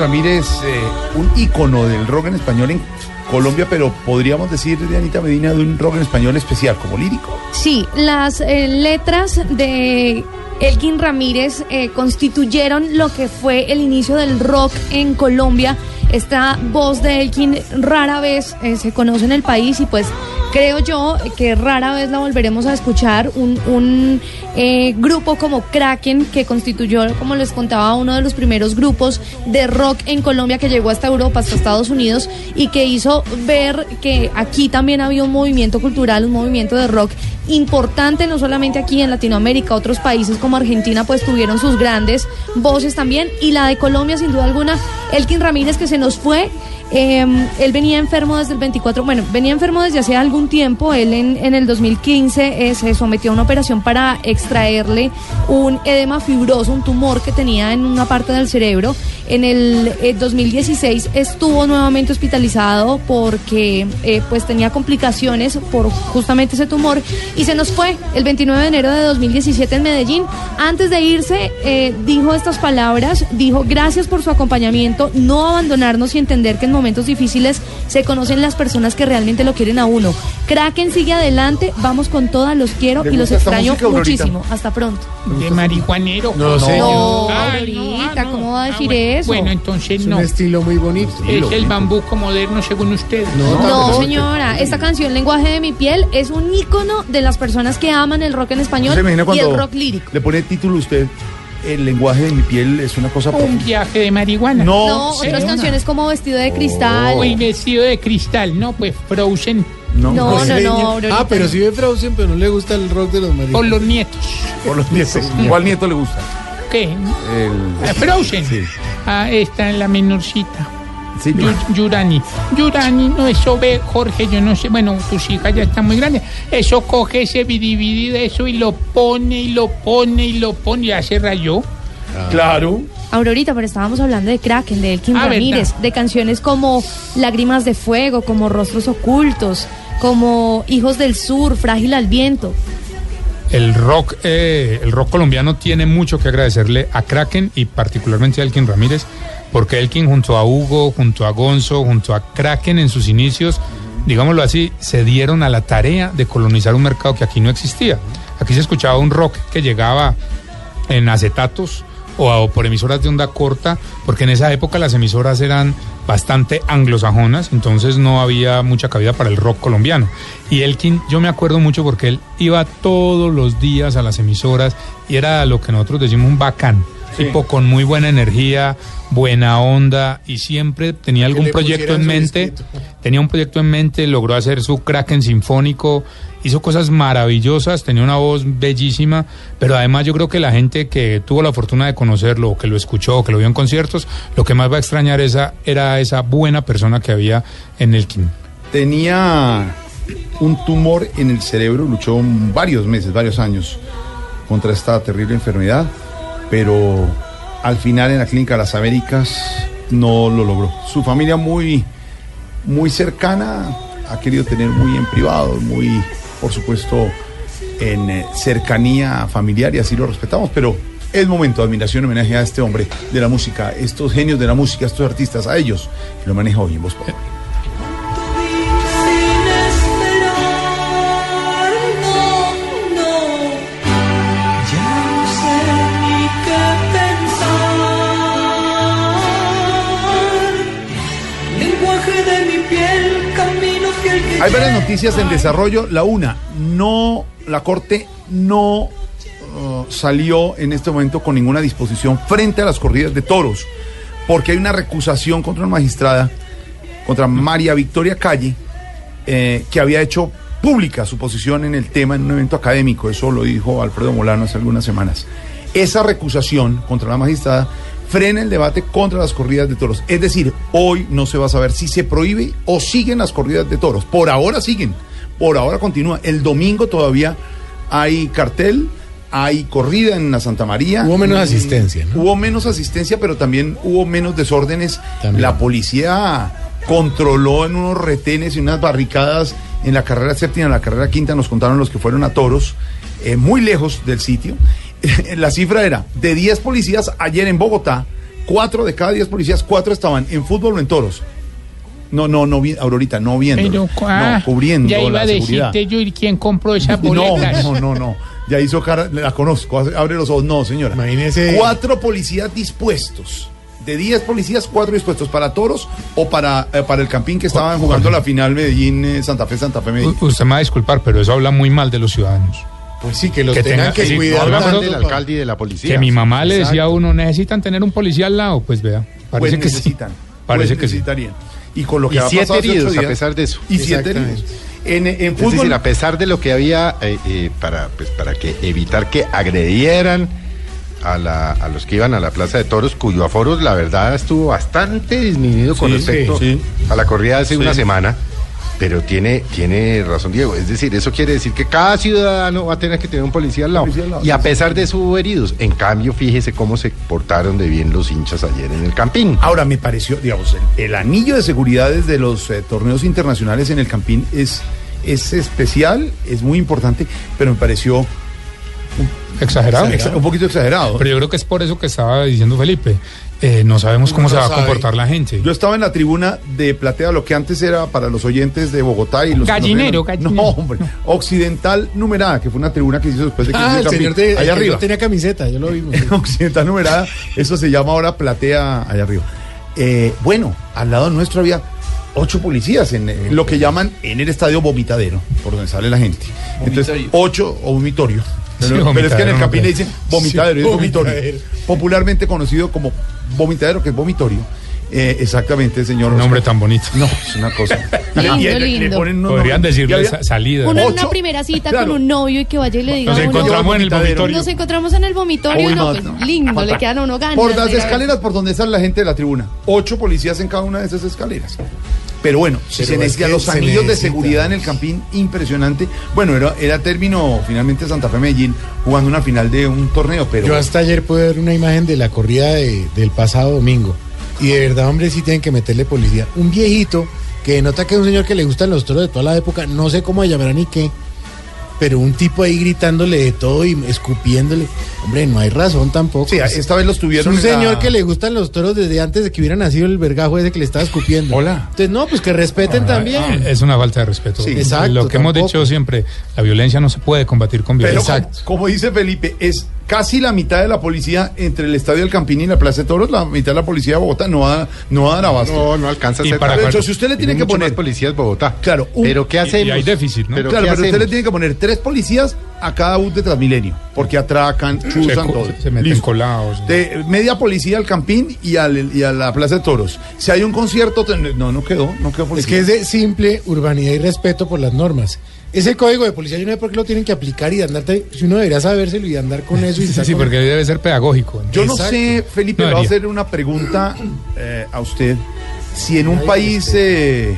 Ramírez, eh, un ícono del rock en español en Colombia, pero podríamos decir de Anita Medina de un rock en español especial, como lírico. Sí, las eh, letras de Elkin Ramírez eh, constituyeron lo que fue el inicio del rock en Colombia. Esta voz de Elkin rara vez se conoce en el país y pues creo yo que rara vez la volveremos a escuchar. Un, un, eh, grupo como Kraken que constituyó, como les contaba, uno de los primeros grupos de rock en Colombia que llegó hasta Europa, hasta Estados Unidos y que hizo ver que aquí también había un movimiento cultural, un movimiento de rock importante, no solamente aquí en Latinoamérica, otros países como Argentina pues tuvieron sus grandes voces también y la de Colombia sin duda alguna, Elkin Ramírez que se nos fue. Eh, él venía enfermo desde el 24, bueno, venía enfermo desde hace algún tiempo. Él en, en el 2015 eh, se sometió a una operación para extraerle un edema fibroso, un tumor que tenía en una parte del cerebro. En el eh, 2016 estuvo nuevamente hospitalizado porque eh, pues tenía complicaciones por justamente ese tumor y se nos fue el 29 de enero de 2017 en Medellín. Antes de irse eh, dijo estas palabras, dijo gracias por su acompañamiento, no abandonarnos y entender que en momentos difíciles se conocen las personas que realmente lo quieren a uno. Kraken sigue adelante, vamos con todas, los quiero ¿Le y los extraño música, Aurorita? muchísimo. Hasta pronto. De marihuanero. No, señor. No, Ay, no, Aurorita, no. ¿cómo va a Ah, decir bueno. eso? Bueno, entonces Es no. un estilo muy bonito. Es el bambuco moderno según usted. No, señora, esta canción Lenguaje de mi piel es un ícono de las personas que aman el rock en español ¿Se imagina y el rock lírico. le pone título usted? El lenguaje de mi piel es una cosa. Un viaje de marihuana. No, otras canciones como Vestido de Cristal. Uy, vestido de cristal. No, pues Frozen No, No, pues, no, Ah, pero si ve Frozen, pero no le gusta el rock de los por marihuanos. los nietos. por los nietos. ¿Cuál nieto le gusta? ¿Qué? El. Ah, Frozen. Sí. Ah, esta es la menorcita. Sí, Yu- Yurani. Yurani, no, eso ve, Jorge, yo no sé, bueno, tus hijas ya están muy grandes. Eso coge ese de eso y lo pone y lo pone y lo pone y ya se rayó. Claro. Aurorita, pero estábamos hablando de Kraken, de Elkin Ah, Ramírez, verdad. de canciones como Lágrimas de Fuego, como Rostros Ocultos, como Hijos del Sur, Frágil al Viento. El rock, eh, el rock colombiano tiene mucho que agradecerle a Kraken y particularmente a Elkin Ramírez, porque Elkin junto a Hugo, junto a Gonzo, junto a Kraken en sus inicios, digámoslo así, se dieron a la tarea de colonizar un mercado que aquí no existía. Aquí se escuchaba un rock que llegaba en acetatos o, o por emisoras de onda corta, porque en esa época las emisoras eran bastante anglosajonas, entonces no había mucha cabida para el rock colombiano. Y Elkin, yo me acuerdo mucho porque él iba todos los días a las emisoras y era lo que nosotros decimos un bacán, tipo con muy buena energía, buena onda y siempre tenía algún proyecto en mente tenía un proyecto en mente, logró hacer su Kraken sinfónico, hizo cosas maravillosas, tenía una voz bellísima, pero además yo creo que la gente que tuvo la fortuna de conocerlo, que lo escuchó, que lo vio en conciertos, lo que más va a extrañar esa, era esa buena persona que había en el King. Tenía un tumor en el cerebro, luchó varios meses, varios años contra esta terrible enfermedad, pero al final en la clínica de las Américas no lo logró. Su familia muy, muy cercana ha querido tener muy en privado, muy, por supuesto, en eh, cercanía familiar y así lo respetamos, pero es momento de admiración y homenaje a este hombre de la música, estos genios de la música, estos artistas, a ellos, que lo maneja hoy en Voz Populi. Hay varias noticias en desarrollo. La una, no, la Corte no uh, salió en este momento con ninguna disposición frente a las corridas de toros, porque hay una recusación contra una magistrada, contra María Victoria Calle, eh, que había hecho pública su posición en el tema en un evento académico. Eso lo dijo Alfredo Molano hace algunas semanas. Esa recusación contra la magistrada frena el debate contra las corridas de toros. Es decir, hoy no se va a saber si se prohíbe o siguen las corridas de toros. Por ahora siguen, por ahora continúa. El domingo todavía hay cartel, hay corrida en la Santa María. Hubo menos Mm, asistencia, ¿no? Hubo menos asistencia, pero también hubo menos desórdenes. También. La policía controló en unos retenes y unas barricadas en la carrera séptima, en la carrera quinta, nos contaron los que fueron a toros, eh, muy lejos del sitio. la cifra era de 10 policías ayer en Bogotá, 4 de cada 10 policías, 4 estaban en fútbol o en toros. No, no, no, vi- Aurorita, no viendo. Pero, ah, no, cubriendo Ya iba la a decirte yo y quién compró esas No, boletas. no, no, no. Ya hizo cara, la conozco, abre los ojos. No, señora. Imagínese- Cuatro policías dispuestos. De 10 policías, cuatro dispuestos para toros o para, eh, para el campín que estaban jugando la final Medellín, eh, Santa Fe, Santa Fe, Medellín. U- Usted me va a disculpar, pero eso habla muy mal de los ciudadanos. Pues sí, que los Que tengan tenga- que sí, cuidar. no, del alcalde y de la policía. Que mi mamá le decía a uno, necesitan tener un policía al lado. Pues vea, parece Pues que sí. necesitan. Parece pues que sí. necesitarían. Y con lo que Y ha siete pasado heridos, a días- pesar de eso. Y siete heridos. En, en Es fútbol. decir, a pesar de lo que había eh, eh, para, pues, para que evitar que agredieran a, la- a los que iban a la Plaza de Toros, cuyo aforo, la verdad, estuvo bastante disminuido con Sí, respecto sí, sí. a la corrida de hace Sí. una semana. Pero tiene, tiene razón Diego, es decir, eso quiere decir que cada ciudadano va a tener que tener un policía al lado. Policía al lado, Y a pesar de eso hubo heridos. En cambio, fíjese cómo se portaron de bien los hinchas ayer en el Campín. Ahora me pareció, digamos, el, el anillo de seguridad desde los eh, torneos internacionales en el Campín es, es especial, es muy importante, pero me pareció Exagerado. exa- un poquito exagerado. Pero yo creo que es por eso que estaba diciendo Felipe. Eh, no sabemos cómo se va a comportar la gente. Yo estaba en la tribuna de Platea, lo que antes era para los oyentes de Bogotá y los que no Gallinero, gallinero. No, hombre, Occidental Numerada, que fue una tribuna que se hizo después de que Ah, el señor de, allá el que arriba. no tenía camiseta, yo lo vimos. Occidental Numerada, eso se llama ahora Platea allá arriba. Eh, bueno, al lado nuestro había ocho policías en lo que llaman en el estadio vomitadero, por donde sale la gente. Entonces, ocho o vomitorio. Sí, Pero, pero es que en el creo. dicen vomitadero, Sí, es vomitorio. vomitadero. Popularmente conocido como vomitadero, que es vomitorio. Eh, exactamente, señor. Un nombre Oscar. tan bonito. No, es una cosa. Lindo, Y le- le lindo. ponen Podrían decirle sa- salida. Uno en una primera cita claro. con un novio y que vaya y le diga Nos encontramos en el vomitorio. Nos encontramos en el vomitorio, Uy, no, pues no. lindo, le quedan a uno ganas. Por las escaleras por donde sale la gente de la tribuna. Ocho policías en cada una de esas escaleras. Pero bueno, Pero se es necesitan los anillos de seguridad en el Campín, impresionante. Bueno, era, era término finalmente Santa Fe Medellín jugando una final de un torneo, pero Yo hasta ayer pude ver una imagen de la corrida de- del pasado domingo. Y de verdad, hombre, sí tienen que meterle policía. Un viejito que nota que es un señor que le gustan los toros de toda la época, no sé cómo se llamará ni qué, pero un tipo ahí gritándole de todo y escupiéndole. Hombre, no hay razón tampoco. sí, esta vez los es tuvieron. un en la- señor que le gustan los toros desde antes de que hubiera nacido el vergajo ese que le estaba escupiendo. Hola. Entonces, no, pues que respeten también. Ah, Es una falta de respeto. Sí, exacto, Lo que hemos dicho siempre, la violencia no se puede combatir con Pero violencia. como, como dice Felipe, es casi la mitad de la policía entre el estadio del Campín y la Plaza de Toros, la mitad de la policía de Bogotá no va, no va a dar abasto. No, no alcanza a Y ser para De hecho, si usted le tiene Tiene que poner más policías Bogotá. Claro, un- pero ¿qué y- y hacemos? hay déficit, ¿no? Pero claro, ¿qué pero usted le hacemos? tiene que poner tres policías a cada bus de Transmilenio, porque atracan, se, chuzan co- todo. se meten Listo. colados. De media policía al Campín y, al- y a la Plaza de Toros. Si hay un concierto, ten- no, no quedó, no quedó Es que es de simple urbanidad y respeto por las normas. Ese código de policía, yo no sé por qué lo tienen que aplicar y andarte, si uno debería sabérselo y andar con eso y Sí, sí, con- porque debe ser pedagógico. Yo no sé, Felipe, No le voy a hacer una pregunta eh, a usted. Si en un Ay, país eh,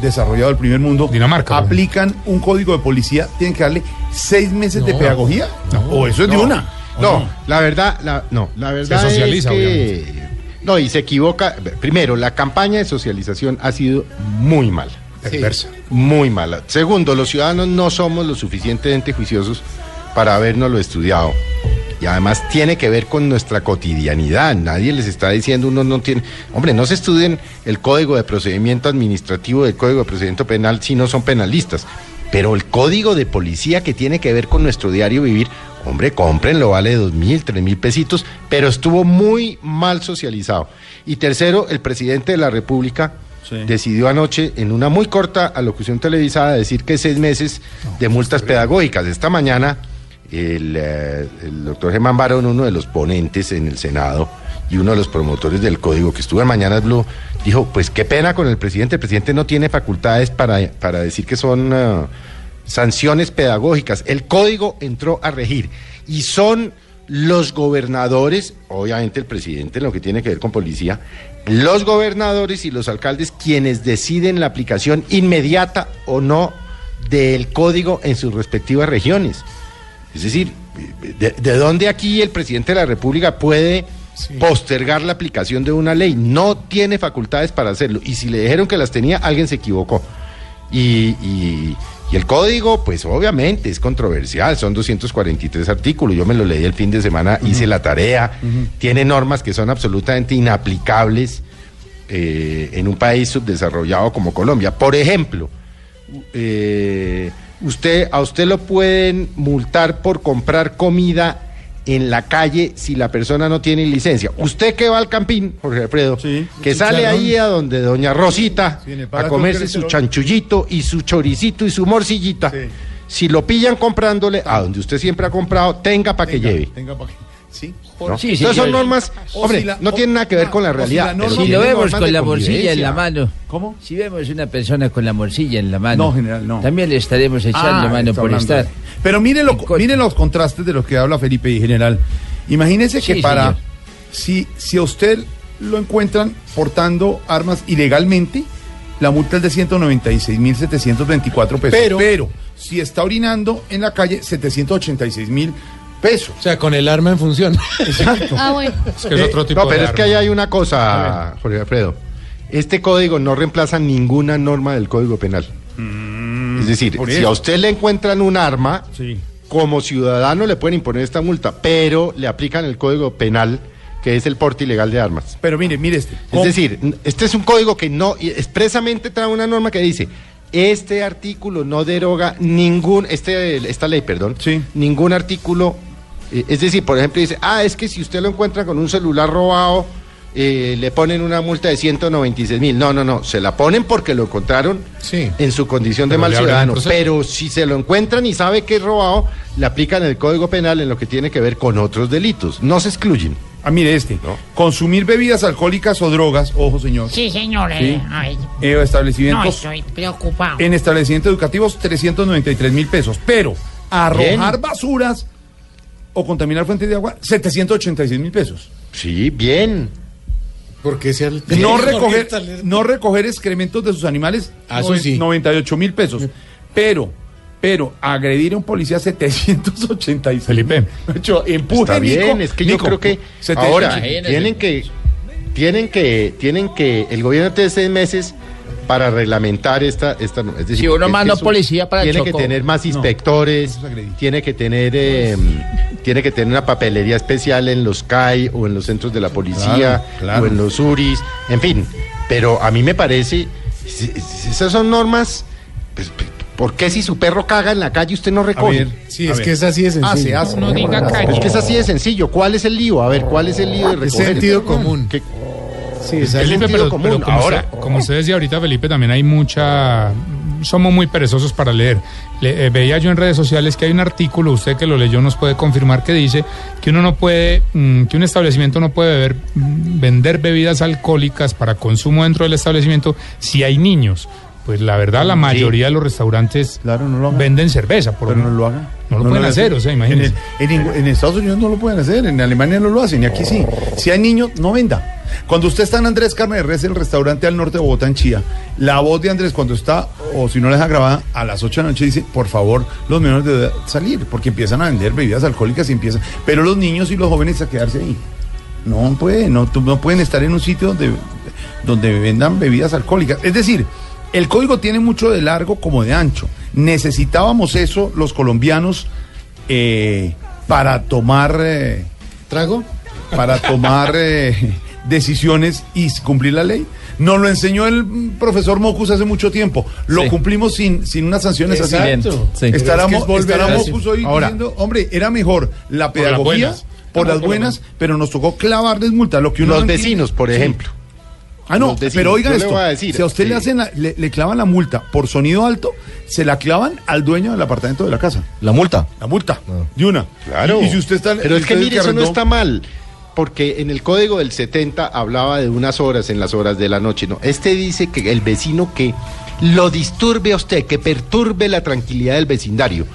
desarrollado del primer mundo, Dinamarca, aplican un código de policía, tienen que darle seis meses de pedagogía. o eso es de No. una. ¿o No, la verdad, la, no, la verdad socializa, es que no y se equivoca. Primero, la campaña de socialización ha sido muy mala, Perversa. muy mala. Segundo, los ciudadanos no somos lo suficientemente juiciosos para habernos lo estudiado. Y además tiene que ver con nuestra cotidianidad. Nadie les está diciendo, uno no tiene. Hombre, no se estudien el código de procedimiento administrativo del código de procedimiento penal si no son penalistas. Pero el código de policía que tiene que ver con nuestro diario vivir, hombre, cómprenlo, vale dos mil, tres mil pesitos, pero estuvo muy mal socializado. Y tercero, el presidente de la República Sí. decidió anoche, en una muy corta alocución televisada, decir que seis meses de multas pedagógicas. Esta mañana, el, eh, el doctor Germán Barón, uno de los ponentes en el Senado y uno de los promotores del código que estuvo en Mañanas Blue, dijo, pues qué pena con el presidente, el presidente no tiene facultades para, para decir que son eh, sanciones pedagógicas. El código entró a regir y son los gobernadores, obviamente el presidente en lo que tiene que ver con policía, los gobernadores y los alcaldes quienes deciden la aplicación inmediata o no del código en sus respectivas regiones. Es decir, ¿de, de dónde aquí el presidente de la República puede postergar la aplicación de una ley? No tiene facultades para hacerlo. Y si le dijeron que las tenía, alguien se equivocó. Y, y- y el código, pues obviamente es controversial, son 243 artículos, yo me lo leí el fin de semana, hice la tarea, tiene normas que son absolutamente inaplicables eh, en un país subdesarrollado como Colombia. Por ejemplo, eh, usted, a usted lo pueden multar por comprar comida en la calle si la persona no tiene licencia. Usted que va al campín, Jorge Alfredo, Sí. que sale ahí a donde doña Rosita Sí, a comerse su chanchullito y su choricito y su morcillita. Sí. Si lo pillan comprándole a donde usted siempre ha comprado, tenga para que lleve. tenga pa' que-. ¿No? Sí, sí, Entonces son normas, hombre, si la- no tienen nada que ver con la si realidad. la pero norma- Si lo vemos con la morcilla en la mano. ¿Cómo? Si vemos una persona con la morcilla en la mano. No, general, no. También le estaremos echando Ah, mano está por estar. Pero mire, lo, los contrastes de los que habla Felipe y general. Imagínese que para señor. si, si a usted lo encuentran portando armas ilegalmente, la multa es de 196.724 pesos. Pero- si está orinando en la calle, 786 mil pesos. O sea, con el arma en función. Exacto. Ah, bueno. Es que es Eh, otro tipo No, pero de es que ahí hay una cosa, Jorge Alfredo. Este código no reemplaza ninguna norma del Código Penal. es decir, Mm, si a usted le encuentran un arma, Sí. como ciudadano le pueden imponer esta multa, pero le aplican el Código Penal, que es el porte ilegal de armas. Pero mire, mire este. Es decir, este es un código que no y expresamente trae una norma que dice este artículo no deroga ningún este esta ley, perdón, Sí. ningún artículo. Eh, es decir, por ejemplo dice, ah, es que si usted lo encuentra con un celular robado eh, le ponen una multa de 196 mil. No, no, no, se la ponen porque lo encontraron Sí. en su condición de mal ciudadano. Pero si se lo encuentran y sabe que es robado, le aplican el Código Penal en lo que tiene que ver con otros delitos. No se excluyen. Ah, mire este. No. Consumir bebidas alcohólicas o drogas, ojo señor, Sí, señor. Sí. eh, ay, eh, no, establecimientos estoy preocupado. en establecimientos educativos 393 mil pesos. Pero arrojar Bien. basuras o contaminar fuentes de agua 786 mil pesos. Sí, bien. Porque sea el... No recoger, no recoger excrementos de sus animales Ah, eso noven- sí. 98 mil pesos. Pero, pero agredir a un policía 786. Felipe. Hecho, empuje, Está bien, Nico, es que yo creo que 786. ahora tienen que tienen que tienen que el gobierno tiene seis meses para reglamentar esta esta es decir, Si uno es manda que es policía para el tiene que Chocó. tener más inspectores es tiene que tener eh, tiene que tener una papelería especial en los CAI o en los centros de la policía Claro, claro. o en los URIs en fin pero a mí me parece si- si esas son normas pues, ¿por qué si su perro caga en la calle usted no recoge? ver, Sí, es ver. que es así de sencillo. Hace, hace. No diga Es calle. que es así de sencillo. ¿Cuál es el lío? A ver, ¿cuál es el lío de Es recoger? sentido común. ¿Qué- Sí, es. Felipe, pero, común. pero como, Ahora- usted, como usted decía ahorita, Felipe, también hay mucha... Somos muy perezosos para leer. Le- eh, veía yo en redes sociales que hay un artículo, usted que lo leyó nos puede confirmar, que dice que uno no puede, mm, que un establecimiento no puede beber, mm, vender bebidas alcohólicas para consumo dentro del establecimiento si hay niños. Pues la verdad, la mayoría de los restaurantes Claro, no lo hagan. venden cerveza. Por Pero no lo hagan. No lo pueden hacer, o sea, imagínense. En, el- en ningún- en Estados Unidos no lo pueden hacer, en Alemania no lo hacen y aquí sí. Si hay niños, no venda. Cuando usted está en Andrés Carne de Res, el restaurante al norte de Bogotá, en Chía, la voz de Andrés cuando está, o si no la deja grabada, a las 8 de la noche dice, por favor, los menores de edad salir, porque empiezan a vender bebidas alcohólicas y empiezan, pero los niños y los jóvenes a quedarse ahí. No pueden, no, no pueden estar en un sitio donde, donde vendan bebidas alcohólicas. Es decir, el código tiene mucho de largo como de ancho. Necesitábamos eso los colombianos eh, para tomar... eh, ¿Trago? para tomar eh, decisiones y cumplir la ley. Nos lo enseñó el profesor Mocus hace mucho tiempo. Lo Sí. cumplimos sin, sin unas sanciones así. Exacto. Sí. Estará, es que estará Mocus hoy Ahora. diciendo, hombre, era mejor la Por las pedagogía buenas. por las buenas, pero nos tocó clavarles multa. Lo que uno Los no entiende- vecinos, por Sí. Ah, no, pero oiga Yo le esto. a decir, si a usted le hacen la- le, le clavan la multa por sonido alto, se la clavan al dueño del apartamento de la casa. La multa. La multa. De una. Claro. Y, y si usted está Pero es que mire, eso no está mal. Porque en el código del 70 hablaba de unas horas en las horas de la noche. No, este dice que el vecino que lo disturbe a usted, que perturbe la tranquilidad del vecindario.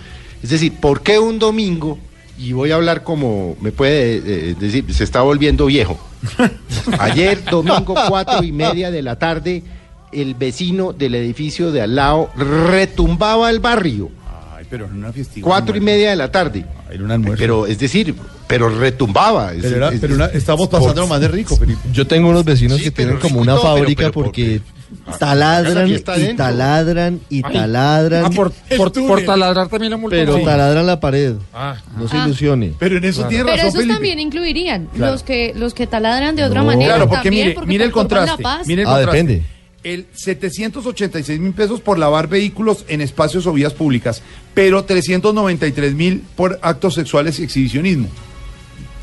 Es decir, ¿por qué un domingo? Y voy a hablar como me puede eh, decir, se está volviendo viejo. Ayer, domingo, cuatro y media de la tarde, el vecino del edificio de al lado retumbaba el barrio. Ay, pero en una fiesta. Cuatro y media de la tarde. Era un almuerzo. Pero es decir, pero retumbaba. es- Pero, era- es- pero una- estamos pasando lo más de rico, Felipe. Yo tengo unos vecinos Sí, que tienen como una fábrica pero porque porque- taladran Aquí y taladran y Ay. taladran, Ah, por, por, por taladrar también la multa. pero Sí. taladran la pared. Ah. No se Ah. ilusione. Pero en eso tiene Pero razón, esos Felipe. también incluirían Claro. los que los que taladran de otra No. manera. Claro, porque también, mire, porque mire el contraste. Mire el Ah, contraste. depende. El 786 mil pesos por lavar vehículos en espacios o vías públicas, pero 393 mil por actos sexuales y exhibicionismo.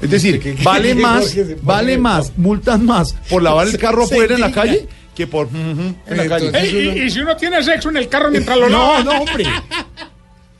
Es decir, ¿Qué- qué- vale más, vale más, multan más por lavar el carro afuera en la calle que por en la calle. Entonces, Ey, y, y si uno tiene sexo en el carro mientras lo No, lava. no, hombre.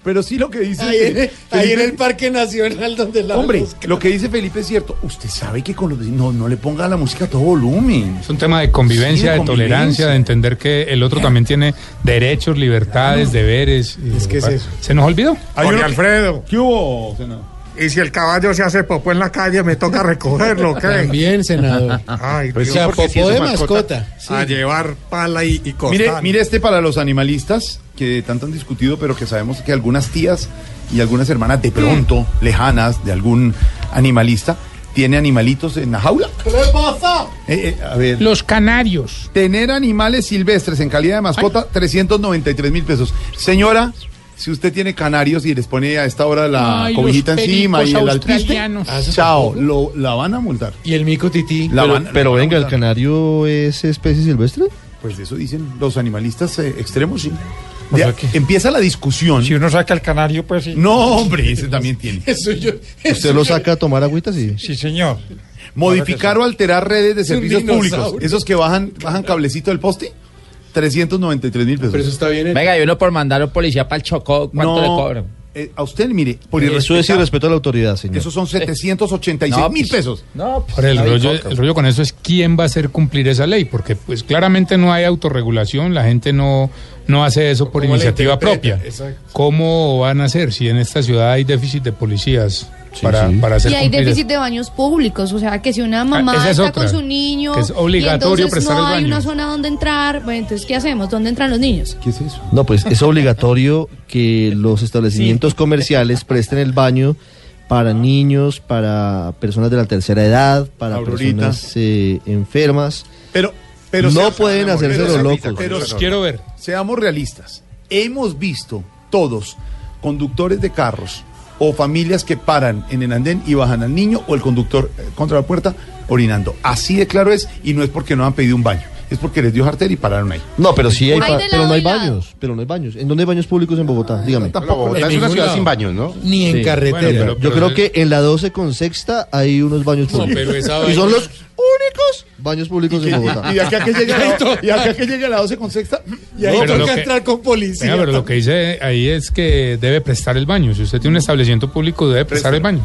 Pero sí lo que dice Ahí, en- ahí Felipe- en el Parque Nacional donde la Hombre, lo que dice Felipe es cierto. Usted sabe que con los vecinos no, no le ponga la música a todo volumen. Es un tema de convivencia, Sí, de de, convivencia. tolerancia, de entender que el otro también tiene derechos, libertades, deberes. y- Es que es eso. Se nos olvidó. Jorge Alfredo, ¿Qué hubo, senador? Y si el caballo se hace popó en la calle, me toca recogerlo, ¿qué? También, senador. Ay, Pues Dios, sea, si popó de mascota. mascota. sí. a llevar pala y, y costal. Mire, mire este para los animalistas que tanto han discutido, pero que sabemos que algunas tías y algunas hermanas de pronto, lejanas, de algún animalista, tiene animalitos en la jaula. ¿Qué le pasa? Eh, eh, a ver. Los canarios. Tener animales silvestres en calidad de mascota, 393 mil pesos. Señora, si usted tiene canarios y les pone a esta hora la Ay, cobijita encima y el alpiste, australianos. Ah, chao, tampoco. lo, la van a multar. Y el mico tití. La Pero, van- la pero van venga, ¿el canario es especie silvestre? Pues de eso dicen los animalistas eh, extremos, sí. O sea que- empieza la discusión. Si uno saca el canario, pues sí. No, hombre, ese también tiene. Eso yo. ¿Usted lo saca a tomar agüita? Sí. Sí, señor. Modificar o alterar redes de servicios públicos. Esos que bajan, bajan cablecito del poste, 393 mil pesos. Pero eso está bien. Venga, y uno por mandar a un policía para el Chocó, ¿cuánto le cobran? eh, a usted, mire, por Eso es irrespetar, irrespeto a la autoridad, señor. Esos son 786 No, mil pues, pesos. No, pues, Por el hay rollo, poco. el rollo con eso es quién va a hacer cumplir esa ley, porque pues claramente no hay autorregulación, la gente no, no hace eso por ¿Cómo la iniciativa propia. Exacto. ¿Cómo van a hacer si en esta ciudad hay déficit de policías para, sí. para hacer Y hay cumplir déficit de baños públicos, o sea, que si una mamá Ah, esa es está otra, con su niño que es obligatorio y entonces prestar no el hay baño. una zona donde entrar, bueno, entonces ¿qué hacemos? ¿Dónde entran los niños? ¿Qué es eso? No, pues es obligatorio que los establecimientos comerciales presten el baño para niños, para personas de la tercera edad, para Aurorita. personas eh, enfermas. Pero, pero No pueden hacerse los locos. Pero Los quiero ver. seamos realistas. Hemos visto todos conductores de carros o familias que paran en el andén y bajan al niño o el conductor eh, contra la puerta orinando. Así de claro es y no es porque no han pedido un baño, es porque les dio jarter y pararon ahí. No, pero sí hay, de pero no hay y lado. baños, pero no hay baños. ¿En dónde hay baños públicos en Bogotá? Dígame. Tampoco Bogotá es una ningún ciudad lado. sin baños, ¿no? Ni en Sí. carretera. Bueno, pero- Yo creo que en la 12 con sexta hay unos baños No, públicos. pero esa y son vaina- los únicos baños públicos en Bogotá. Y de acá que llegue la, y de acá que llegue la 12 con sexta, y ahí pero lo toca que- entrar con policía. Venga, pero lo que dice ahí es que debe prestar el baño. Si usted tiene un establecimiento público, debe prestar el baño.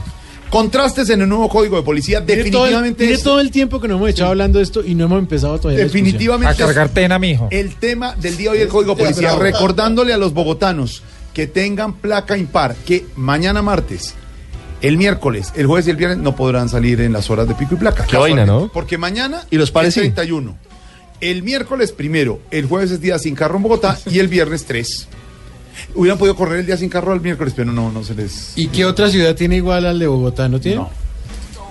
Contrastes en el nuevo código de policía Mire todo, el, definitivamente es- todo el tiempo que nos hemos echado hablando de esto y no hemos empezado todavía. definitivamente A cargar pena, mijo. El tema del día hoy del Código de Policía, recordándole a los bogotanos que tengan placa impar, que mañana martes El miércoles, el jueves y el viernes no podrán salir en las horas de pico y placa. Qué vaina, ¿no? Porque mañana ¿Y los pares es sí? 31. El miércoles primero, el jueves es día sin carro en Bogotá y el viernes 3. Hubieran podido correr el día sin carro el miércoles, pero no, no se les... ¿Y qué otra ciudad tiene igual al de Bogotá? ¿No tiene? No.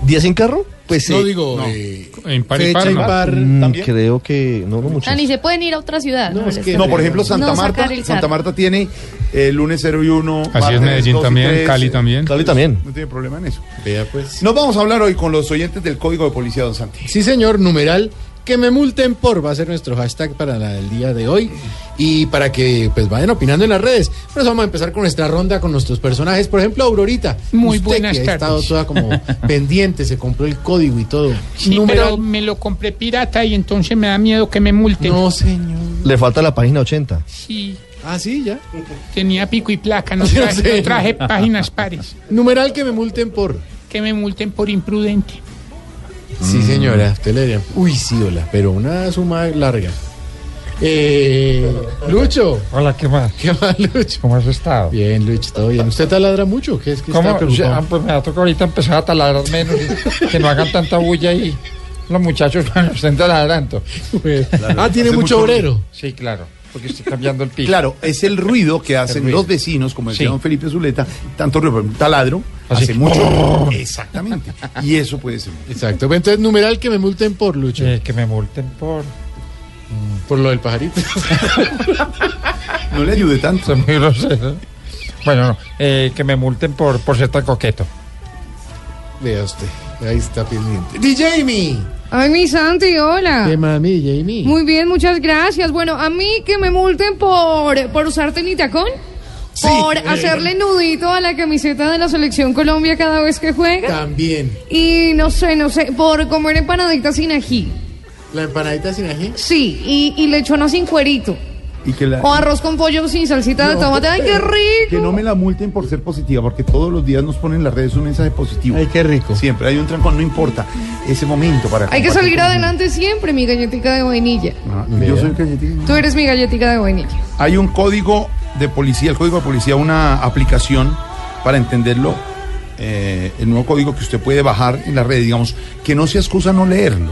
¿Día sin carro? Pues No eh, digo, no. eh, En par y fecha par, y ¿no? par. mm, ¿también? creo que no, no mucho. Ah, ni se pueden ir a otra ciudad. No, es les- que- No, por ejemplo, Santa No Marta. Santa. Marta tiene el lunes 0 y 1. Así es, Medellín también, Cali también. Cali también. No tiene problema en eso. Vea pues. Nos vamos a hablar hoy con los oyentes del Código de Policía, don Santi. Sí, señor, numeral que me multen por va a ser nuestro hashtag para la- el día de hoy y para que pues vayan opinando en las redes. Por eso vamos a empezar con nuestra ronda con nuestros personajes. Por ejemplo, Aurorita. Muy usted buenas que ha estado toda como pendiente, se compró el código y todo. Sí, pero me lo compré pirata y entonces me da miedo que me multen. No, señor. Le falta la página 80. Sí, Ah, sí, ya. tenía pico y placa, no traje, no traje páginas pares. Numeral que me multen por. Que me multen por imprudente. Sí, señora, usted le diría, uy, sí, hola, pero una suma larga. Eh, Lucho. Hola, ¿qué más? ¿Qué más, Lucho? ¿Cómo has estado? Bien, Lucho, todo bien. ¿Usted taladra mucho? ¿Qué es que ¿Cómo? está preocupado? Ah, pues me ha tocado ahorita empezar a taladrar menos y que no hagan tanta bulla y los muchachos cuando estén taladrando. ah, tiene mucho obrero. Sí, claro, porque estoy cambiando el piso. Claro, es el ruido que hacen ruido. los vecinos, como decía Sí. don Felipe Zuleta, tanto ruido, un taladro, Así. hace mucho. Exactamente. Y eso puede ser. Exacto. Entonces, numeral que me multen por Lucho. Eh, que me multen por... Por lo del pajarito. No le ayude tanto. Bueno, no, eh, que me multen por, por ser tan coqueto. Vea usted. Ahí está pendiente. DJ. Ay, mi Santi, hola. ¿Qué mami, Jamie? Muy bien, muchas gracias. Bueno, a mí que me multen por, por usar tenitacón. Por hacerle nudito a la camiseta de la selección Colombia cada vez que juega. También. Y no sé, no sé, por comer empanaditas sin ají. La empanadita sin ají. Sí, y, y lechona sin cuerito. Y que la- O arroz con pollo sin salsita de tomate. ¡Ay, qué Que rico! no me la multen por ser positiva, porque todos los días nos ponen en las redes un mensaje positivo. Ay, qué rico. Siempre hay un trancón, no importa. Ese momento para. Hay que salir adelante siempre, mi galletica de vainilla. Ah, yo soy galletita. Tú eres mi galletica de vainilla. Hay un código de policía, el código de policía, una aplicación para entenderlo. eh, el nuevo código que usted puede bajar en la red, digamos, que no se excusa no leerlo.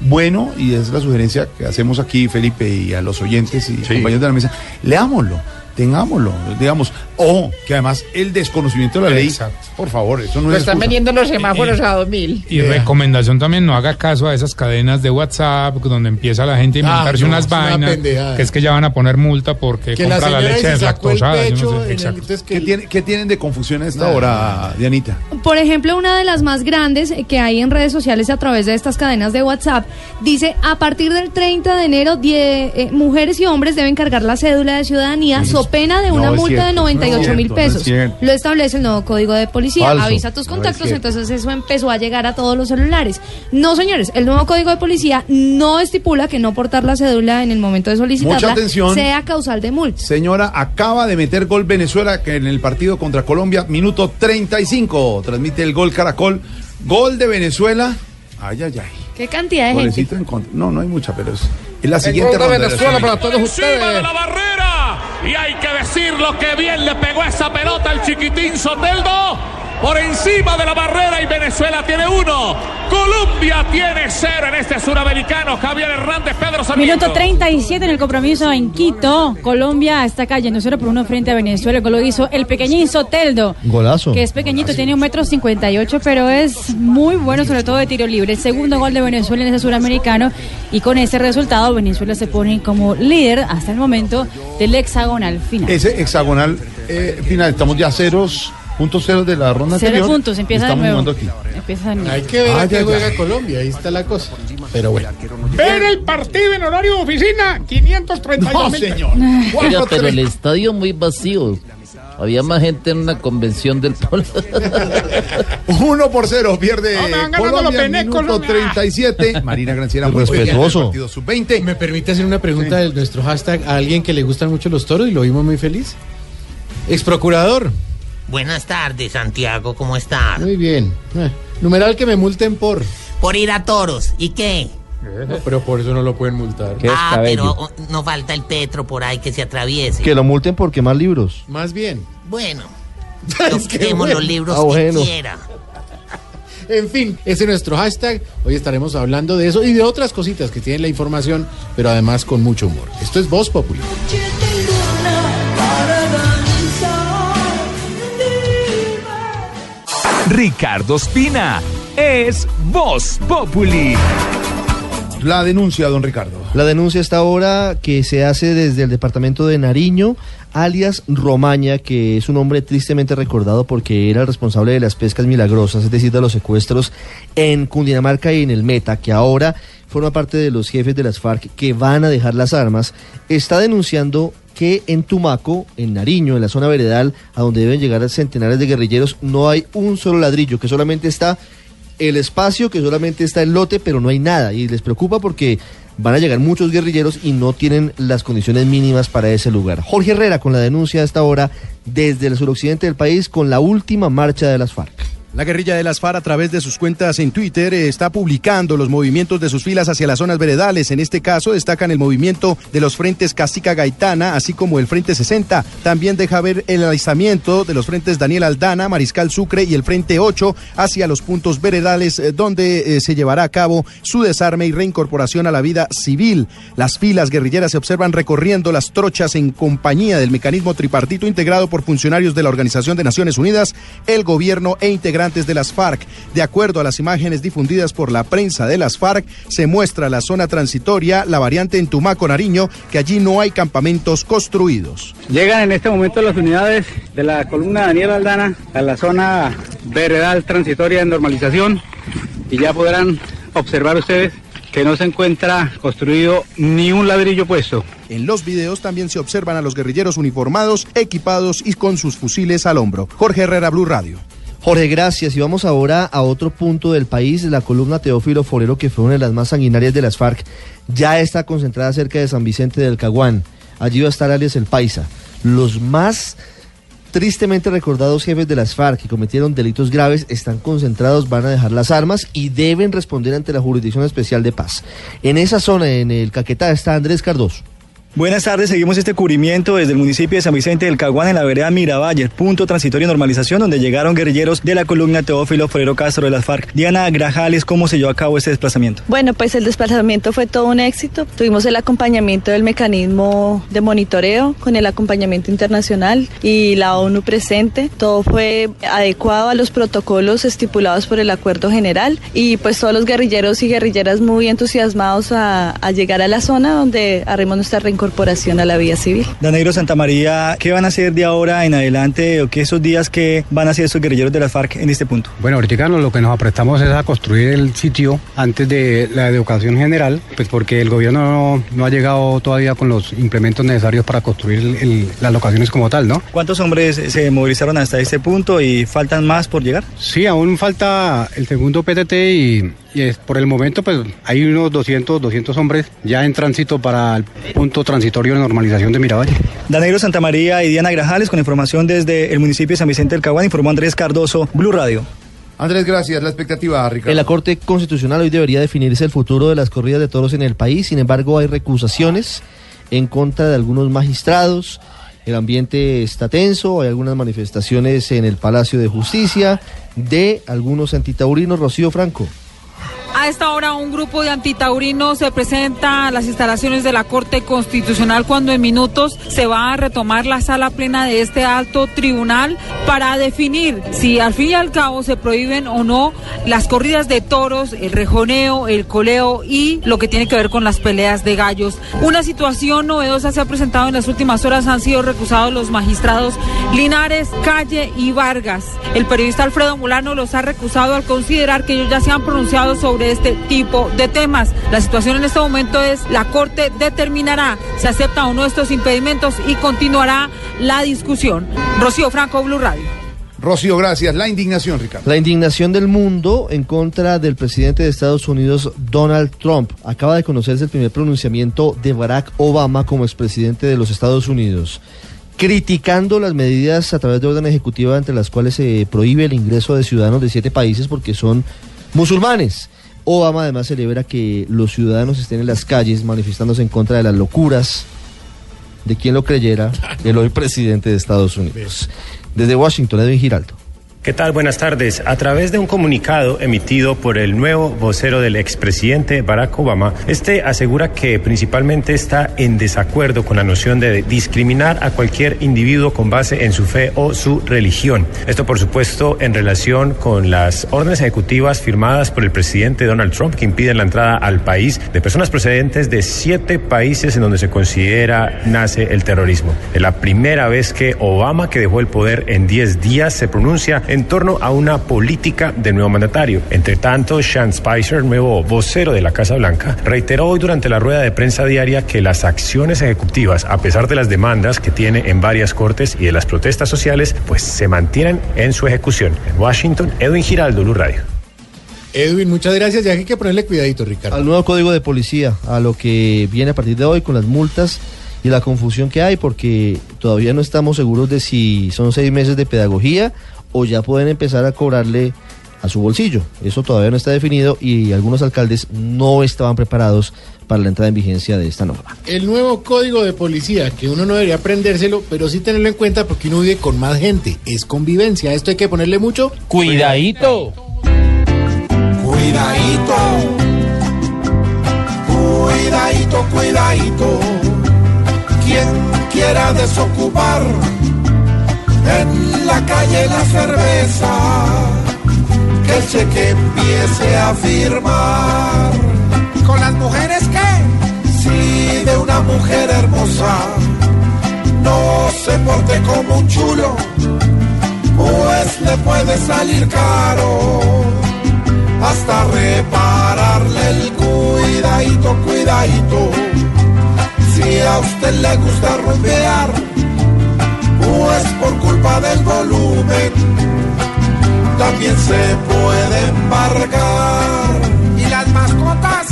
Bueno, y es la sugerencia que hacemos aquí, Felipe, y a los oyentes y compañeros de la mesa, leámoslo, tengámoslo, digamos, o que además el desconocimiento de la ley, Exacto. por favor, eso no Lo es están vendiendo los semáforos a 2000. Y recomendación también, no haga caso a esas cadenas de WhatsApp donde empieza la gente a inventarse Ah, no, unas una vainas, que es que ya van a poner multa porque Que la compra la, señora leche deslactosada. no sé. en el- Exacto. ¿Qué, tiene- qué tienen de confusión a esta Nada. hora, Dianita? Por ejemplo, una de las más grandes eh, que hay en redes sociales a través de estas cadenas de WhatsApp dice, a partir del 30 de enero, die- eh, mujeres y hombres deben cargar la cédula de ciudadanía, so pena de No una es multa de cierto, 98 no es mil no pesos. Lo establece el nuevo código de policía. Falso. Avisa a tus No es contactos, entonces eso empezó a llegar a todos los celulares. No, señores, el nuevo código de policía no estipula que no portar la cédula en el momento de solicitarla Mucha atención. sea causal de multa. Señora, acaba de meter gol Venezuela que en el partido contra Colombia, minuto 35. Transmite el gol Caracol. Gol de Venezuela. Ay, ay, ay. ¿Qué cantidad de gente? Golecito en contra. No, no hay mucha, pero es, es la siguiente gol de ronda Venezuela la para todos ustedes. la barrera. Y hay que decirlo que bien le pegó esa pelota al chiquitín Soteldo. Por encima de la barrera y Venezuela tiene uno. Colombia tiene cero en este suramericano. Javier Hernández, Pedro Sarmiento. Minuto 37 en el compromiso en Quito. Colombia está cayendo 0 por 1 frente a Venezuela. El gol lo hizo el pequeñín Soteldo. Golazo. Que es pequeñito, tiene un metro 58, pero es muy bueno, sobre todo de tiro libre. El segundo gol de Venezuela en ese suramericano. Y con ese resultado, Venezuela se pone como líder hasta el momento del hexagonal final. Ese hexagonal eh, final, estamos ya ceros, puntos ceros de la ronda Cero anterior. puntos, empieza de Estamos nuevo. jugando aquí. Empieza de nuevo. Hay que ver Ah, a qué juega Colombia, ahí está la cosa. Pero bueno. Ver el partido en horario de oficina, 532 No, mil señor. Oiga, pero el estadio muy vacío. Había más gente en una convención del polo. Uno por cero, pierde No, me van ganando Colombia, los penecos, minuto no me- 37. Marina Granciera, muy Respetuoso. bien en el partido sub-20. ¿Me permite hacer una pregunta de nuestro hashtag a alguien que le gustan mucho los toros y lo vimos muy feliz? Ex procurador. Buenas tardes, Santiago, ¿cómo estás? Muy bien. Eh, numeral que me multen por. Por ir a toros. ¿Y qué? No, pero por eso no lo pueden multar. ah, pero no falta el Petro por ahí que se atraviese. Que lo multen por quemar libros. Más bien. Bueno, bueno. los libros Ah, bueno. que quiera. En fin, ese es nuestro hashtag. Hoy estaremos hablando de eso y de otras cositas que tienen la información, pero además con mucho humor. Esto es Voz Populi. Ricardo Espina es Voz Populi. La denuncia, don Ricardo. La denuncia está ahora que se hace desde el departamento de Nariño, alias Romaña, que es un hombre tristemente recordado porque era el responsable de las pescas milagrosas, es decir, de los secuestros en Cundinamarca y en el Meta, que ahora forma parte de los jefes de las FARC que van a dejar las armas, está denunciando que en Tumaco, en Nariño, en la zona veredal, a donde deben llegar centenares de guerrilleros, no hay un solo ladrillo, que solamente está el espacio, que solamente está el lote, pero no hay nada. Y les preocupa porque van a llegar muchos guerrilleros y no tienen las condiciones mínimas para ese lugar. Jorge Herrera con la denuncia a esta hora desde el suroccidente del país con la última marcha de las FARC. La guerrilla de las FARC a través de sus cuentas en Twitter eh, está publicando los movimientos de sus filas hacia las zonas veredales. En este caso destacan el movimiento de los frentes Casica Gaitana, así como el Frente 60. También deja ver el alistamiento de los frentes Daniel Aldana, Mariscal Sucre y el Frente 8 hacia los puntos veredales eh, donde eh, se llevará a cabo su desarme y reincorporación a la vida civil. Las filas guerrilleras se observan recorriendo las trochas en compañía del mecanismo tripartito integrado por funcionarios de la Organización de Naciones Unidas, el gobierno e integrantes de las FARC. De acuerdo a las imágenes difundidas por la prensa de las FARC, se muestra la zona transitoria, la variante en Tumaco, Nariño, que allí no hay campamentos construidos. Llegan en este momento las unidades de la columna Daniel Aldana a la zona veredal transitoria de normalización y ya podrán observar ustedes que no se encuentra construido ni un ladrillo puesto. En los videos también se observan a los guerrilleros uniformados, equipados y con sus fusiles al hombro. Jorge Herrera, Blue Radio. Jorge, gracias. Y vamos ahora a otro punto del país. La columna Teófilo Forero, que fue una de las más sanguinarias de las FARC, ya está concentrada cerca de San Vicente del Caguán. Allí va a estar alias El Paisa. Los más tristemente recordados jefes de las FARC que cometieron delitos graves están concentrados, van a dejar las armas y deben responder ante la Jurisdicción Especial de Paz. En esa zona, en el Caquetá, está Andrés Cardoso. Buenas tardes, seguimos este cubrimiento desde el municipio de San Vicente del Caguán en la vereda Miravalle, punto transitorio de normalización donde llegaron guerrilleros de la columna Teófilo Forero Castro de las FARC. Diana Grajales, ¿cómo se llevó a cabo este desplazamiento? Bueno, pues el desplazamiento fue todo un éxito. Tuvimos el acompañamiento del mecanismo de monitoreo con el acompañamiento internacional y la ONU presente. Todo fue adecuado a los protocolos estipulados por el acuerdo general y pues todos los guerrilleros y guerrilleras muy entusiasmados a, a llegar a la zona donde haremos nuestra reincorporación a la vía civil. Danegro Santa María, ¿qué van a hacer de ahora en adelante o qué esos días que van a hacer estos guerrilleros de las FARC en este punto? Bueno, ahorita lo que nos aprestamos es a construir el sitio antes de la educación general, pues porque el gobierno no, no ha llegado todavía con los implementos necesarios para construir el- el- las locaciones como tal, ¿no? ¿Cuántos hombres se movilizaron hasta este punto y faltan más por llegar? Sí, aún falta el segundo PTT y, y es- por el momento pues hay unos 200, 200 hombres ya en tránsito para el punto transitorio de normalización de Miravalle. Danegro Santa María y Diana Grajales con información desde el municipio de San Vicente del Caguán, informó Andrés Cardoso, Blue Radio. Andrés, gracias. La expectativa, Ricardo. En la Corte Constitucional hoy debería definirse el futuro de las corridas de toros en el país. Sin embargo, hay recusaciones en contra de algunos magistrados. El ambiente está tenso, hay algunas manifestaciones en el Palacio de Justicia de algunos antitaurinos. Rocío Franco. A esta hora un grupo de antitaurinos se presenta a las instalaciones de la Corte Constitucional cuando en minutos se va a retomar la sala plena de este alto tribunal para definir si al fin y al cabo se prohíben o no las corridas de toros, el rejoneo, el coleo y lo que tiene que ver con las peleas de gallos. Una situación novedosa se ha presentado en las últimas horas, han sido recusados los magistrados Linares, Calle y Vargas. El periodista Alfredo Mulano los ha recusado al considerar que ellos ya se han pronunciado sobre este tipo de temas. La situación en este momento es la Corte determinará si acepta o no estos impedimentos y continuará la discusión. Rocío Franco, Blue Radio. Rocío, gracias. La indignación, Ricardo. La indignación del mundo en contra del presidente de Estados Unidos, Donald Trump. Acaba de conocerse el primer pronunciamiento de Barack Obama como expresidente de los Estados Unidos, criticando las medidas a través de orden ejecutiva entre las cuales se prohíbe el ingreso de ciudadanos de siete países porque son musulmanes. Obama además celebra que los ciudadanos estén en las calles manifestándose en contra de las locuras de quien lo creyera, el hoy presidente de Estados Unidos. Desde Washington, Edwin Giraldo. ¿Qué tal? Buenas tardes. A través de un comunicado emitido por el nuevo vocero del expresidente Barack Obama, este asegura que principalmente está en desacuerdo con la noción de discriminar a cualquier individuo con base en su fe o su religión. Esto, por supuesto, en relación con las órdenes ejecutivas firmadas por el presidente Donald Trump que impiden la entrada al país de personas procedentes de siete países en donde se considera nace el terrorismo. Es la primera vez que Obama, que dejó el poder en 10 días, se pronuncia en torno a una política del nuevo mandatario. Entre tanto, Sean Spicer, nuevo vocero de la Casa Blanca, reiteró hoy durante la rueda de prensa diaria que las acciones ejecutivas, a pesar de las demandas que tiene en varias cortes y de las protestas sociales, pues se mantienen en su ejecución. En Washington, Edwin Giraldo, Luz Radio. Edwin, muchas gracias. Ya hay que ponerle cuidadito, Ricardo. Al nuevo código de policía, a lo que viene a partir de hoy con las multas y la confusión que hay, porque todavía no estamos seguros de si son seis meses de pedagogía o ya pueden empezar a cobrarle a su bolsillo. Eso todavía no está definido y algunos alcaldes no estaban preparados para la entrada en vigencia de esta norma. El nuevo código de policía, que uno no debería aprendérselo, pero sí tenerlo en cuenta porque uno vive con más gente. Es convivencia. Esto hay que ponerle mucho Cuidadito. Cuidadito, cuidadito, cuidadito. Quien quiera desocupar en la calle la cerveza, que el cheque empiece a firmar. ¿Con las mujeres qué? Si de una mujer hermosa no se porte como un chulo, pues le puede salir caro hasta repararle el cuidadito, cuidadito. Si a usted le gusta rumbear, pues por culpa del volumen, también se puede embargar. ¿Y las mascotas?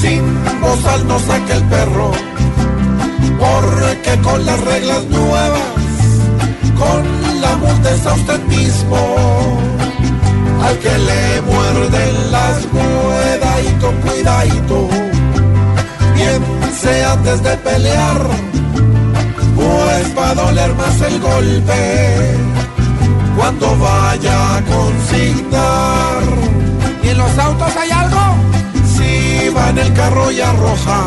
Sin bozal no saque el perro, porque con las reglas nuevas, con la multa es a usted mismo al que le muerden las cuidadito, cuidadito. Piense antes de pelear, pues va a doler más el golpe cuando vaya a consignar. ¿Y en los autos hay algo? Si va en el carro y arroja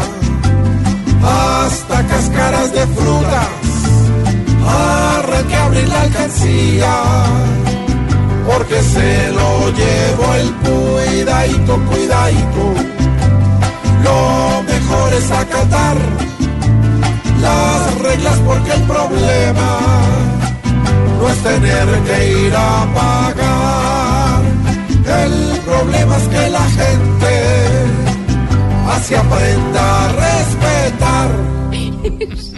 hasta cáscaras de frutas, arranque a abrir la alcancía porque se lo llevo el cuidadito, cuidadito. Lo mejor es acatar las reglas porque el problema no es tener que ir a pagar. El problema es que la gente así aprenda a respetar.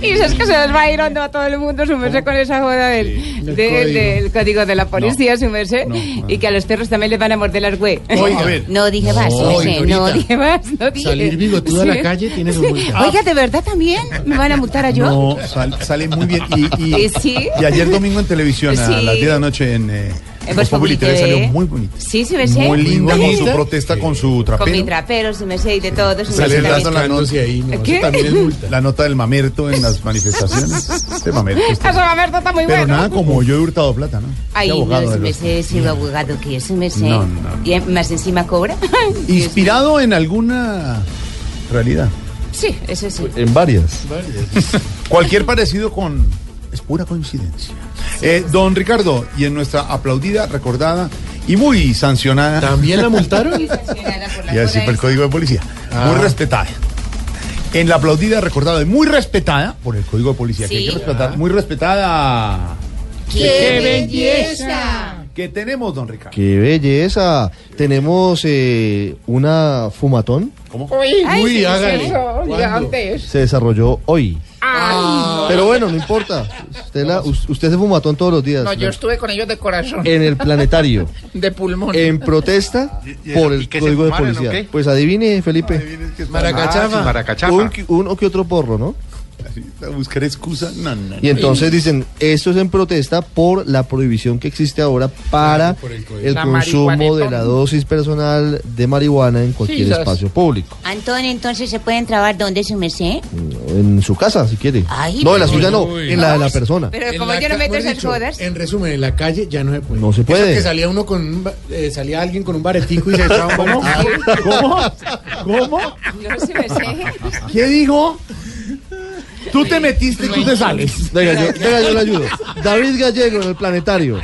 Y es que se nos va a ir hondo a todo el mundo, sumerse con esa joda del, Del del- código. del código de la policía, sumerse. y que a los perros también les van a morder las güey. Oiga. A ver. No dije más, No, no dije más, no dije. Salir bigotudo a la Sí. calle tiene su multa. Oiga, ¿de verdad también? ¿Me van a multar a yo? No, sal- sale muy bien. Y, y- ¿Y sí? y ayer domingo en televisión, a Sí. las 10 de la noche en, eh, En Voz Voz Populi TV TV. salió muy bonita. Sí, sumerse. Muy linda con su protesta, con su Con mi trapero. trapero, sumerse y de todo. Sale dando también. la nota, ¿Qué? también es multa. La nota del mamerto en las manifestaciones. Este mamerto está- Eso a ver, está muy Pero bueno. nada como yo he hurtado plata, ¿no? Ay, abogado no, de si me los- sé, lo abogado que es, me sé. No, no. Y más encima cobra. Inspirado en alguna realidad. sí, eso sí. En varias. Cualquier parecido con... Es pura coincidencia. Eh, don Ricardo, y en nuestra aplaudida, recordada y muy sancionada... ¿También la multaron? y así por el código de policía. Ah. Muy respetada. En la aplaudida, recordada y muy respetada por el código de policía. Que hay que respetar. Muy respetada. ¡Qué belleza! ¿Qué tenemos, don Ricardo? ¡Qué belleza! Tenemos eh, una fumatón. ¿Cómo? Uy, Uy, sí, hágale. Se desarrolló hoy. Ay. Pero bueno, no importa. Usted, la- us- usted se fumatón todos los días. No, yo estuve con ellos de corazón. En el planetario. De pulmón. En protesta por el código de policía. Pues adivine, Felipe. Ah, sí, maracachafa. Un, uno que otro porro, ¿no? A buscar excusa. No, no, Y no. entonces dicen, esto es en protesta por la prohibición que existe ahora para el consumo de la dosis personal de marihuana en cualquier espacio público. Antonio, entonces se pueden trabar dónde su merced. En su casa, si quiere. Ay, no, en la uy, suya no, uy. en la de la persona. Pero como yo no meto esas dicho, jodas. En resumen, en la calle ya no se puede. No se Eso puede. que salía uno con un eh, salía alguien con un baretico y se echaba un ¿Cómo? ¿Cómo? ¿Cómo? No se merced. ¿Qué dijo? Tú te metiste y tú te sales. Venga, yo, venga, yo le ayudo. David Gallego en el planetario.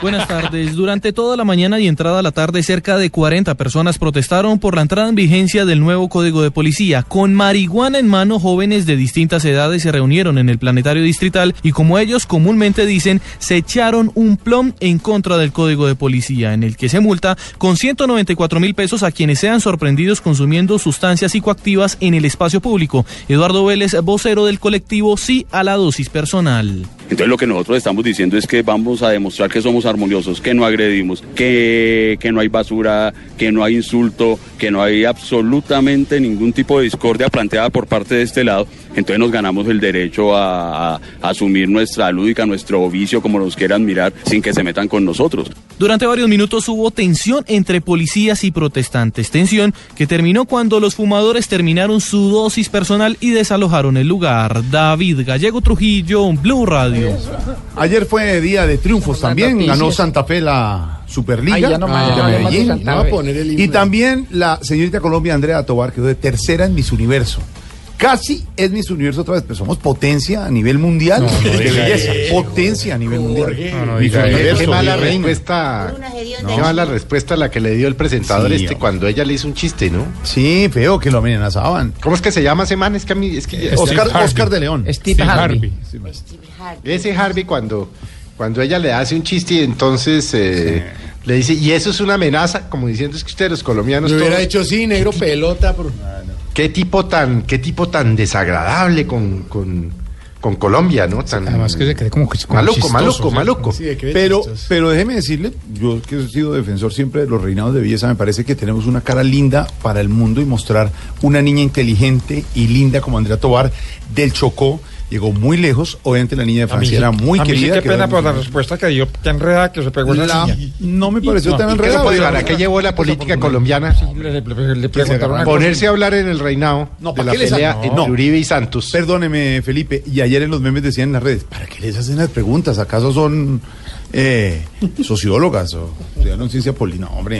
Buenas tardes. Durante toda la mañana y entrada a la tarde, cerca de 40 personas protestaron por la entrada en vigencia del nuevo Código de Policía. Con marihuana en mano, jóvenes de distintas edades se reunieron en el planetario distrital y, como ellos comúnmente dicen, se echaron un plom en contra del Código de Policía, en el que se multa con 194 mil pesos a quienes sean sorprendidos consumiendo sustancias psicoactivas en el espacio público. Eduardo Vélez, vocero del colectivo Sí a la dosis personal. Entonces lo que nosotros estamos diciendo es que vamos a demostrar que somos armoniosos, que no agredimos, que, que no hay basura, que no hay insulto, que no hay absolutamente ningún tipo de discordia planteada por parte de este lado. Entonces nos ganamos el derecho a, a- a asumir nuestra lúdica, nuestro vicio, como nos quieran mirar, sin que se metan con nosotros. Durante varios minutos hubo tensión entre policías y protestantes, tensión que terminó cuando los fumadores terminaron su dosis personal y desalojaron el lugar. David Gallego Trujillo, Blue Radio. Ayer fue día de triunfos también. Ganó Santa Fe la Superliga Ay, ya no más, de no Medellín. No. Y también la señorita Colombia Andrea Tobar quedó de tercera en Miss Universo. Casi es Miss Universo otra vez, pero somos potencia a nivel mundial. No, no de belleza. eso. Potencia a nivel mundial. No, no Miss. Universo, Qué mala respuesta. Qué mala respuesta la que le dio el presentador Sí, este hombre. cuando ella le hizo un chiste, ¿no? Sí, feo que lo amenazaban. ¿Cómo es que se llama ese man? Es que a mí es que Oscar, Oscar de León. Steve Harvey. Ese Harvey cuando cuando ella le hace un chiste y entonces eh, le dice, y eso es una amenaza, como diciendo es que ustedes los colombianos Me hubiera todos- hecho sí, negro pelota. Pero... qué tipo tan, qué tipo tan desagradable con, con, con Colombia, ¿no? Tan, además que se cree como que- como maluco, chistoso, maluco, maluco. Sí, de que Pero, chistoso. pero déjeme decirle, yo que he sido defensor siempre de los reinados de belleza, me parece que tenemos una cara linda para el mundo y mostrar una niña inteligente y linda como Andrea Tobar del Chocó. Llegó muy lejos, obviamente la niña de A sí- Francia era muy a mí sí querida. qué pena por la respuesta que dio, qué enredada que se pegó esa La- niña. no me pareció tan ¿Y qué. ¿Para qué llevó la política colombiana? Le, le- Ponerse a hablar en el reinado No, de ¿para la qué les pelea entre No. Uribe y Santos. Perdóneme, Felipe, y ayer en los memes decían en las redes, ¿para qué les hacen las preguntas? ¿Acaso son eh, sociólogas o estudiaron ciencia política? No, hombre,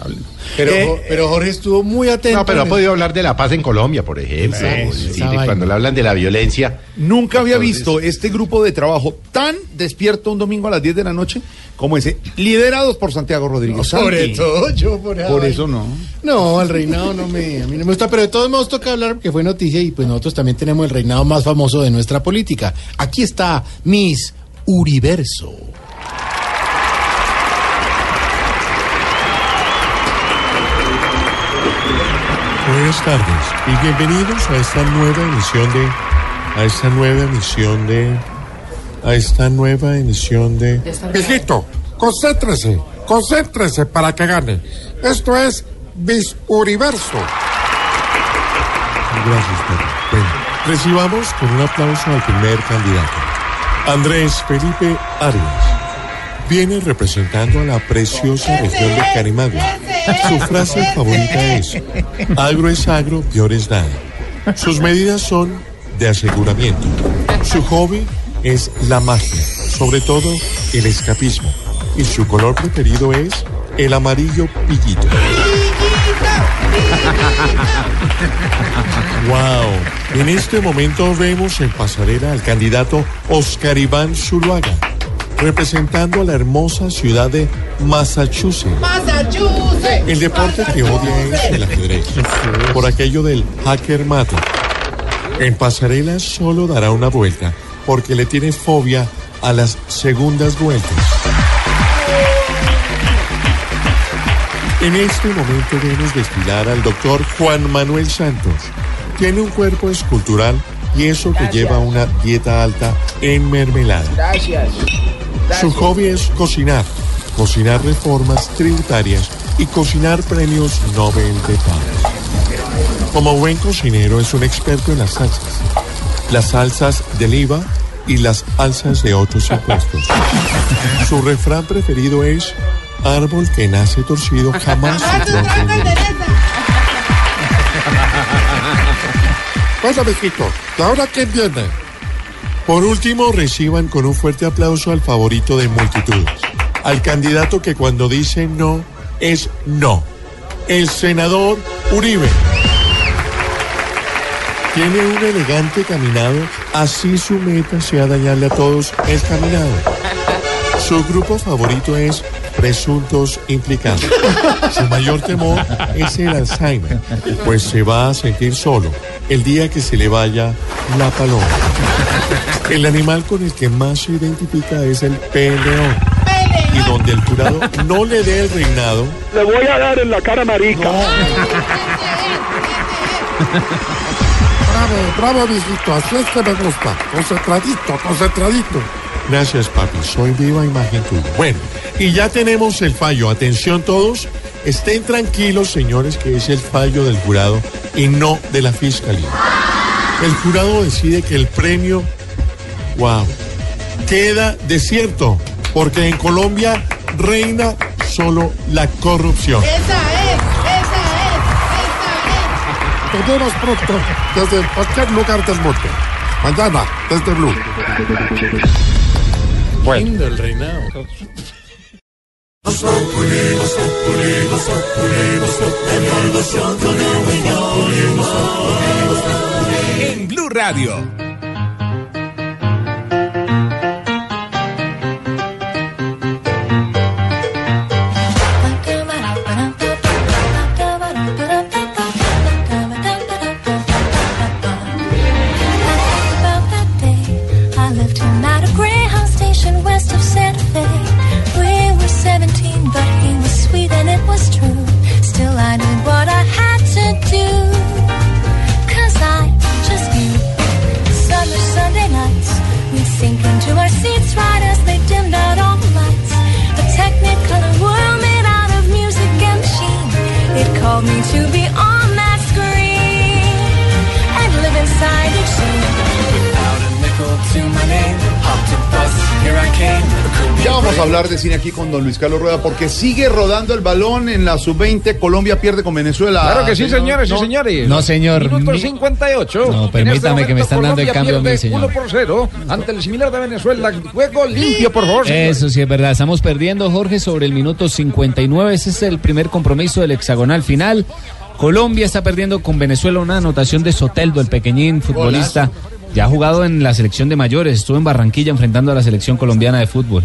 hablen. Pero, Eh, pero Jorge estuvo muy atento. No, pero ha podido hablar de la paz en Colombia, por ejemplo. Sí, cuando le hablan de la violencia. Nunca había Entonces- visto este grupo de trabajo tan despierto un domingo a las 10 de la noche como ese, liderados por Santiago Rodríguez. Sobre Santi. todo yo por Por eso no. No, el reinado no me, a mí no me gusta, pero de todos modos toca hablar porque fue noticia y pues nosotros también tenemos el reinado más famoso de nuestra política. Aquí está Miss Uriverso. Buenas tardes y bienvenidos a esta nueva emisión de a esta nueva emisión de a esta nueva emisión de Viejito, concéntrese, concéntrese para que gane. Esto es Miss Universo. Gracias, Pedro. Bueno, recibamos con un aplauso al primer candidato. Andrés Felipe Arias. Viene representando a la preciosa región de Carimagua. Su frase favorita es, agro es agro, peor es nada. Sus medidas son de aseguramiento. Su hobby es la magia, sobre todo el escapismo. Y su color preferido es el amarillo pillito. Wow. En este momento vemos en pasarela al candidato Oscar Iván Zuluaga, representando a la hermosa ciudad de Massachusetts. Massachusetts. El deporte que odia es el ajedrez, por aquello del hacker mate. En pasarela solo dará una vuelta, porque le tiene fobia a las segundas vueltas. En este momento vemos desfilar al doctor Juan Manuel Santos. Tiene un cuerpo escultural y eso que lleva una dieta alta en mermelada. Gracias. Su hobby es cocinar, cocinar reformas tributarias y cocinar premios Nobel de Paz. Como buen cocinero es un experto en las salsas. las salsas del IVA y las alzas de otros impuestos. Su refrán preferido es árbol que nace torcido jamás su tronco endereza". Bueno, mijito, ¿y ahora quién viene? Por último, reciban con un fuerte aplauso al favorito de multitudes, al candidato que cuando dice no es no, el senador Uribe. Tiene un elegante caminado, así su meta sea dañarle a todos el caminado. Su grupo favorito es presuntos implicados. Su mayor temor es el Alzheimer, pues se va a sentir solo el día que se le vaya la paloma. El animal con el que más se identifica es el peleón. Y donde el jurado no le dé el reinado, Le voy a dar en la cara marica. Bravo, bravo, viejito. Así es que me gusta. Concentradito, concentradito. Gracias, papi. Soy viva imagen tuya. Bueno, y ya tenemos el fallo. Atención todos. Estén tranquilos, señores, que es el fallo del jurado y no de la fiscalía. El jurado decide que el premio, wow, queda desierto, porque en Colombia reina solo la corrupción. Esa es, esa Nos vemos pronto desde cualquier lugar del mundo. Mañana, desde Blue. Bueno. el reinado. En Blue Radio. Called me to be on that screen and live inside each scene. Ya vamos a hablar de cine aquí con don Luis Carlos Rueda porque sigue rodando el balón en la sub-20. Colombia pierde con Venezuela. Claro que sí, Señor, señores y ¿no? señores. No, señor. Minuto Mi- 58. No, En permítame este que me están dando el Colombia cambio a mí, señor. 1 por 0 ante el similar de Venezuela. Juego limpio, por favor. señor. Eso sí es verdad. Estamos perdiendo, Jorge, sobre el minuto 59. Ese es el primer compromiso del hexagonal final. Colombia está perdiendo con Venezuela una anotación de Soteldo, el pequeñín futbolista. Ya ha jugado en la selección de mayores, estuvo en Barranquilla enfrentando a la selección colombiana de fútbol.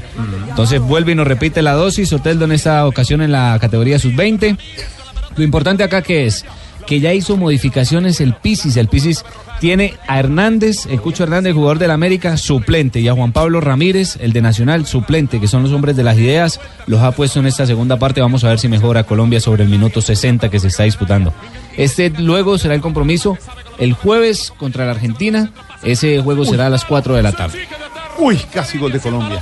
Entonces vuelve y nos repite la dosis, Soteldo en esta ocasión en la categoría sub-20. Lo importante acá que es que ya hizo modificaciones el Pisis. El Pisis tiene a Hernández, el Cucho Hernández, jugador del América, suplente, y a Juan Pablo Ramírez, el de Nacional, suplente, que son los hombres de las ideas, los ha puesto en esta segunda parte. Vamos a ver si mejora Colombia sobre el minuto 60 que se está disputando. Este luego será el compromiso el jueves contra la Argentina. Ese juego será a las 4 de la tarde. Uy, casi gol de Colombia.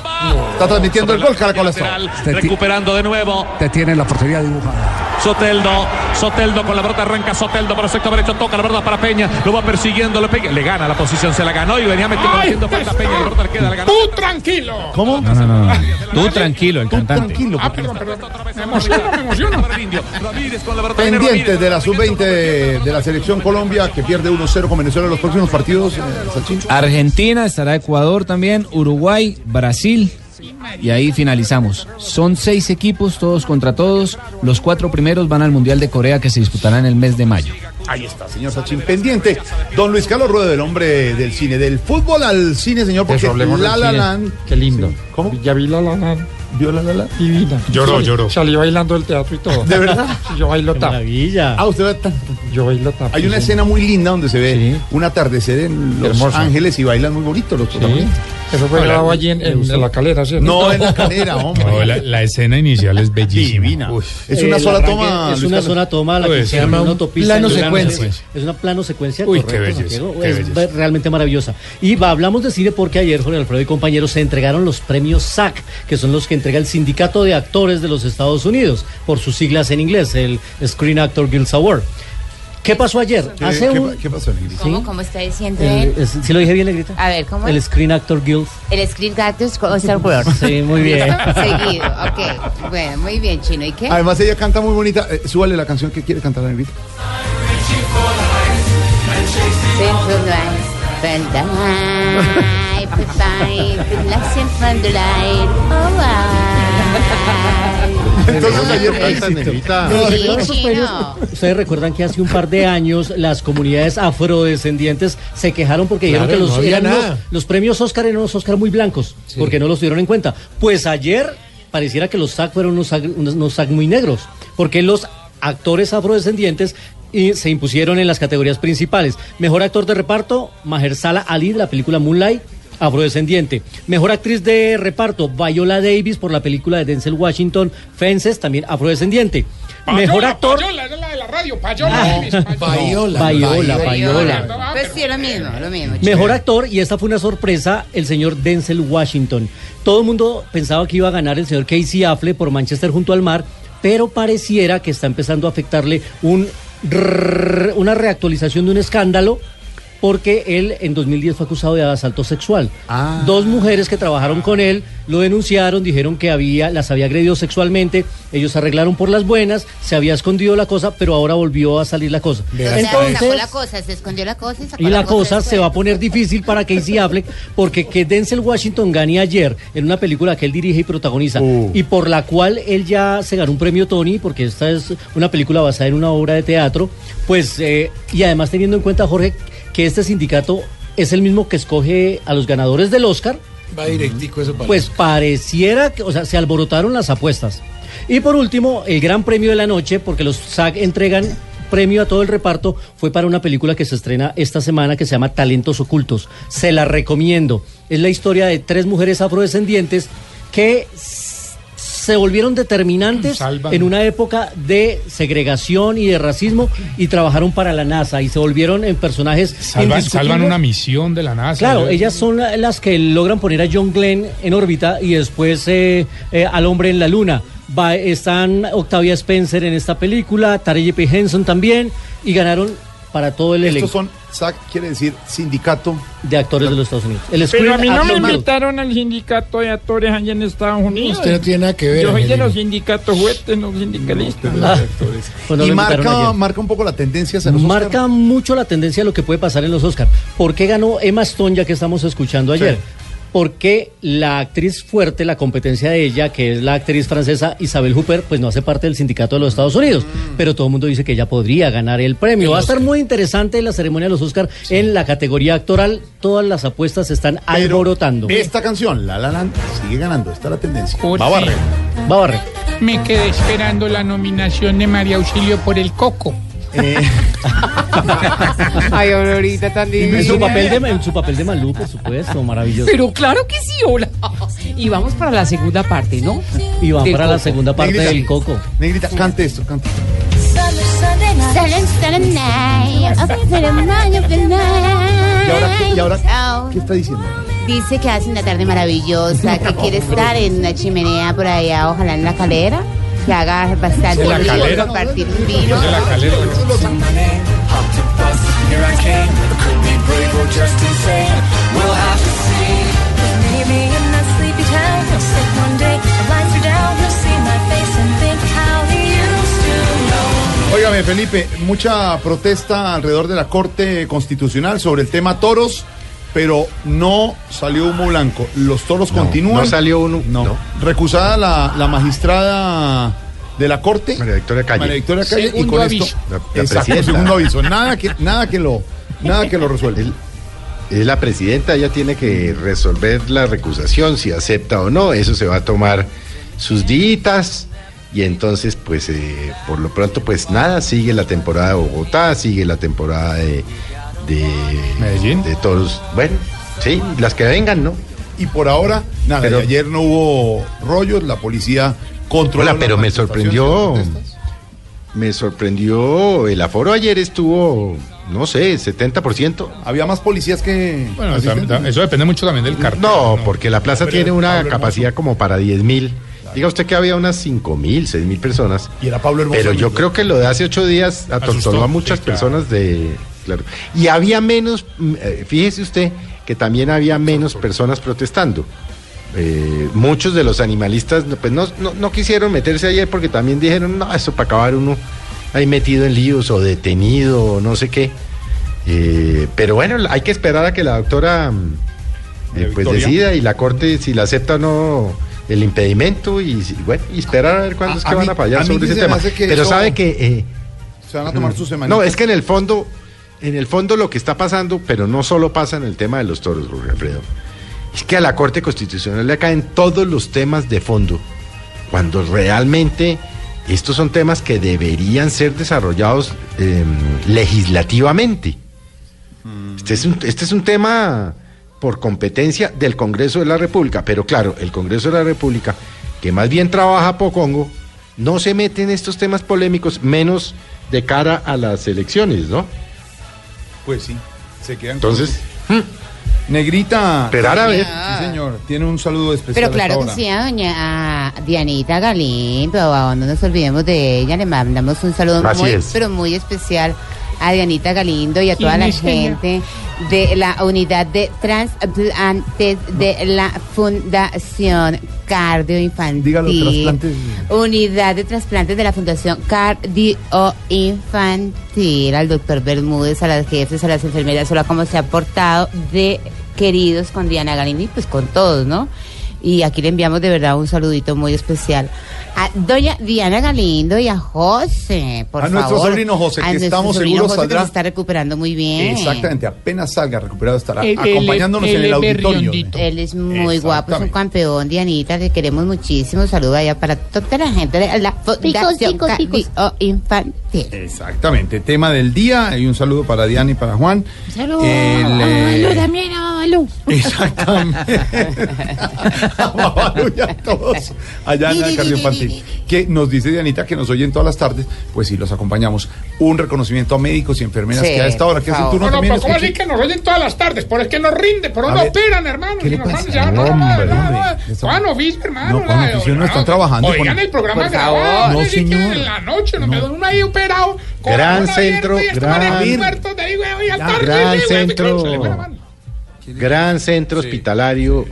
Está transmitiendo el gol Caracol Estado. Recuperando de nuevo. Te tiene la portería dibujada. Soteldo, Soteldo con la pelota arranca Soteldo para el sector derecho, toca la pelota para Peña, lo va persiguiendo, le pega, le gana la posición, se la ganó y venía metiendo falta Peña, la le queda, la ganó. Tú tranquilo. ¿Cómo? No, no, no. Tú tranquilo, el cantante. Tranquilo, Ah, perdón, perdón. Me emociono, me emociono. Pendientes de la sub-20 de, la selección Colombia que pierde 1-0 con Venezuela en los próximos partidos. eh. Argentina, estará Ecuador también, Uruguay, Brasil. Y ahí finalizamos. Son seis equipos, todos contra todos. Los cuatro primeros van al Mundial de Corea que se disputará en el mes de mayo. Ahí está, señor Sachin. Pendiente. Don Luis Carlos Rueda, del hombre del cine. Del fútbol al cine, señor, porque La La. Land. Qué lindo. ¿Cómo? Ya vi la la Land. ¿Vio La La Land? Divina. Lloró, lloró. Salí bailando del teatro y todo. ¿De verdad? Sí, yo bailo tap. maravilla. Ah, usted ve tan- Yo bailo tap. Hay una sí. escena muy linda donde se ve un atardecer en Los Hermoso. Ángeles y bailan muy bonito los protagonistas. Eso fue grabado allí en, en- en la calera, ¿cierto? No, en la calera, hombre. No, la, la escena inicial es bellísima. Uy. Es una El sola toma. Es una sola toma la que Pues, se llama autopista. Secuencia. Es una plano secuencia Uy, qué correcto, belleza, Santiago. qué es belleza. ve- realmente maravillosa. Y va, hablamos de cine porque ayer Jorge Alfredo y compañeros se entregaron los premios SAC, que son los que entrega el Sindicato de Actores de los Estados Unidos, por sus siglas en inglés, el Screen Actor Guild Award. ¿Qué pasó ayer? ¿Qué, Hace qué un... pa- qué pasó, Negrita? ¿Cómo, cómo está diciendo el- él? ¿Sí lo dije bien, Negrita? A ver, ¿cómo? El Screen Actor Guild. El Screen Star Wars. Sí, muy bien. Seguido, ok. Bueno, muy bien, Chino. ¿Y qué? Además ella canta muy bonita. Eh, súbale la canción que quiere cantar la Negrita. Entonces ayer Ustedes recuerdan que hace un par de años las comunidades afrodescendientes se quejaron porque dijeron Claro, que los, no había eran los, premios Oscar eran unos Oscar muy blancos, porque no los tuvieron en cuenta. Pues ayer pareciera que los SAG fueron unos SAG, unos- unos SAG muy negros, porque los actores afrodescendientes y se impusieron en las categorías principales. Mejor actor de reparto, Mahershala Ali de la película Moonlight, afrodescendiente. Mejor actriz de reparto, Viola Davis por la película de Denzel Washington, Fences, también afrodescendiente. Mejor actor... Payola, era la de la radio, Payola. Payola, Payola, Payola. Pues sí, lo mismo, lo mismo. Mejor actor, y esta fue una sorpresa, el señor Denzel Washington. Todo el mundo pensaba que iba a ganar el señor Casey Affleck por Manchester junto al mar, pero pareciera que está empezando a afectarle un una reactualización de un escándalo porque él en 2010 fue acusado de asalto sexual. Dos mujeres que trabajaron con él lo denunciaron, dijeron que había las había agredido sexualmente, ellos arreglaron por las buenas, se había escondido la cosa, pero ahora volvió a salir la cosa. O sea, Entonces, sacó la cosa, se escondió la cosa y sacó y la cosa cosa se va a poner difícil para Casey Affleck porque que Denzel Washington gane ayer en una película que él dirige y protagoniza y por la cual él ya se ganó un premio Tony porque esta es una película basada en una obra de teatro, pues eh, y además teniendo en cuenta Jorge que este sindicato es el mismo que escoge a los ganadores del Oscar, Va directico eso para pues pareciera que, o sea, se alborotaron las apuestas. Y por último, el gran premio de la noche, porque los SAG entregan premio a todo el reparto, fue para una película que se estrena esta semana que se llama Talentos Ocultos. Se la recomiendo. Es la historia de tres mujeres afrodescendientes que se volvieron determinantes Salvan. en una época de segregación y de racismo y trabajaron para la NASA y se volvieron en personajes Salvan, salvan una misión de la NASA. Claro, ellas son la- las que logran poner a John Glenn en órbita y después eh, eh, al hombre en la luna. Va- están Octavia Spencer en esta película, Taraji P. Henson también y ganaron para todo el Estos elenco son, SAC quiere decir sindicato de actores de los Estados Unidos. El Pero a mí no me invitaron al sindicato de actores allá en Estados Unidos. Usted no tiene nada que ver, Yo soy de los sindicatos no sindicalistas. Ah, pues no y marca, marca un poco la tendencia hacia los Marca mucho la tendencia de lo que puede pasar en los Oscars. ¿Por qué ganó Emma Stone ya que estamos escuchando ayer? Porque la actriz fuerte, la competencia de ella, que es la actriz francesa Isabel Hooper, pues no hace parte del sindicato de los Estados Unidos. Pero todo el mundo dice que ella podría ganar el premio. Va a estar muy interesante la ceremonia de los Oscars en la categoría actoral. Todas las apuestas se están alborotando. Esta canción, La La Land, sigue ganando. Esta es la tendencia. Por Va a barrer. fin. Va a barrer. Me quedé esperando la nominación de María Auxilio por el Coco. Eh, Ay, Aurorita tan divina. En su papel de, en su papel de Malú, por supuesto, maravilloso. Pero claro que sí, hola. Y vamos para la segunda parte, ¿no? Y va Del para la Coco. segunda parte Negrita. del Coco. Negrita, cante esto, cante. ¿Y ahora qué, y ahora, qué está diciendo? Dice que hace una tarde maravillosa, que quiere estar en una chimenea por allá, ojalá en la calera, que haga bastante ¿De la calera? compartir un vino. De la calera. Óigame, Felipe, mucha protesta alrededor de la Corte Constitucional sobre el tema toros, pero no salió humo blanco. Los toros continúan. no salió uno. No. Recusada la, la magistrada de la Corte. María Victoria Calle. María Victoria Calle. y con aviso. esto. La- la exacto, segundo aviso. Nada que, nada que lo, nada que lo resuelve. Es la presidenta, ella tiene que resolver la recusación, si acepta o no. Eso se va a tomar sus días. Y entonces, pues, eh, por lo pronto, pues nada, sigue la temporada de Bogotá, sigue la temporada de, de Medellín. De todos. Bueno, sí, las que vengan, ¿no? Y por ahora, nada, Pero- ayer no hubo rollos, la policía controló. Hola, pero me sorprendió. Me sorprendió. El aforo ayer estuvo, no sé, 70%. Había más policías que. Bueno, asistentes. eso depende mucho también del cartel. No, porque la plaza tiene una Pablo Hermoso. capacidad como para 10 mil Diga usted que había unas cinco mil, seis mil personas. Y era Pablo Hermoso. Pero yo creo que lo de hace ocho días atortoló Asustó, a muchas sí, claro. personas de. Claro. Y había menos, mm, eh, fíjese usted que también había menos personas protestando. Eh, muchos de los animalistas no, pues no, no- no quisieron meterse ayer porque también dijeron, no, eso para acabar uno ahí metido en líos o detenido o no sé qué. Eh, pero bueno, hay que esperar a que la doctora mm, eh, pues Victoria. decida y la corte si la acepta o no el impedimento y, bueno, y esperar a ver cuándo A- es a que van mí- a fallar sobre ese tema. Pero eso- sabe que eh, Se van a tomar sus semanas. no, es que en el fondo, en el fondo lo que está pasando, pero no solo pasa en el tema de los toros, Jorge Alfredo, es que a la Corte Constitucional le caen todos los temas de fondo, cuando realmente estos son temas que deberían ser desarrollados eh, legislativamente. Este es, un, este es un tema por competencia del Congreso de la República, pero claro, el Congreso de la República, que más bien trabaja Pocongo, no se mete en estos temas polémicos, menos de cara a las elecciones, ¿no? Pues sí, se quedan Entonces, con- Negrita. Esperar a ver. Sí, señor. Tiene un saludo especial. Pero claro que sí, a doña a Dianita Galindo, no nos olvidemos de ella, le mandamos un saludo Así muy, es. pero muy especial a Dianita Galindo y a toda ¿Quién la gente de la unidad de trasplantes de la Fundación Cardio Infantil. Dígalo, trasplantes. Unidad de trasplantes de la Fundación Cardio Infantil, al doctor Bermúdez, a las jefes, a las enfermeras, solo cómo se ha portado de queridos con Diana Galindo y pues con todos, ¿no? Y aquí le enviamos de verdad un saludito muy especial a doña Diana Galindo y a José, por A favor. nuestro sobrino José, que nuestro estamos sobrino seguros José, que saldrá- se está recuperando muy bien. Exactamente, apenas salga recuperado estará acompañándonos en el auditorio. berriondito. Él es muy guapo, es un campeón, Dianita, te queremos muchísimo. Saludos allá para toda la gente de la Fundación Infantil. Exactamente, tema del día y un saludo para Diana y para Juan. Saludos. Eh, Aló, también a Babalú. Exactamente. A Babalu y a todos allá en el cardio infantil. Que nos dice Dianita que nos oyen todas las tardes, pues sí, los acompañamos. Un reconocimiento a médicos y enfermeras Sí, que a esta hora, que por es el favor. turno No, no, también. pero ¿cómo así que nos oyen todas las tardes? Por es que nos rinde, por ver, operan, hermano. ¿qué Si le nos pasa? ya, no, no, Hombre, no, no, hermano. No, no están trabajando Oigan el programa Por grabado. favor. No, señor. En la noche, nos vemos uno ahí operado. Gran una centro, gran- sí, centro. Gran centro hospitalario,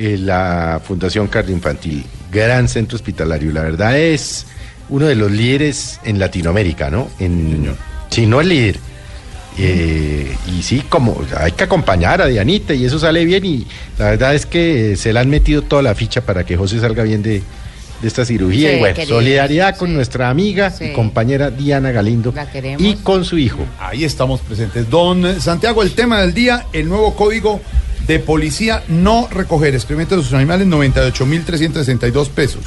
eh, la Fundación Cardioinfantil. Gran centro hospitalario. La verdad es uno de los líderes en Latinoamérica, ¿no? En, si no el líder. Eh, y sí, como hay que acompañar a Dianita y eso sale bien. Y la verdad es que eh, se le han metido toda la ficha para que José salga bien de, de esta cirugía. Sí, y bueno, querido. solidaridad con Sí. nuestra amiga Sí. y compañera Diana Galindo La queremos. y con su hijo. Ahí estamos presentes. Don Santiago, el tema del día, el nuevo código de policía no recoger excrementos de sus animales, 98.362 pesos.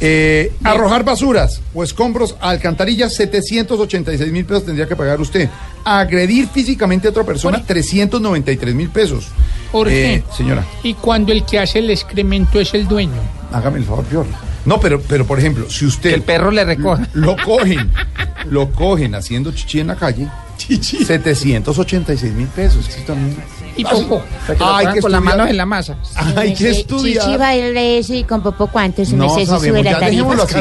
Eh, arrojar basuras o escombros a alcantarillas, 786 mil pesos tendría que pagar usted. Agredir físicamente a otra persona, 393 mil pesos. Jorge. Eh, señora, Y cuando el que hace el excremento es el dueño. hágame el favor, peor. No, pero, pero por ejemplo, si usted... Que el perro le recoja. Lo cogen, lo cogen haciendo chichi en la calle, 786 mil pesos. Esto también- Y poco. Para que con las manos en la masa. Hay que Chichi estudiar. baila eso y con popo cuánto se No sabemos, ya dejémoslo así.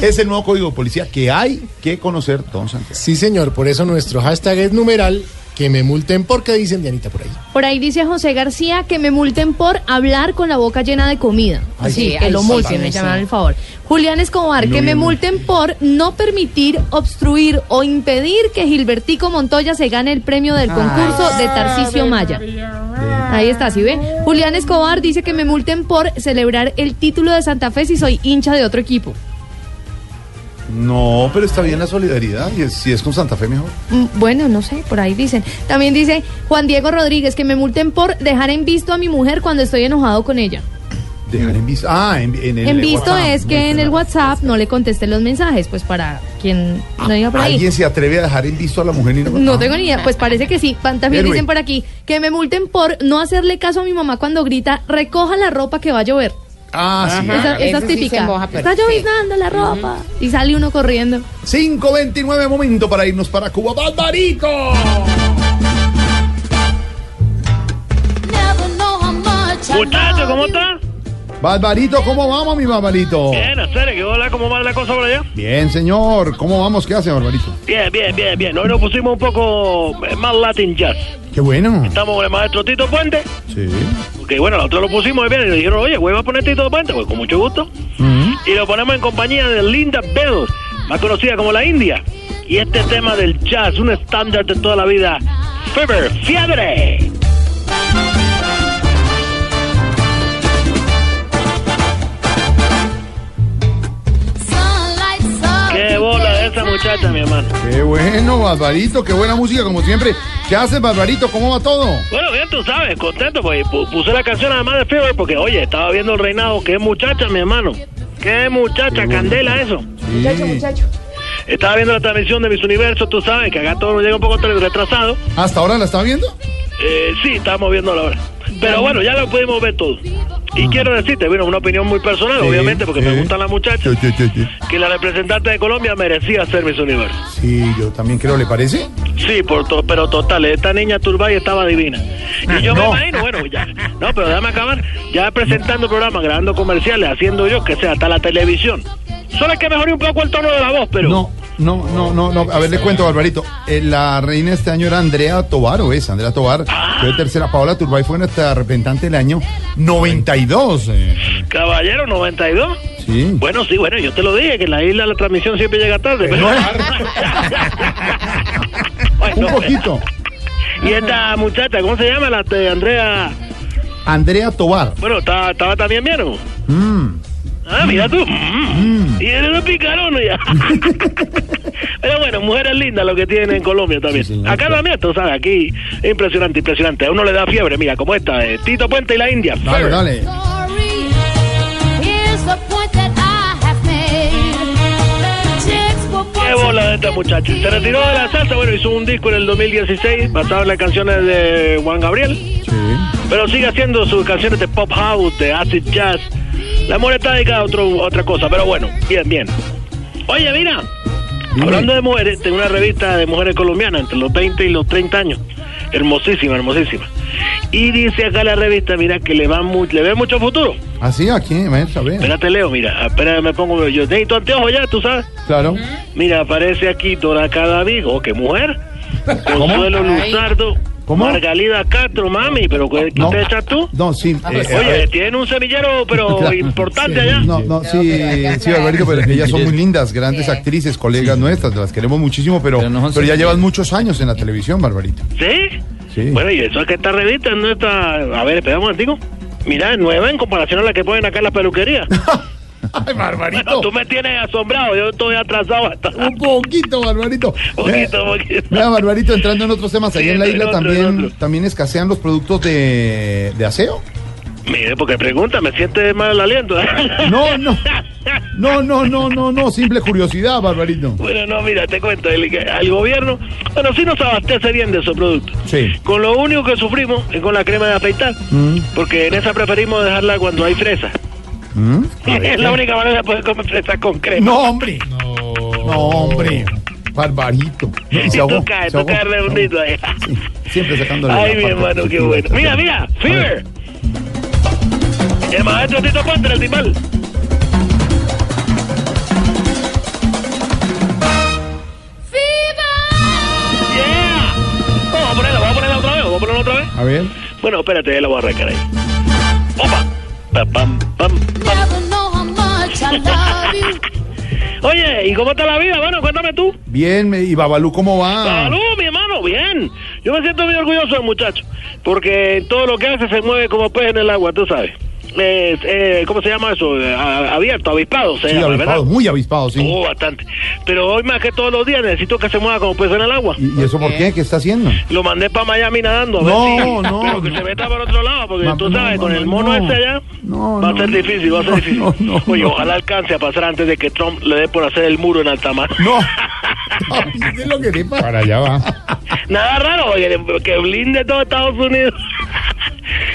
Es el nuevo código de policía que hay que conocer, don Santiago. Sí, señor, por eso nuestro hashtag es numeral, que me multen porque dicen Dianita por ahí. Por ahí dice José García que me multen por hablar con la boca llena de comida. Ay, sí, sí, que ay, lo multen, me llaman el favor. Julián Escobar, No, que me multen por no permitir, obstruir o impedir que Gilbertico Montoya se gane el premio del concurso de Tarcisio Maya. Ahí está, ¿sí ve? Julián Escobar dice que me multen por celebrar el título de Santa Fe si soy hincha de otro equipo. No, pero está bien la solidaridad. Y es- si es con Santa Fe, mejor. Mm, Bueno, no sé, por ahí dicen. También dice Juan Diego Rodríguez que me multen por dejar en visto a mi mujer cuando estoy enojado con ella. Dejar en visto. Ah, en, en el En visto WhatsApp. es que en el WhatsApp no le conteste los mensajes, pues para quien no diga por ahí. ¿Alguien se atreve a dejar en visto a la mujer? Y No tengo ni idea, pues parece que sí. También Héroe. dicen por aquí que me multen por no hacerle caso a mi mamá cuando grita, recoja la ropa que va a llover. Ah, sí. Esa, es típica. moja Está lloviznando la ropa. Y sale uno corriendo. 5.29 momento para irnos para Cuba. ¡Barbarito! Never know how much I Muchacho, love ¿cómo you. Barbarito, ¿cómo vamos, mi Barbarito? Bien, hacer que hola, ¿cómo va la cosa por allá? Bien, señor. ¿Cómo vamos? ¿Qué hace, Barbarito? Bien, bien, bien, bien. Hoy nos pusimos un poco eh, más Latin Jazz. Qué bueno. Estamos con el maestro Tito Puente. Sí. Que bueno, nosotros lo pusimos bien y le dijeron, oye, ¿va a poner Tito Puente? Pues con mucho gusto. Y lo ponemos en compañía de Linda Bell, más conocida como la India. Y este tema del jazz, un estándar de toda la vida. Fever, fiebre. Muchacha, mi hermano. Qué bueno, Barbarito. Qué buena música, como siempre. ¿Qué haces, Barbarito? ¿Cómo va todo? Bueno, bien, tú sabes, contento, pues pu- puse la canción además de Fever porque, oye, estaba viendo el reinado. Qué muchacha, mi hermano. Qué muchacha, candela eso. Muchacho, muchacho. Estaba viendo la transmisión de Mis Universo, tú sabes que acá todo llega un poco retrasado. ¿Hasta ahora la estaba viendo? Eh, sí, estamos viendo la hora. Pero bueno, ya lo pudimos ver todo. Y quiero decirte, bueno, una opinión muy personal, Sí, obviamente, porque sí. me gustan las muchachas, que la representante de Colombia merecía ser Miss Universo. Sí, yo también creo, ¿le parece? Sí, por to- pero total, esta niña Turbay estaba divina. Y yo me imagino, bueno, ya, no, pero déjame acabar, ya presentando programas, grabando comerciales, haciendo yo, que sea, hasta la televisión. Solo hay que mejorar un poco el tono de la voz, pero... No, no, no, no, no. A ver, le cuento, Barbarito. Eh, la reina este año era Andrea Tobar, ¿o es? Andrea Tobar. Fue tercera. Paola Turbay fue nuestra representante del año 92. eh. Caballero 92. Sí. Bueno, sí, bueno, yo te lo dije, que en la isla la transmisión siempre llega tarde. pero- Un poquito. y esta muchacha, ¿cómo se llama? La de Andrea... Andrea Tobar. Bueno, estaba, estaba también bien, ¿no? Mm. Ah, mira tú. Mm. Y eres un picarón ya. Pero bueno, mujeres lindas lo que tienen en Colombia también. Acá también, tú sabes, aquí impresionante, impresionante. A uno le da fiebre, mira, como esta, eh, Tito Puente y la India. Dale, dale. Qué bola de esta muchacha. Se retiró de la salsa, bueno, hizo un disco en el 2016 basado en las canciones de Juan Gabriel. Pero sigue haciendo sus canciones de pop house, de acid jazz. La mujer está dedicada a otro, otra cosa, pero bueno, bien, bien. Oye, mira, hablando de mujeres, tengo una revista de mujeres colombianas entre los 20 y los 30 años. Hermosísima, hermosísima. Y dice acá la revista, mira, que le, va mu- le ve mucho futuro. Así, aquí, maestra, ver. Espérate, Leo, mira, espera, me pongo yo. Necesito anteojos ya, tú sabes. Claro. Mira, aparece aquí Dora Cadavid. Oh, qué mujer. Consuelo Ay. Luzardo. ¿Cómo? Margalida Castro, mami, pero ¿qué, No. te echas tú? No, sí. eh, eh, a Oye, ver. tiene un semillero, pero Claro. importante Sí, allá. No, no, sí, sí, Barbarito, pero ellas son muy lindas, grandes actrices, colegas nuestras, las queremos muchísimo, pero, pero, ya llevan muchos años en la televisión, Barbarito. ¿Sí? Sí. Bueno, y eso es que esta revista no está... A ver, espera un momentico. Mira, es nueva en comparación a la que ponen acá en la peluquería. Ay, Barbarito. Bueno, tú me tienes asombrado, yo estoy atrasado hasta... Un poquito, Barbarito. Poquito, poquito. Mira, Barbarito, entrando en otros temas, ahí Sí, en la isla otro, también, también escasean los productos de, de aseo. Mire, porque pregunta, me siente mal el aliento. No, no. No, no, no, no, no, simple curiosidad, Barbarito. Bueno, no, mira, te cuento, el, gobierno, bueno, sí nos abastece bien de esos productos. Sí. Con lo único que sufrimos es con la crema de afeitar, Mm, porque en esa preferimos dejarla cuando hay fresa. Mm. es la única manera de poder comer fresa con crema. No, hombre. No, hombre. Barbarito. No, se ahogó, se ahogó. caes redondito ahí. Siempre sacándole Ay, la mi hermano, qué bueno. Mira, mira, Fever. El maestro Tito Puente, el timbal. Yeah. Vamos a ponerla, vamos a ponerla otra vez, vamos a ponerla otra vez. A ver. Bueno, espérate, la voy a arrancar ahí. Pa, pam, pam. Oye, ¿y cómo está la vida? Bueno, cuéntame tú. Bien, y Babalú, ¿cómo va? Salud, mi hermano, bien. Yo me siento muy orgulloso del muchacho, porque todo lo que hace se mueve como pez en el agua, tú sabes. Eh, eh, ¿Cómo se llama eso? Eh, a- abierto, avispado, se Sí, llama, avispado, ¿verdad? muy avispado, sí. Oh, bastante. Pero hoy más que todos los días necesito que se mueva como pez en el agua. ¿Y, y eso por qué? ¿Qué está haciendo? Lo mandé para Miami nadando. A No, ver si- no, Pero que no. se meta por otro lado, porque Ma- tú sabes, no, con el mono no. ese allá, No, va a ser no. difícil, va a ser No, difícil. no, no, Oye, no. ojalá alcance a pasar antes de que Trump le dé por hacer el muro en alta mar. No. ¿Qué es lo que te pasa? Para allá va. Nada raro, oye, que blinde todo Estados Unidos.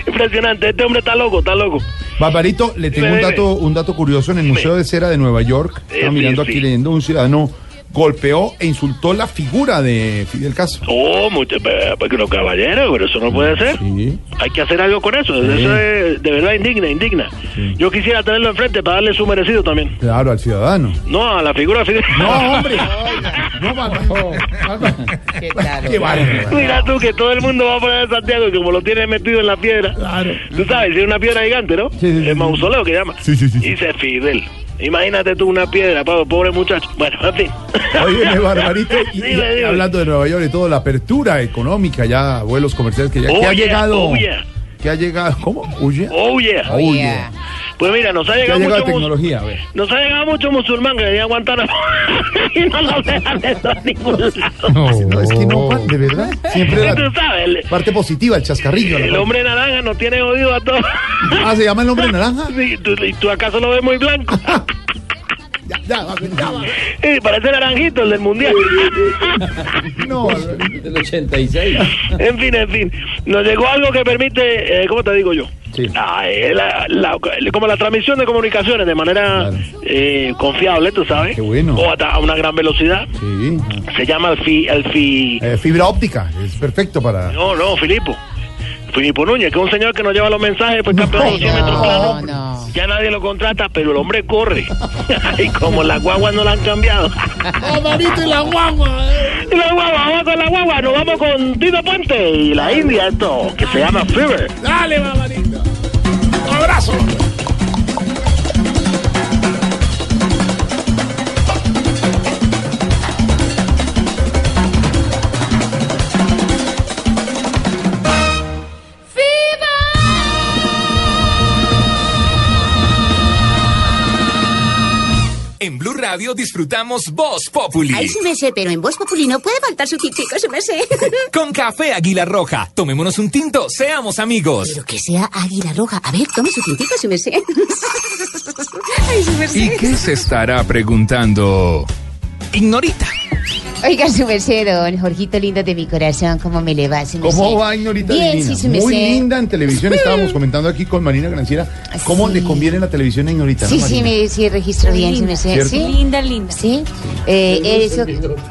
Impresionante, este hombre está loco, está loco. Barbarito, le tengo un dato, un dato curioso en el Museo de Cera de Nueva York. Estaba Eh, mirando sí, aquí leyendo un ciudadano golpeó e insultó la figura de Fidel Castro. Oh, mucho, porque unos caballeros, pero eso no puede ser. Hay que hacer algo con eso. Eso es de verdad indigna, indigna. Yo quisiera tenerlo enfrente para darle su merecido también. Claro, al ciudadano. No, a la figura de Fidel. No, hombre. No, ¿Qué tal? Qué bárbaro. Mira tú que todo el mundo va a poner a Santiago y como lo tiene metido en la piedra. Tú sabes, es una piedra gigante, ¿no? el mausoleo que llama. Sí, sí, sí. Dice Fidel. Imagínate tú una piedra, pavo, pobre muchacho. Bueno, en fin. Oye, Barbarito, y, y Dime, dime. hablando de Nueva York y todo, la apertura económica ya, vuelos comerciales que ya Oh, que ha yeah, llegado. oh, yeah. Que ha llegado. ¿Cómo? ¿Huye? Oh, yeah. Oh, yeah. Pues mira, nos ha Que ha llegado, llegado mucho, tecnología, a nos ha llegado mucho musulmán que venía a Guantánamo y no nos dejan eso a ningún lado. No, es que no, de verdad. Siempre la tú sabes, el, parte positiva, el chascarrillo. el parte- hombre naranja nos tiene oído a todos. Ah, ¿se llama el hombre naranja? Sí, ¿tú, ¿Y tú acaso lo ves muy blanco? Ya, ya, va, ya, va. Sí, parece naranjito el del mundial. No, Del 86. en fin, en fin. Nos llegó algo que permite, eh, ¿cómo te digo yo? Sí. Ah, eh, la- la- como la transmisión de comunicaciones de manera eh, confiable, tú sabes. Qué bueno. O hasta a una gran velocidad. Sí. Se llama el fi, el fi. Eh, fibra óptica, es perfecto para. No, no, Filipo. Filipo Núñez, que es un señor que nos lleva los mensajes, pues campeón de los 100 metros planos. no. Ya nadie lo contrata, pero el hombre corre. y como las guaguas no la han cambiado. Barbarito y la guagua. Y la guagua, vamos con la guagua, nos vamos con Tito Puente y la India, esto, que se llama Fever. Dale, Barbarito. Un abrazo. Radio disfrutamos Voz Populi. Ay, sí me sé, pero en Voz Populi no puede faltar su tintico, sí me sé. Con café Águila Roja. Tomémonos un tinto, seamos amigos. Pero que sea águila roja. A ver, tome su tintico, sí me sé. Ay, sí me sé. ¿Y qué se estará preguntando? Ignorita. Oiga, su merced, don Jorgito lindo de mi corazón, ¿cómo me le va? su merced? ¿Cómo va, Ignorita Bien, Divina? sí, su Muy merced. linda en televisión. Estábamos comentando aquí con Marina Granciera cómo Sí. le conviene la televisión a Ignorita. Sí, ¿no, sí, Marina? me, sí, registro bien, sí, me sé. ¿Cierto? Sí, Linda, linda. sí. Eh, eso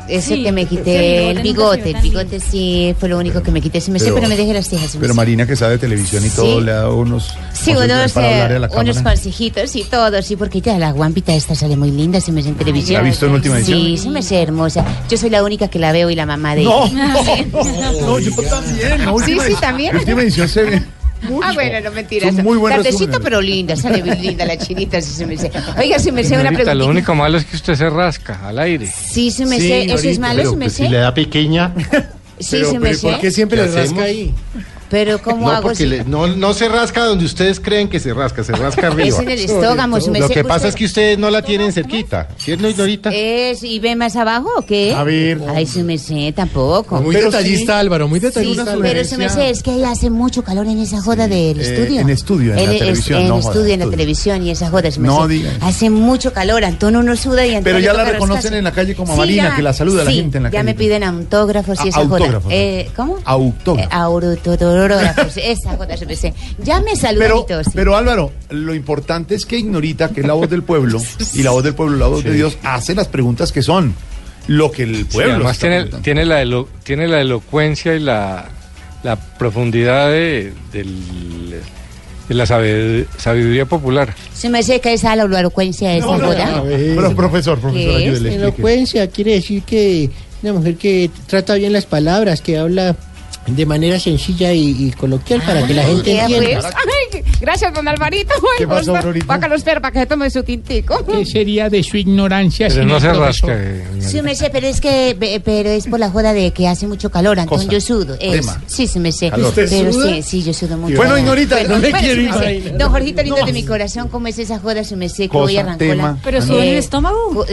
eso Sí, que me quité, el bigote, el se bigote sí fue lo único que me quité, sí me sé, Pero- pero me dejé las cejas. sí me Pero sé. Marina, que sabe de televisión y todo, Sí. le ha dado unos. Sí, consejos unos, para eh, hablarle a la unos cámara. consejitos y todo, sí, porque ya la guampita esta sale muy linda, sí me sé en televisión. ¿La ha visto en última edición? Sí, sí me sé hermosa. Yo soy la única que la veo y la mamá de No, ella. no, yo también. la Sí, sí, también. La última edición se ve. Ah, bueno, no mentiras. Son muy pero linda, sale bien linda la chinita, sí se me sé. Oiga, si me sé una pregunta. lo único malo es que usted se rasca al aire. Sí, se me sé, eso es malo, Pero se me pues, sé. si le da pequeña. Sí, se me sé. ¿Por qué siempre ¿Qué le rasca ahí? Pero ¿cómo No, hago porque si- le- no, no se rasca donde ustedes creen que se rasca, se rasca arriba. Es en el estómago, se me Lo que pasa Usted- es que ustedes no la tienen cerquita, ¿cierto, Ignorita? ¿Es y ve más abajo o qué? A ver. Ay, se me sé, tampoco. Muy Pero detallista, sí. Álvaro, muy Sí, detallista. pero Álvaro. se me sé, es que ahí hace mucho calor en esa joda del Eh, estudio. en estudio, en la es- televisión, En no joda, estudio, en la estudio. televisión y esa joda. se me No diga. Hace mucho calor, Antonio uno suda y Antonio Pero ya la reconocen en la calle como a Sí, Marina, ya. que la saluda a la Sí, gente en la ya calle. me piden autógrafos y Ah, esa joda. autógrafos. Eh, ¿Cómo? Autógrafo. Esa joda se me sé. Ya me saludan Pero, sí. pero Álvaro, lo importante es que Ignorita, que es la voz del pueblo, y la voz del pueblo, la voz de Dios, hace las preguntas que son lo que el Sí, pueblo. además está tiene, tiene, la elo- tiene la elocuencia y la, la profundidad de, del- de la sabiduría popular. Se me sé que esa la elocuencia de esa No, no, joda. no, Pero, profesor, profesor, ¿Qué es? ayúdele. Elocuencia quiere decir que una mujer que trata bien las palabras, que habla de manera sencilla y, y coloquial para que la gente ya entienda. pues. Ay, gracias, don Alvarito. ¿Qué pasó, pues, perros para que se tome su tintico. ¿Qué sería de su ignorancia? Pero no se rasca. Sí, me sé, pero es que pe- pero es por la joda de que hace mucho calor, Antón, Cosa. yo sudo. es. Tema. Sí, sí me sé. Calor. ¿Usted Pero suda? sí, sí, yo sudo mucho. Bueno, Ignorita, Bueno, no me bueno, quiero imaginar. Don Jorgito lindo No. de mi corazón, ¿cómo es esa joda? Se me sé que Cosa, voy a arrancar. tema. ¿Pero sube en el estómago?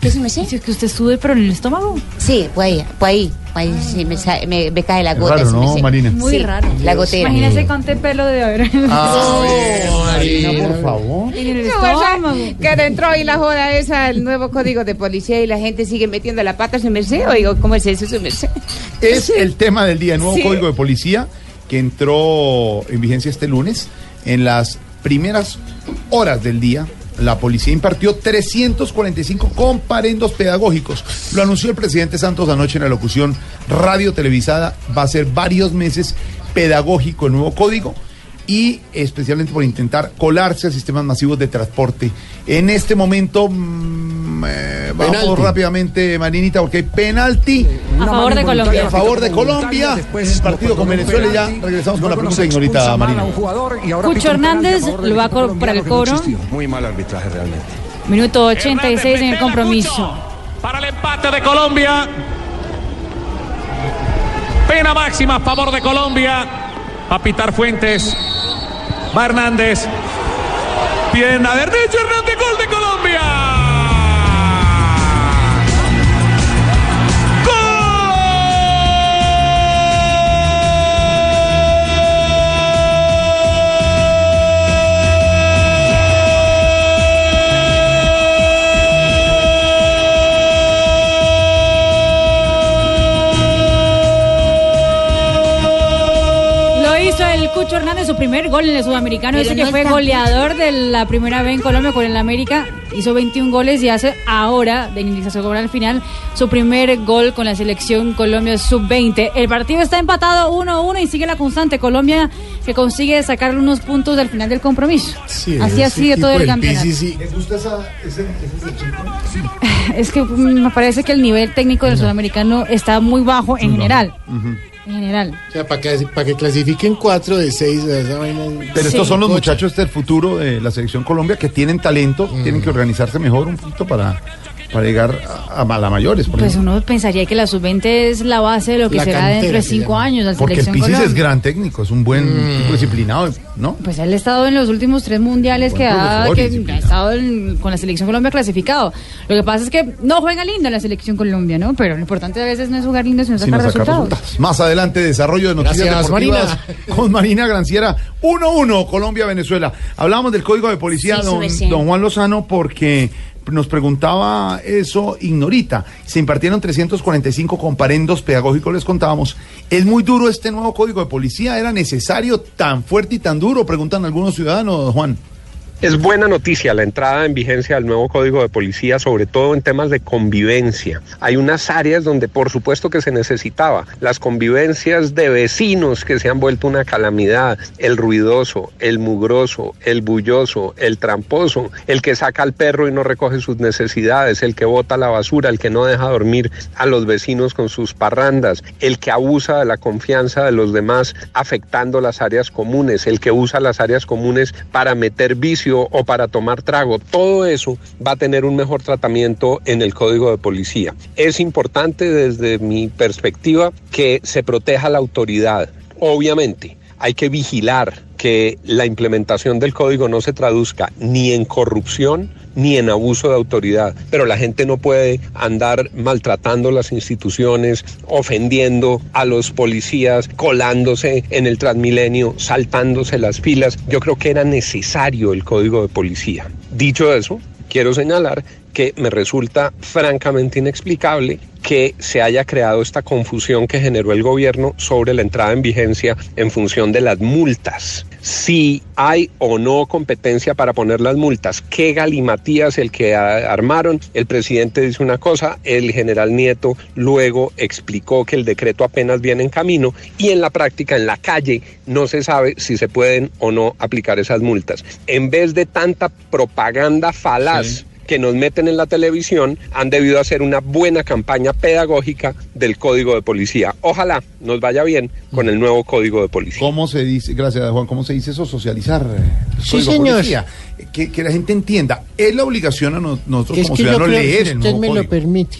¿Qué se me sé? ¿Es que usted sube, pero en el estómago? Sí, pues ahí, pues ahí, ahí sí, me, sa- me, me cae la Es gota. raro, me ¿no. Marina? Muy Sí, raro. La gotera. Imagínese cuánto pelo de haber. Ah, Marina, por favor. en el No, o sea, estómago. que dentro y la joda esa, el nuevo código de policía y la gente sigue metiendo la pata, se me sé. Oigo, ¿cómo es eso? Se me sé. Es el tema del día, el nuevo Sí. código de policía que entró en vigencia este lunes. En las primeras horas del día la policía impartió 345 comparendos pedagógicos. Lo anunció el presidente Santos anoche en la locución radio televisada. Va a ser varios meses pedagógico el nuevo código y especialmente por intentar colarse a sistemas masivos de transporte. En este momento, mm, eh, vamos Penalti. rápidamente, Marinita, porque hay penalti. A favor de Colombia. A favor de Colombia. El partido con Venezuela y ya regresamos con la pregunta Ignorita Marina. Cucho Hernández lo va para el cobro. Muy mal arbitraje realmente. Minuto 86 en el compromiso. Para el empate de Colombia. Pena máxima a favor de Colombia. A pitar Fuentes. Hernández. Pierna derecha Hernández, gol Cucho Hernández, su primer gol en el sudamericano. Pero Dice que no fue está- goleador de la primera vez en Colombia con el América. Hizo 21 goles y hace ahora, de iniciación gol al final, su primer gol con la selección Colombia sub-20. El partido está empatado 1-1 y sigue la constante. Colombia que consigue sacar unos puntos del final del compromiso. Así ha ese sido todo el campeonato. PCC. ¿Le gusta esa, ese, Es que me parece que el nivel técnico del sudamericano está muy bajo en general. En general. O sea, para que, para que clasifiquen cuatro de seis, esa vaina es- Pero estos Sí. son los muchachos del futuro de la selección Colombia que tienen talento, tienen que organizarse mejor un poquito para, para llegar a, a la mayores. Por Pues ejemplo. uno pensaría que la sub-20 es la base de lo que La será cantera dentro de cinco llama. años la Porque el Pisis es gran técnico, es un buen Mm. tipo disciplinado, ¿no? Pues él ha estado en los últimos tres mundiales que ha, que estado en- con la selección Colombia clasificado. Lo que pasa es que no juega lindo la selección Colombia, ¿no? Pero lo importante a veces no es jugar lindo, sino Sino sacar sacar resultados. resultados. Más adelante, desarrollo de noticias Gracias, deportivas con Marina Granciera. 1-1, Colombia-Venezuela. Hablamos del código de policía, Sí, don Juan Lozano, porque nos preguntaba eso Ignorita. Se impartieron 345 comparendos pedagógicos, les contábamos. ¿Es muy duro este nuevo código de policía? ¿Era necesario tan fuerte y tan duro? Preguntan algunos ciudadanos, Juan. Es buena noticia la entrada en vigencia del nuevo Código de Policía, sobre todo en temas de convivencia. Hay unas áreas donde por supuesto que se necesitaba. Las convivencias de vecinos que se han vuelto una calamidad. El ruidoso, el mugroso, el bulloso, el tramposo, el que saca al perro y no recoge sus necesidades, el que bota la basura, el que no deja dormir a los vecinos con sus parrandas, el que abusa de la confianza de los demás afectando las áreas comunes, el que usa las áreas comunes para meter o para tomar trago. Todo eso va a tener un mejor tratamiento en el Código de Policía. Es importante desde mi perspectiva que se proteja la autoridad. Obviamente, hay que vigilar que la implementación del código no se traduzca ni en corrupción ni en abuso de autoridad. Pero la gente no puede andar maltratando las instituciones, ofendiendo a los policías, colándose en el Transmilenio, saltándose las filas. Yo creo que era necesario el código de policía. Dicho eso, quiero señalar que me resulta francamente inexplicable que se haya creado esta confusión que generó el gobierno sobre la entrada en vigencia en función de las multas. Si hay o no competencia para poner las multas, qué galimatías el que armaron, el presidente dice una cosa, el general Nieto luego explicó que el decreto apenas viene en camino y en la práctica, en la calle, no se sabe si se pueden o no aplicar esas multas. En vez de tanta propaganda falaz, que nos meten en la televisión han debido hacer una buena campaña pedagógica del código de policía. Ojalá nos vaya bien con el nuevo código de policía. ¿Cómo se dice, gracias Juan, cómo se dice eso? Socializar. el Sí, señor. policía. Que, que la gente entienda. Es la obligación a no- nosotros Es como que ciudadanos leer si el usted nuevo me lo permite,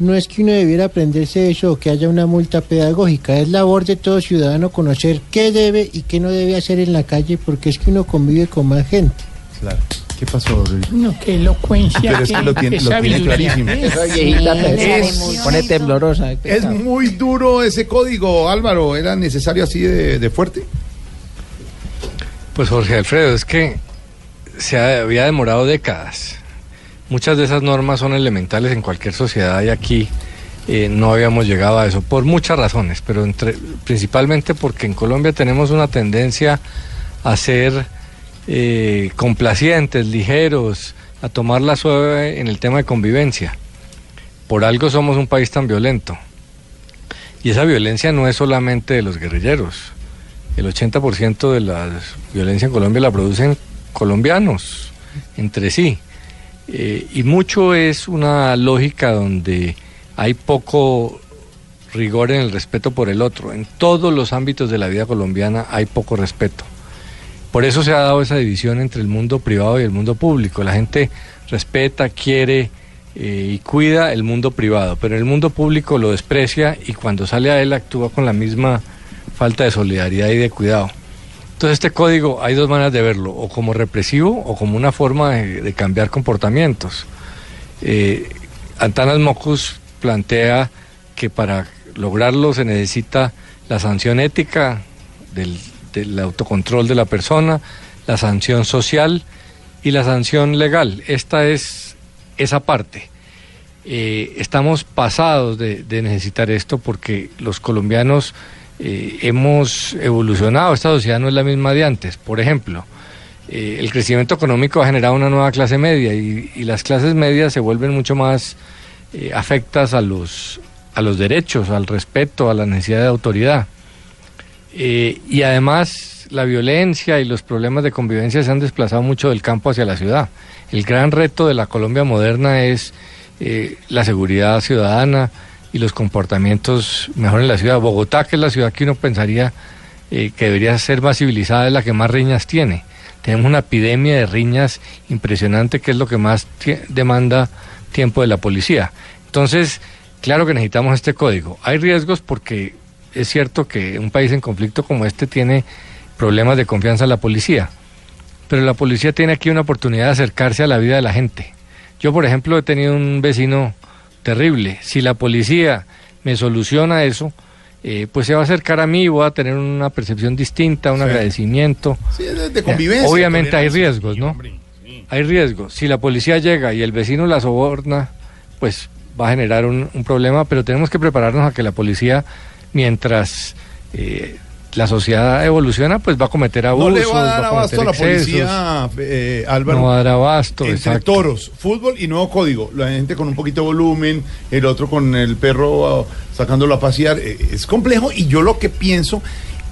no es que uno debiera aprenderse eso o que haya una multa pedagógica, es labor de todo ciudadano conocer qué debe y qué no debe hacer en la calle porque es que uno convive con más gente. Claro. ¿Qué pasó? No, qué elocuencia. Pero es que lo tiene- lo tiene clarísimo. Esa viejita Es- pone temblorosa. Es muy duro ese código, Álvaro. ¿Era necesario así de, de fuerte? Pues Jorge Alfredo, es que se ha- había demorado décadas. Muchas de esas normas son elementales en cualquier sociedad y aquí eh, no habíamos llegado a eso por muchas razones, pero entre, principalmente porque en Colombia tenemos una tendencia a ser eh, complacientes, ligeros, a tomarla suave en el tema de convivencia. Por algo somos un país tan violento. Y esa violencia no es solamente de los guerrilleros. El 80% de la violencia en Colombia la producen colombianos entre sí. Eh, y mucho es una lógica donde hay poco rigor en el respeto por el otro. En todos los ámbitos de la vida colombiana hay poco respeto. Por eso se ha dado esa división entre el mundo privado y el mundo público. La gente respeta, quiere eh, y cuida el mundo privado, pero el mundo público lo desprecia y cuando sale a él actúa con la misma falta de solidaridad y de cuidado. Entonces este código hay dos maneras de verlo, o como represivo o como una forma de, de cambiar comportamientos. Eh, Antanas Mocus plantea que para lograrlo se necesita la sanción ética del, del autocontrol de la persona, la sanción social y la sanción legal. Esta es esa parte. Eh, estamos pasados de, necesitar esto porque los colombianos eh, hemos evolucionado, esta sociedad no es la misma de antes. Por ejemplo, eh, el crecimiento económico ha generado una nueva clase media y, y las clases medias se vuelven mucho más afectas a los, a los derechos, al respeto, a la necesidad de autoridad. Eh, y además la violencia y los problemas de convivencia se han desplazado mucho del campo hacia la ciudad. El gran reto de la Colombia moderna es eh, la seguridad ciudadana y los comportamientos mejor en la ciudad. Bogotá, que es la ciudad que uno pensaría eh, que debería ser más civilizada, es la que más riñas tiene. Tenemos una epidemia de riñas impresionante, que es lo que más demanda tiempo de la policía. Entonces, claro que necesitamos este código. Hay riesgos porque es cierto que un país en conflicto como este tiene problemas de confianza en la policía, pero la policía tiene aquí una oportunidad de acercarse a la vida de la gente. Yo, por ejemplo, he tenido un vecino terrible. Si la policía me soluciona eso, eh, pues se va a acercar a mí y voy a tener una percepción distinta, un Sí. agradecimiento. Sí, es de convivencia, Obviamente hay riesgos, ¿no? Hay riesgos. Si la policía llega y el vecino la soborna, pues va a generar un, un problema, pero tenemos que prepararnos a que la policía, mientras eh, la sociedad evoluciona, pues va a cometer No abusos, le va a dar va a abasto a la policía, eh, Álvaro. No va a dar abasto, Entre exacto. toros, fútbol y nuevo código. La gente con un poquito de volumen, el otro con el perro ah, sacándolo a pasear. Eh, Es complejo y yo lo que pienso.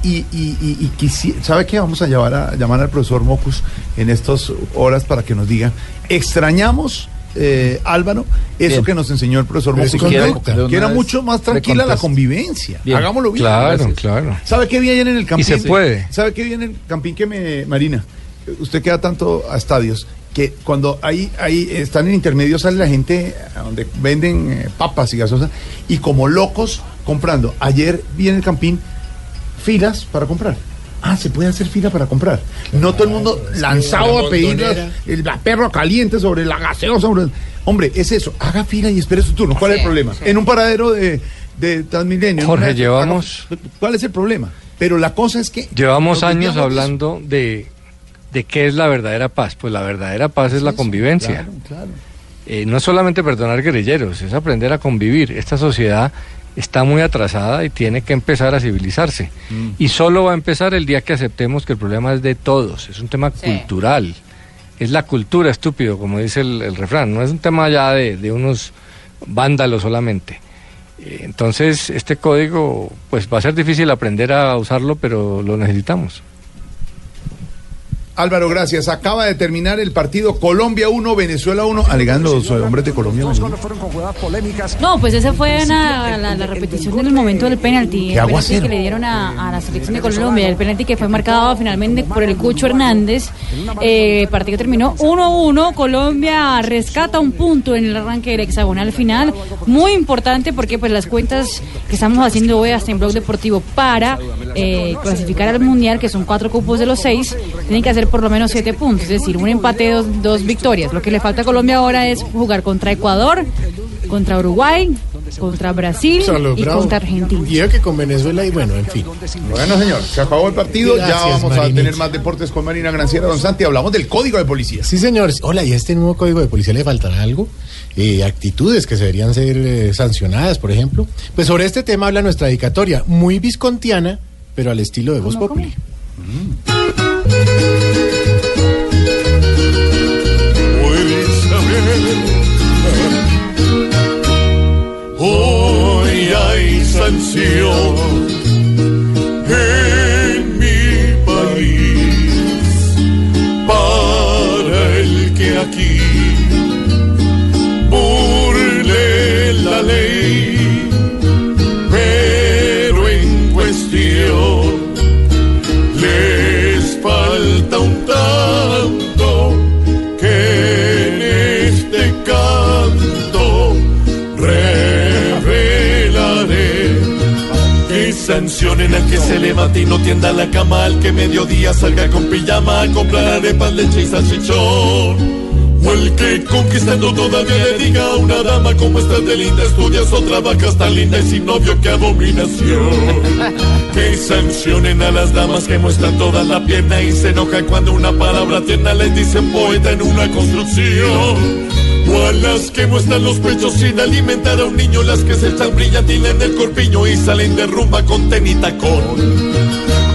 Y, y, y, y quisi- ¿sabe qué? Vamos a llamar, a llamar al profesor Mocus en estas horas para que nos diga. Extrañamos, eh, Álvaro, eso Bien. que nos enseñó el profesor quiere, que, era mucho más tranquila la convivencia. Bien. Hagámoslo bien. Claro, Gracias. claro. ¿Sabe qué vi ayer en el campín? se puede. ¿Sabe qué vi en el campín que me... Marina, usted queda tanto a estadios que cuando ahí, ahí están en intermedio sale la gente a donde venden eh, papas y gaseosas y como locos comprando. Ayer vi en el campín filas para comprar. Ah, se puede hacer fila para comprar. No todo el mundo lanzado la a pedir la perro caliente sobre la gaseosa. sobre- Hombre, es eso. Haga fila y espere su turno. ¿Cuál es el problema? En un paradero de, de Transmilenio. en Jorge, una- llevamos- ¿Cuál es el problema? Pero la cosa es que... Llevamos años eso. hablando de, de qué es la verdadera paz. Pues la verdadera paz es la convivencia. Claro, claro. Eh, no es solamente perdonar guerrilleros, es aprender a convivir. Esta sociedad está muy atrasada y tiene que empezar a civilizarse. Mm. Y solo va a empezar el día que aceptemos que el problema es de todos, es un tema cultural. Es la cultura, estúpido, como dice el, el refrán, no es un tema ya de, de unos vándalos solamente. Eh, entonces, este código, pues va a ser difícil aprender a usarlo, pero lo necesitamos. Álvaro, gracias. Acaba de terminar el partido Colombia 1, Venezuela 1, alegando los hombres de Colombia. No, pues esa fue una- la, la repetición del momento del penalti. El penalti que le dieron a, a la selección de Colombia. El penalti que fue marcado finalmente por el Cucho Hernández. Eh, el partido terminó 1-1. Colombia rescata un punto en el arranque del hexagonal final. Muy importante porque pues las cuentas que estamos haciendo hoy hasta en Blog Deportivo para eh, clasificar al Mundial, que son cuatro cupos de los seis, tienen que hacer por lo menos siete puntos. Es decir, un empate, dos, dos victorias. Lo que le falta a Colombia ahora es jugar contra Ecuador, contra Uruguay, contra Brasil Solo y bravo. contra Argentina. Y yo que con Venezuela y bueno, en fin. Bueno, señor, se acabó el partido. ya Gracias, vamos a Marinita. tener más deportes con Marina Granciera Don Santi. Hablamos del código de policía. Sí, señor. Hola, ¿y a este nuevo código de policía le faltará algo? Eh, actitudes que deberían ser eh, sancionadas, por ejemplo. Pues sobre este tema habla nuestra dedicatoria, muy viscontiana, pero al estilo de Voz Populi. Hoy hay sanción. Mañana el que se levante y no tienda la cama, al que mediodía salga con pijama a comprar arepas, leche y salchichón. O el que conquistando todavía le diga a una dama como estás de linda, estudias o trabajas tan linda y sin novio, qué abominación. Que sancionen a las damas que muestran toda la pierna y se enojan cuando una palabra tierna les dicen poeta en una construcción. Las que muestran los pechos sin alimentar a un niño, las que se echan brillantina en el corpiño y salen de rumba con tenita con.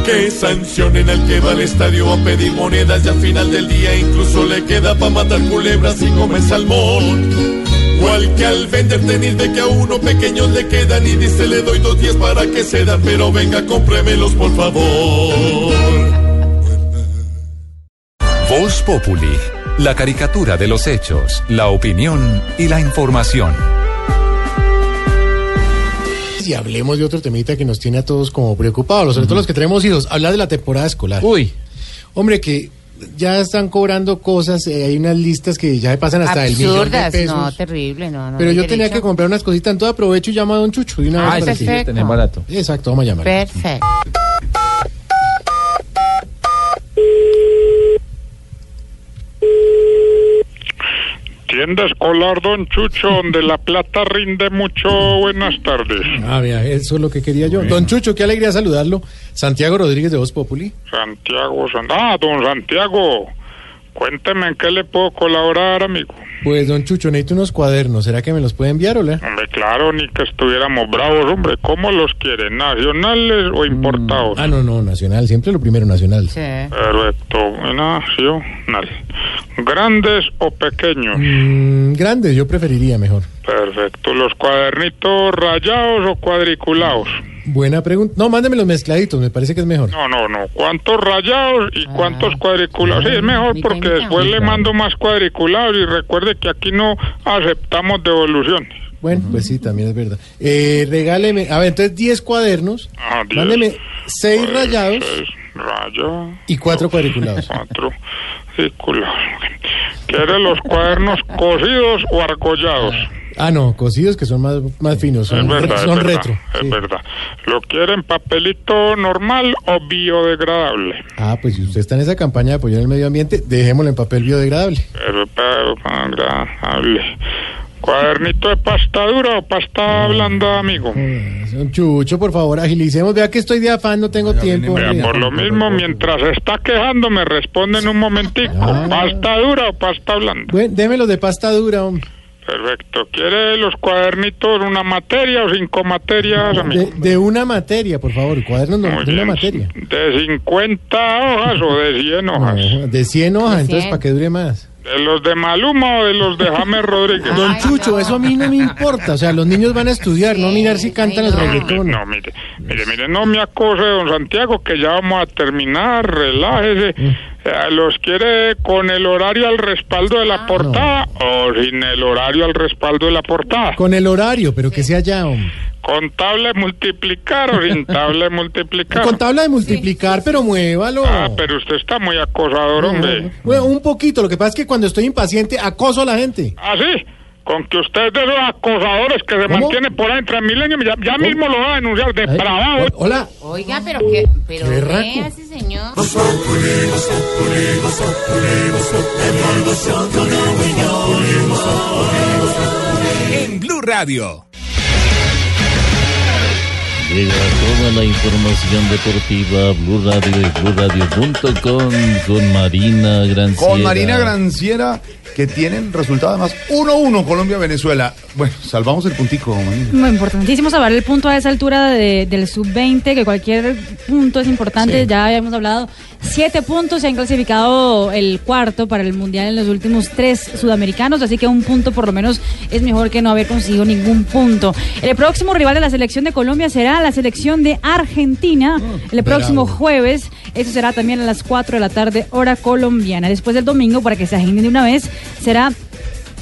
Que sancionen al que va al estadio a pedir monedas y al final del día incluso le queda para matar culebras y comer salmón. O que al vender tenis de que a uno pequeños le quedan y dice le doy dos diez para que se dan, pero venga cómpremelos por favor. Voz Populi, la caricatura de los hechos, la opinión y la información. Y hablemos de otro temita que nos tiene a todos como preocupados, sobre todo los que tenemos hijos, hablar de la temporada escolar. Uy. Hombre, que ya están cobrando cosas, eh, hay unas listas que ya pasan hasta el millón de pesos. no, terrible, no, no. Pero yo tenía derecho. que comprar unas cositas, entonces aprovecho y llamo a Don Chucho. de una Ah, vez para que- perfecto. Tenés barato. Exacto, vamos a llamar. Perfecto. Tienda escolar Don Chucho, donde la plata rinde mucho. Buenas tardes. Ah, vea, eso es lo que quería yo. Don Chucho, qué alegría saludarlo. Santiago Rodríguez de Voz Populi. Santiago, San- ah, don Santiago, cuénteme en qué le puedo colaborar, amigo. Pues, don Chucho, necesito unos cuadernos. ¿Será que me los puede enviar, hola? Hombre, claro, ni que estuviéramos bravos, hombre. ¿Cómo los quieren? ¿Nacionales o importados? Ah, no, no, nacional. Siempre lo primero, nacional. Perfecto, nacional. ¿Grandes o pequeños? Mm, grandes, yo preferiría mejor. Perfecto. ¿Los cuadernitos rayados o cuadriculados? Buena pregunta. No, mándeme los mezcladitos, me parece que es mejor. No, no, no. ¿Cuántos rayados y cuántos cuadriculados? Sí, es mejor porque después le mando más cuadriculados y recuerde que aquí no aceptamos devoluciones. Bueno, pues sí, también es verdad. Eh, regáleme, a ver, entonces 10 cuadernos. Ah, diez. Mándeme 6 rayados Seis rayados, y 4 cuadriculados. cuatro cuadriculados. ¿Quiere los cuadernos cosidos o argollados? Ah, no, cosidos que son más, más finos, son, es verdad, re- son es verdad, retro. es sí. verdad. ¿Lo quieren papelito normal o biodegradable? Ah, pues si usted está en esa campaña de apoyar el medio ambiente, dejémoslo en papel biodegradable. Pero, pero, agradable. ¿Cuadernito de pasta dura o pasta blanda, amigo? Don Chucho, por favor, agilicemos. Vea que estoy de afán, no tengo tiempo. Vea, por lo mismo, mientras está quejando, me responde en un momentico. ¿Pasta dura o pasta blanda? Bueno, démelo de pasta dura, hombre. Perfecto. ¿Quiere los cuadernitos una materia o cinco materias, amigo? De, de una materia, por favor, cuadernos no, de una materia. ¿De 50 hojas o de 100 hojas? No, de 100 hojas, De entonces 100. para que dure más. ¿De los de Maluma o de los de James Rodríguez? Don Chucho, eso a mí no me importa. O sea, los niños van a estudiar, no mirar si cantan el reggaetón. No, mire, mire, mire, no me acose, don Santiago, que ya vamos a terminar, relájese. Mm. ¿Los quiere con el horario al respaldo de la portada o sin el horario al respaldo de la portada? Con el horario, pero que sea ya, hombre. ¿Con tabla de multiplicar o sin tabla de multiplicar? Con tabla de multiplicar, pero muévalo. Ah, pero usted está muy acosador, hombre. Bueno, un poquito. Lo que pasa es que cuando estoy impaciente, acoso a la gente. ¿Ah, sí? Con que usted es de esos acosadores que se ¿Cómo? mantiene por ahí entre milenios, ya, ya mismo lo va a denunciar de bravo. Hola. Oiga, pero qué, pero Qué qué hace, señor. En Blue Radio. Llega toda la información deportiva Blue Radio y BlueRadio.com con Marina Granciera. Con Marina Granciera, que tienen resultado además 1-1 Colombia-Venezuela. Bueno, salvamos el puntico, Marina. Muy importantísimo saber el punto a esa altura de- del sub-20, que cualquier punto es importante, ya habíamos hablado. Siete puntos se han clasificado el cuarto para el Mundial en los últimos tres sudamericanos, así que un punto por lo menos es mejor que no haber conseguido ningún punto. El próximo rival de la selección de Colombia será la selección de Argentina el próximo jueves. Eso será también a las 4 de la tarde, hora colombiana. Después del domingo, para que se agenden de una vez, será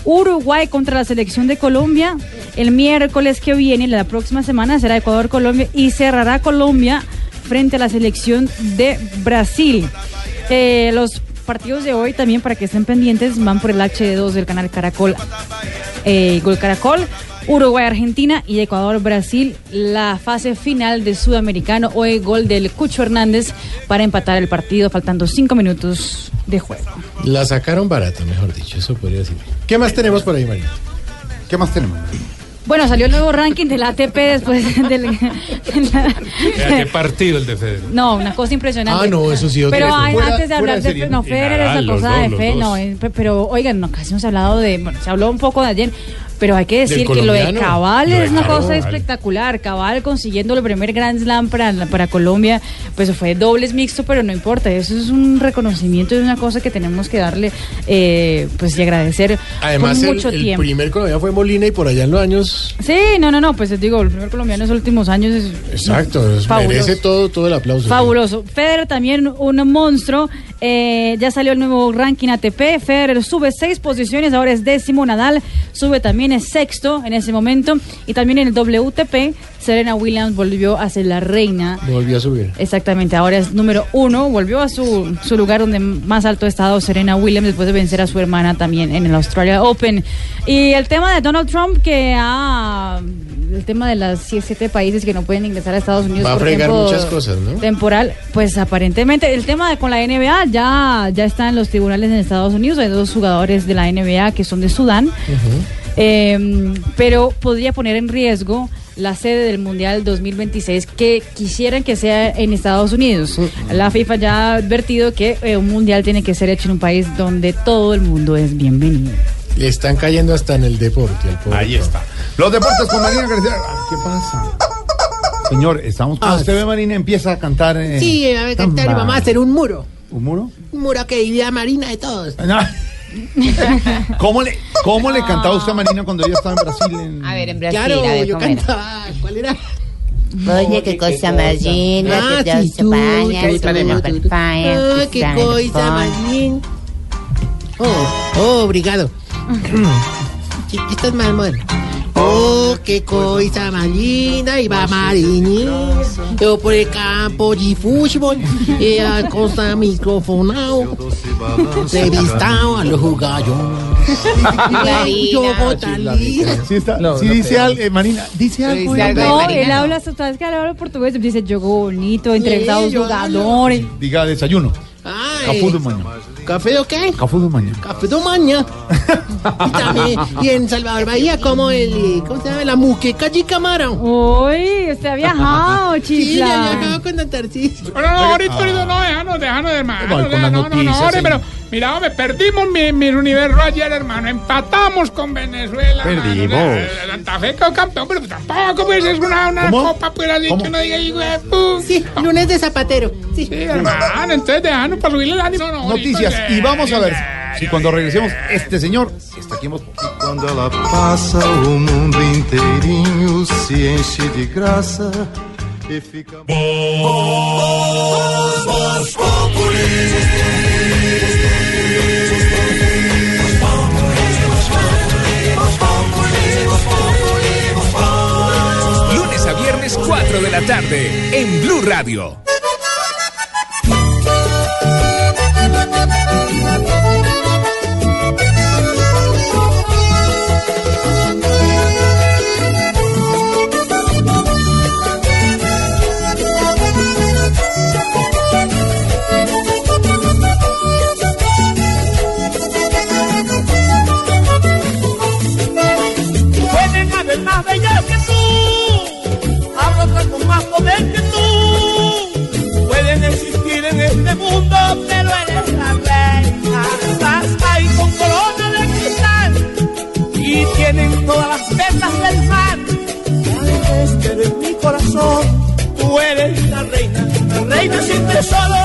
Uruguay contra la selección de Colombia. El miércoles que viene, la próxima semana, será Ecuador-Colombia y cerrará Colombia frente a la selección de Brasil. Eh, los partidos de hoy también, para que estén pendientes, van por el HD2 del canal Caracol eh, Gol Caracol. Uruguay, Argentina y Ecuador, Brasil, la fase final del sudamericano. Hoy gol del Cucho Hernández para empatar el partido, faltando cinco minutos de juego. La sacaron barata, mejor dicho, eso podría decir. ¿Qué más tenemos por ahí, María? ¿Qué más tenemos? Bueno, salió el nuevo ranking del ATP después del... ¿Qué partido el de Federer? No, una cosa impresionante. Ah, no, eso sí, otra Pero Fuera- antes de fuera hablar de de, no, Federer esa cosa dos, de los fe, dos. no, eh, pe- pero oigan, no, casi hemos hablado de, bueno, se habló un poco de ayer, pero hay que decir que lo de. Cabal Lo de es una Cabal. cosa espectacular. Cabal consiguiendo el primer Grand Slam para, para Colombia, pues fue dobles mixto, pero no importa, eso es un reconocimiento, es una cosa que tenemos que darle, eh, pues y agradecer Además, con el, mucho el tiempo. primer colombiano fue Molina y por allá en los años. Sí, no, no, no, pues les digo, el primer colombiano en los últimos años es Exacto, fabuloso. merece todo, todo el aplauso. Fabuloso. Federer también un monstruo. Eh, ya salió el nuevo ranking ATP. Federer sube seis posiciones, ahora es décimo. Nadal sube también, es sexto en ese momento. Y también en el WTP, Serena Williams volvió a ser la reina. Volvió a subir. Exactamente, ahora es número uno. Volvió a su, su lugar donde más alto ha estado Serena Williams después de vencer a su hermana también en el Australia Open. Y el tema de Donald Trump, que ha. El tema de las siete países que no pueden ingresar a Estados Unidos Va a fregar muchas cosas, ¿no? temporal, pues aparentemente el tema de con la NBA ya, ya está en los tribunales en Estados Unidos. Hay dos jugadores de la NBA que son de Sudán. Eh, pero podría poner en riesgo la sede del Mundial 2026 que quisieran que sea en Estados Unidos. La FIFA ya ha advertido que eh, un Mundial tiene que ser hecho en un país donde todo el mundo es bienvenido. Le están cayendo hasta en el deporte. Ahí está. Los deportes con Marina García. Ah, ¿Qué pasa? Señor, estamos con Ah, usted, ve, Marina, empieza a cantar. eh, Sí, va a cantar y vamos a hacer un muro. ¿Un muro? Un muro que divida a Marina de todos. No. ¿Cómo le, cómo le cantaba usted a Marina cuando ella estaba en Brasil? en- A ver, en Brasil, Claro, a ver yo cantaba. ¿Cuál era? Oye, qué cosa más linda, Ah, que te acompañas, Ah, tú qué estás el cosa más linda. Oh, oh, obrigado. Sí, Esta es más moderna. Oh, qué cosa más linda, y va Marini. Yo por el campo de fútbol, y a costa microfonado, revistado a los jugadores. Yo tan linda. Sí, está, sí dice algo, eh, Marina, dice algo. dice algo No, Marina, él no. habla, ¿sabes que él habla portugués? Dice, yo bonito, entrevistado a los yo jugadores. Diga desayuno. Ay, Cafú de mañana. ¿Café de qué? Cafú de mañana. Café de mañana. y, también, y en Salvador Bahía, como el, ¿cómo se llama? La muqueca y camarón. Uy, usted ha viajado, Sí, chifla. ya viajaba con la Tarcisio. No, no, ahorita, ahorita, no, déjanos, déjanos, hermano. Vale, con no, las no, no, no, noticias, hombre, sí. pero mira, hombre, perdimos mi, mi universo ayer, hermano. Empatamos con Venezuela. Perdimos. hermano. La- la Santa Fe quedó campeón, pero tampoco pues es una, una copa, pues así ¿Cómo? que uno diga, hijo de pu- Sí, lunes de zapatero. Sí. Sí, hermano, entonces déjanos para subirle el ánimo. No, no, Noticias. ahorita, Y vamos a ver eh, si cuando regresemos, este señor está aquí en Voz Quando ela passa, o mundo inteirinho se enche de graça e fica. Lunes 4 de la tarde en Blue Radio. Tú eres la reina, la reina siempre solo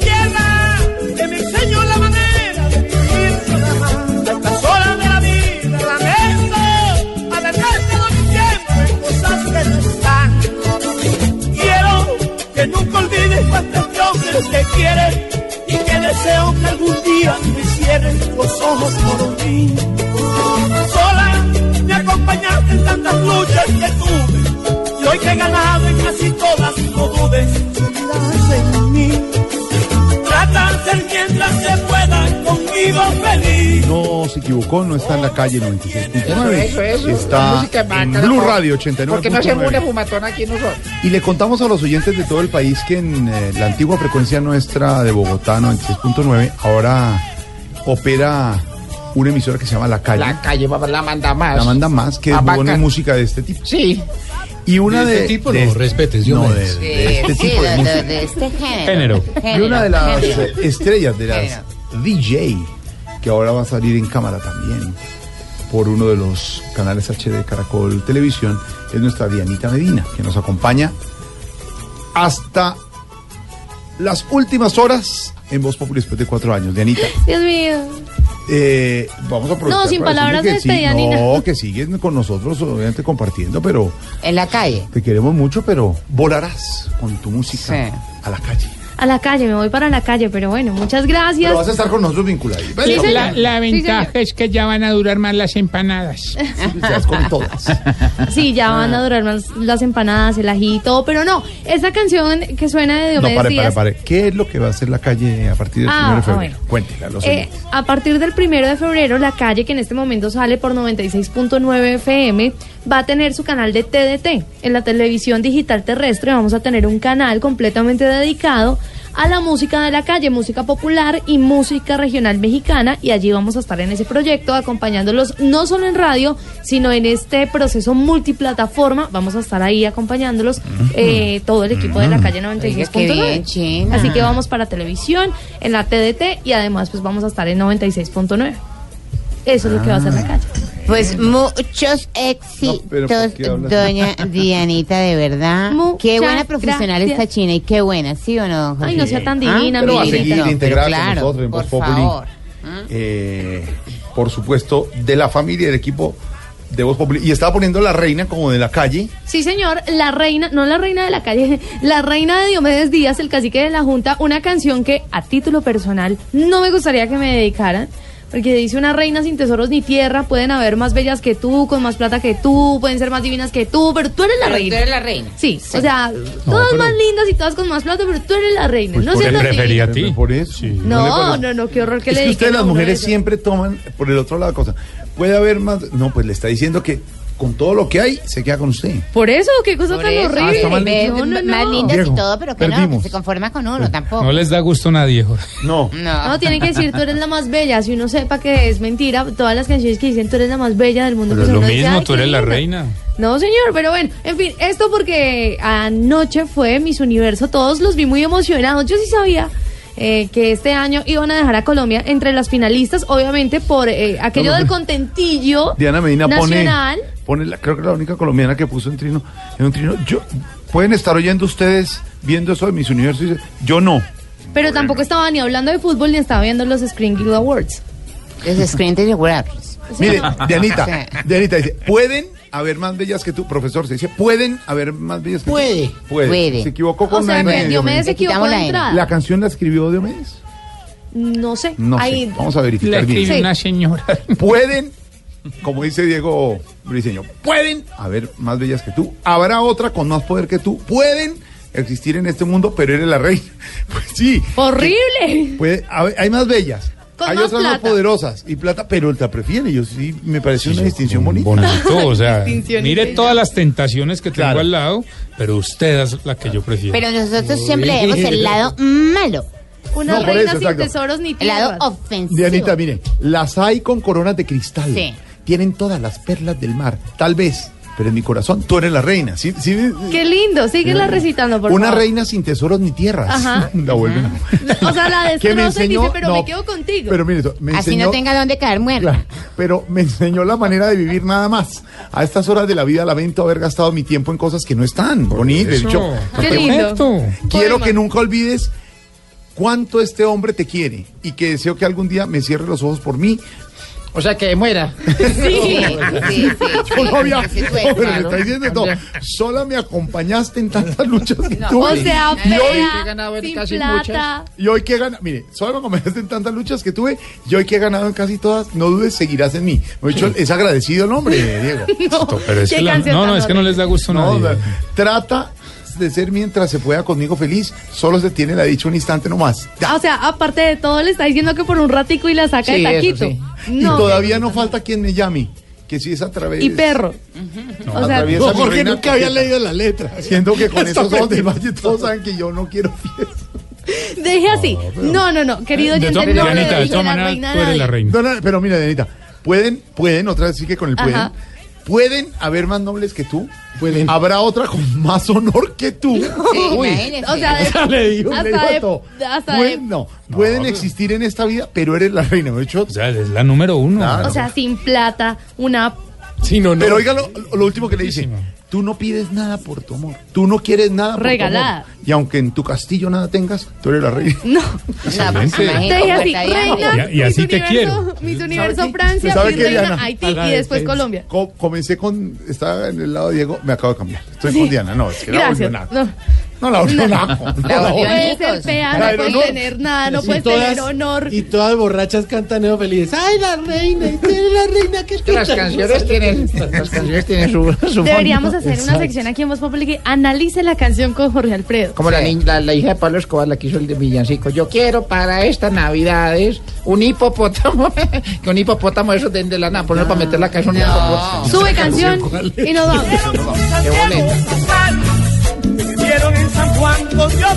tierra que me enseñó la manera de vivir sola estas horas de la vida lamento haber gastado mi tiempo en cosas que no están. Quiero que nunca olvides cuántos hombres te quieren y que deseo que algún día me cierres los ojos por mí. Sola me acompañaste en tantas luchas que tuve y hoy que he ganado en casi todas, no dudes, en mí. Trata de ser mientras se pueda conmigo feliz. No se equivocó, no está en la calle 96.9. Eso, eso, Está en Blue Radio 89.9. Porque no se mure fumatón aquí nosotros. Y le contamos a los oyentes de todo el país que en eh, la antigua frecuencia nuestra de Bogotá 96.9 ahora opera una emisora que se llama La Calle. La calle va la manda más. La manda más, que pone bacán. música de este tipo. Sí. Y una ¿De de. este tipo? de- No, de, de este Sí, tipo de de, música. de- de este género. Y una de las Género. eh, estrellas de las Género. DJ, que ahora va a salir en cámara también por uno de los canales HD de Caracol Televisión, es nuestra Dianita Medina, que nos acompaña hasta las últimas horas en Voz Populi después de cuatro años. Dianita, Dios mío. Eh, vamos a aprovechar No, sin palabras de que sí, despedida, Nina. No, que siguen con nosotros, obviamente compartiendo, pero En la calle. te queremos mucho, pero volarás con tu música a la calle. A la calle, me voy para la calle, pero bueno, muchas gracias. Pero vas a estar con nosotros vinculado. Sí, la, la Sí, ventaja señor. es que ya van a durar más las empanadas. con todas. Sí, ya van a durar más las empanadas, el ají y todo, pero no, esa canción que suena de No, Diomedes pare, pare, Díaz, pare. ¿Qué es lo que va a hacer la calle a partir del Ah, 1 de ah, febrero? bueno. Cuéntela a los eh, a partir del primero de febrero, la calle, que en este momento sale por 96.9 FM, va a tener su canal de TDT. En la televisión digital terrestre vamos a tener un canal completamente dedicado a la música de la calle, música popular y música regional mexicana, y allí vamos a estar en ese proyecto acompañándolos no solo en radio, sino en este proceso multiplataforma. Vamos a estar ahí acompañándolos eh, todo el equipo de la calle Oiga, qué bien, 96.9. China. Así que vamos para televisión, en la TDT y además pues vamos a estar en 96.9. Eso es lo que va a hacer la calle. Pues muchos éxitos, pero ¿por qué doña Dianita, de verdad. qué Muchas buena profesional gracias. esta china y qué buena, ¿sí o no? Ay, no sea tan Jorge? divina, Pero va a mi seguir No, pero integrada con claro, nosotros en por favor. Eh, por supuesto, de la familia y del equipo de Voz Populi. Y estaba poniendo la reina como de la calle. Sí, señor, la reina, no la reina de la calle, la reina de Diomedes Díaz, el cacique de la Junta, una canción que a título personal no me gustaría que me dedicaran. Porque dice una reina sin tesoros ni tierra, pueden haber más bellas que tú, con más plata que tú, pueden ser más divinas que tú, pero tú eres la Pero reina. tú eres la reina. Sí, o sea, todas pero- más lindas y todas con más plata, pero tú eres la reina. Pues no eso- así. a ti. Por eso. No, no, no, qué horror que es le que ustedes las mujeres siempre toman por el otro lado la cosa. Puede haber más. No, pues le está diciendo que con todo lo que hay se queda con usted. Por eso, qué cosa Por tan eso, horrible. Ve- dicho. no, no, Más no. lindas y todo, pero que no, perdimos. se conforma con uno tampoco. No les da gusto a nadie, Jorge. No. No. No, tienen que decir tú eres la más bella. Si uno sepa que es mentira, todas las canciones que dicen tú eres la más bella del mundo. Pero es pues lo uno dice, mismo, "Ay, tú qué eres la linda". reina. No, señor, pero bueno, en fin, esto porque anoche fue Miss Universo, todos los vi muy emocionados. Yo sí sabía eh, que este año iban a dejar a Colombia entre las finalistas, obviamente por eh, aquello No, no, del contentillo Diana Medina nacional. pone, pone la, creo que la única colombiana que puso en trino, en un trino. Yo, pueden estar oyendo ustedes viendo eso de mis universos. Yo no. Pero tampoco estaba ni hablando de fútbol ni estaba viendo los Screen Guild Awards. Los Screen Guild Awards. Mire, Dianita, Sí. Dianita dice, pueden haber más bellas que tú, profesor, se dice, pueden haber más bellas que tú. Puede. Puede. Puede. Se equivocó O con sea, la N de Diomedes se Diomedes. equivocó de la entrada. ¿La canción la escribió Diomedes? No sé. No sé. Vamos a verificar bien. escribe Sí. una señora. Pueden, como dice Diego Briseño, pueden haber más bellas que tú. Habrá otra con más poder que tú. Pueden existir en este mundo, pero eres la reina. Pues sí. ¡Horrible! Puede, hay más bellas. Con hay más otras más poderosas y plata, pero la prefiere. Yo sí, me parece una distinción bonita. Bonito, o sea, mire todas las tentaciones que tengo Claro. al lado, pero usted es la que yo prefiero. Pero nosotros siempre vemos el lado malo. Una No, reina eso, sin exacto. tesoros ni El lado tierras. ofensivo. Dianita, mire, las hay con coronas de cristal. Sí. Tienen todas las perlas del mar. Tal vez, pero en mi corazón tú eres la reina. ¿sí? sí? Qué lindo, síguela recitando, por Una favor. reina sin tesoros ni tierras. Ajá. La vuelven a- O sea, la destroza y enseñó- dice, pero no, me quedo contigo. Pero mire, me Así enseñó, no tenga dónde caer muerto. Claro, pero me enseñó la manera de vivir nada más. A estas horas de la vida lamento haber gastado mi tiempo en cosas que no están bonitas. Hecho, Qué lindo. quiero que nunca olvides cuánto este hombre te quiere y que deseo que algún día me cierre los ojos por mí. O sea, que muera. Sí, sí, sí. Yo no había, sí, sí, no, pero claro. me está diciendo todo. Sola me acompañaste en tantas luchas que No. tuve. O sea, y hoy, fea, he ganado en sin casi plata. y hoy que he ganado, mire, solo me acompañaste en tantas luchas que tuve, y hoy que he ganado en casi todas, no dudes, seguirás en mí. Me he dicho, es agradecido el hombre, Diego. No, Pero es qué que la- canción no, es que no les da gusto a No, nadie. o de ser mientras se pueda conmigo feliz, solo se tiene la dicha un instante nomás. Ah, O sea, aparte de todo, le está diciendo que por un ratico y la saca Sí, de eso taquito. sí. No. Y todavía no falta quien me llame, que si es a través... Y perro. No, O sea, No, Jorge nunca había leído la letra. Siento que con esos ojos del valle todos saben que yo no quiero fiesta. Deje así. No, no, no. Querido De oyente, todas- no le de todas maneras, reina tú eres la reina. No, no, pero mira, Denita, pueden, pueden, otra vez sí que con el pueden, Ajá. Pueden haber más nobles que tú. Pueden. Habrá otra con más honor que tú. Uy. O sea, de- O sea, le digo, le hasta digo de- todo. hasta de- Pueden, no, pueden existir en esta vida, pero eres la reina. ¿me he dicho? O sea, es la número uno. O sea, sin plata, una Sí, no, no. Pero oiga lo, lo último que le dice. Tú no pides nada por tu amor. Tú no quieres nada por Regalada. tu amor. Y aunque en tu castillo nada tengas, tú eres la reina. No. Excelente. Te dije así, reina. Y- y así te Universo- quiero. Miss Universo. Francia, ¿Sabe Miss qué, Reina Diana? Haití y después Colombia. Co- comencé con. Estaba en el lado de Diego, me acabo de cambiar. Estoy Sí. con Diana. No, es que Gracias. naco. No. No, la volvió No. naco. No, puedes ser fea, no honor. tener nada, no todas- tener honor. Y todas borrachas cantan Neo felices. ¡Ay, la reina! la reina que que las canciones tienen, las canciones tienen su, su Deberíamos fondo. hacer una sección aquí en Voz Populi que analice la canción con Jorge Alfredo. Como la, la, la hija de Pablo Escobar, la que hizo el de villancico. Yo quiero para estas navidades un hipopótamo, que un hipopótamo eso de, de la nada, ponerlo para meter la canción. un hipopótamo. Sube canción y nos vamos. Qué con Dios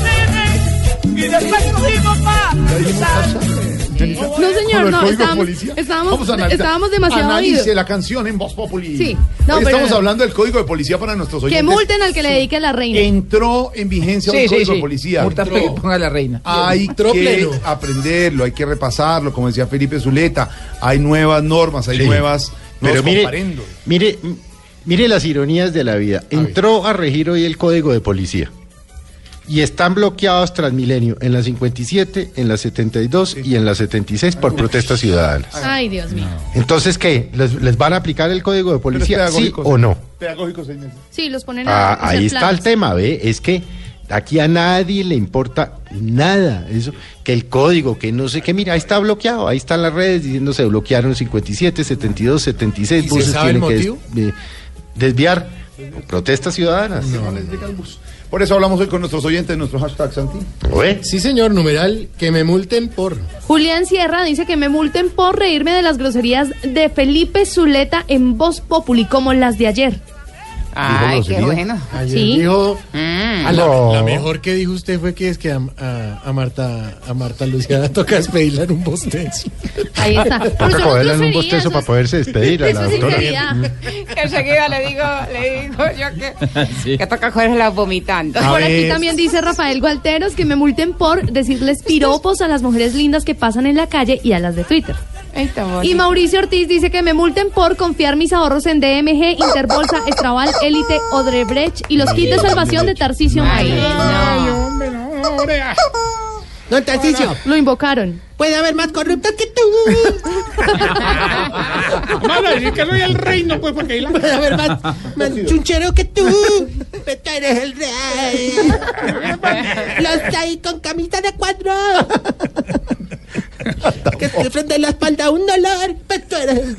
y después cogimos para No, señor, no, estábamos, estábamos, Vamos a analizar. estábamos demasiado Analice oídos. la canción en Voz Populi. Sí. No, Hoy pero estamos no. hablando del código de policía para nuestros Que oyentes. multen al que le dedique a la reina. Entró en vigencia Sí, un sí, código sí. de policía. Multa Entró. que ponga la reina. Hay Entró que pleno. aprenderlo, hay que repasarlo, como decía Felipe Zuleta. Hay nuevas normas, hay Sí. nuevas. Pero nuevos mire, comparendos. mire, mire las ironías de la vida. Entró a regir hoy el código de policía. Y están bloqueados Transmilenio en la 57, en la 72 y en la 76 por protestas ciudadanas. Ay, Dios mío. Entonces, ¿qué? ¿Les, les van a aplicar el código de Pero es policía? ¿Sí o no? Pedagógico, seis meses. Sí, los ponen Ah, a hacer ahí está el tema, ¿ve? Es que aquí a nadie le importa nada. Eso, que el código, que no sé qué, mira, ahí está bloqueado. Ahí están las redes diciendo se bloquearon 57, 72, 76 ¿Y se buses sabe el tienen que des- motivo? eh, desviar. Protestas ciudadanas. No les llega el bus. Por eso hablamos hoy con nuestros oyentes, nuestro hashtag Santi. Sí, señor, numeral, que me multen por. Julián Sierra dice que me multen por reírme de las groserías de Felipe Zuleta en Voz Populi, como las de ayer. Ay, qué bueno. Ayer Sí. dijo. Mm. a la, No. la mejor que dijo usted fue que es que a, a- a Marta a Marta Luciana toca despedirla en un bostezo. Ahí está. Toca cogerla en un bostezo para poderse despedir a la doctora. Que enseguida le digo, le digo yo que, que toca cogerla vomitando. A Por aquí también dice Rafael Gualteros que me multen por decirles piropos a las mujeres lindas que pasan en la calle y a las de Twitter. Y. Mauricio Ortiz dice que me multen por confiar mis ahorros en DMG, Interbolsa, Estrabal, Élite, Odrebrecht y los kits de salvación de Tarcisio Ay, no. hombre, no, hombre. Don Tarcicio, Lo invocaron. puede haber más corruptos que tú. Vamos a decir que soy el reino, pues, porque ahí la... Puede haber más, más chunchero que tú. Pero tú eres el rey. Los ahí con camisa de cuadro. Que te frente a la espalda un dolor. Pero tú eres.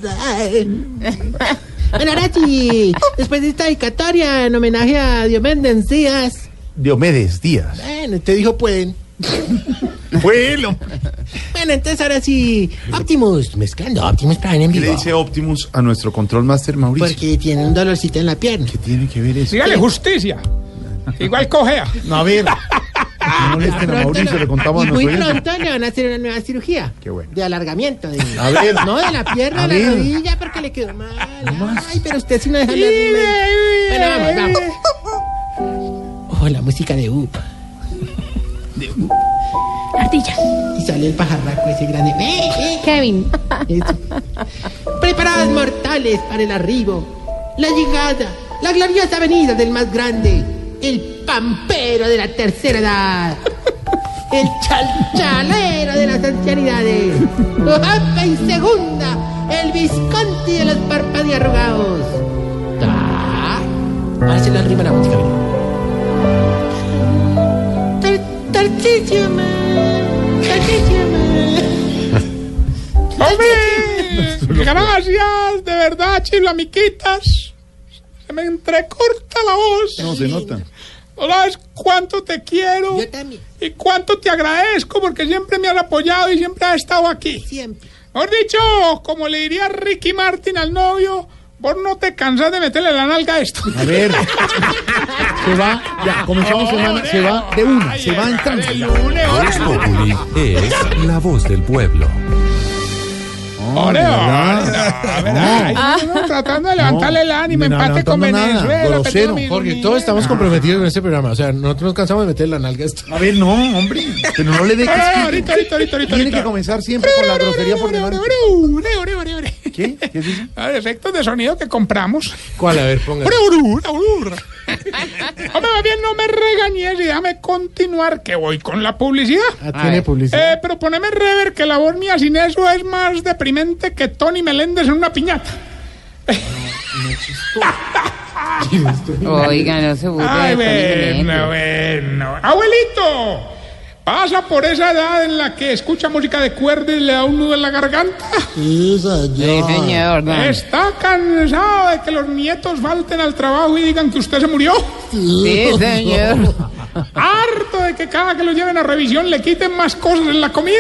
Bueno, ahora sí, después de esta dedicatoria en homenaje a Diomedes Encías. Diomedes Díaz. Bueno, te dijo pueden. Bueno. Bueno, entonces ahora sí, Optimus, mezclando Optimus Prime en ¿Qué le vivo. dice Optimus a nuestro Control Master Mauricio? Porque tiene un dolorcito en la pierna. ¿Qué tiene que ver eso? Dígale justicia. Igual cojea. No, a ver. No molesten a Mauricio, le contamos a y muy nuestro oyente. pronto le van a hacer una nueva cirugía. Qué bueno. De alargamiento. De, A ver. No, de la pierna A la ver. rodilla porque le quedó mal. Ay, pero usted sí no deja hablar. Bueno, vamos, vamos. Oh, la música de UP. Ardilla. Y sale el pajarraco ese grande. ¡Eh, eh! Kevin. Eso. Preparadas mortales para el arribo, la llegada, la gloriosa venida del más grande, el pampero de la tercera edad, el chalchalero de las ancianidades, Ojalá y segunda, el visconti de los parpadearrugados. Ah, Ahora se le arriba la música. mire. Tar- Tarcisio, man. Tarcisio, man. ¡Hombre! Gracias, de verdad, chilo, amiguitas. Se me entrecorta la voz. No se nota. ¿Sabes cuánto te quiero? Yo también. Y cuánto te agradezco porque siempre me has apoyado y siempre has estado aquí. Siempre. Mejor dicho, como le diría Ricky Martin al novio, vos no te cansas de meterle la nalga a esto. A ver. Se va, ya, comenzamos semana, se va de una, se va entrando. Voz Populi es la voz del pueblo. Ore, ore, ¿verdad? a ver, ay, no, tratando de levantarle el ánimo, No, empate con Venezuela. grosero. mi- todos estamos comprometidos en este programa. O sea, nosotros nos cansamos de meter la nalga a esto. A ver, no, hombre. Pero no le dé que Ah, que ahorita, ahorita, ahorita, ahorita, Tiene ahorita. que comenzar siempre con la grosería por delante. ¿Qué? ¿Qué es eso? A ver, efectos de sonido que compramos. ¿Cuál? A ver, ponga. Hombre, bien no me regañes y déjame continuar que voy con la publicidad. Ah, tiene publicidad. Eh, pero poneme rever que la voz mía sin eso es más deprimente que Tony Meléndez en una piñata. Oiga, no se burle Ay, bueno, bueno. Abuelito, pasa por esa edad en la que escucha música de cuerda y le da un nudo en la garganta. Sí, señor. Sí, señor. no. ¿Está cansado de que los nietos falten al trabajo y digan que usted se murió? Sí, señor. ¿Harto de que cada que lo lleven a revisión le quiten más cosas en la comida?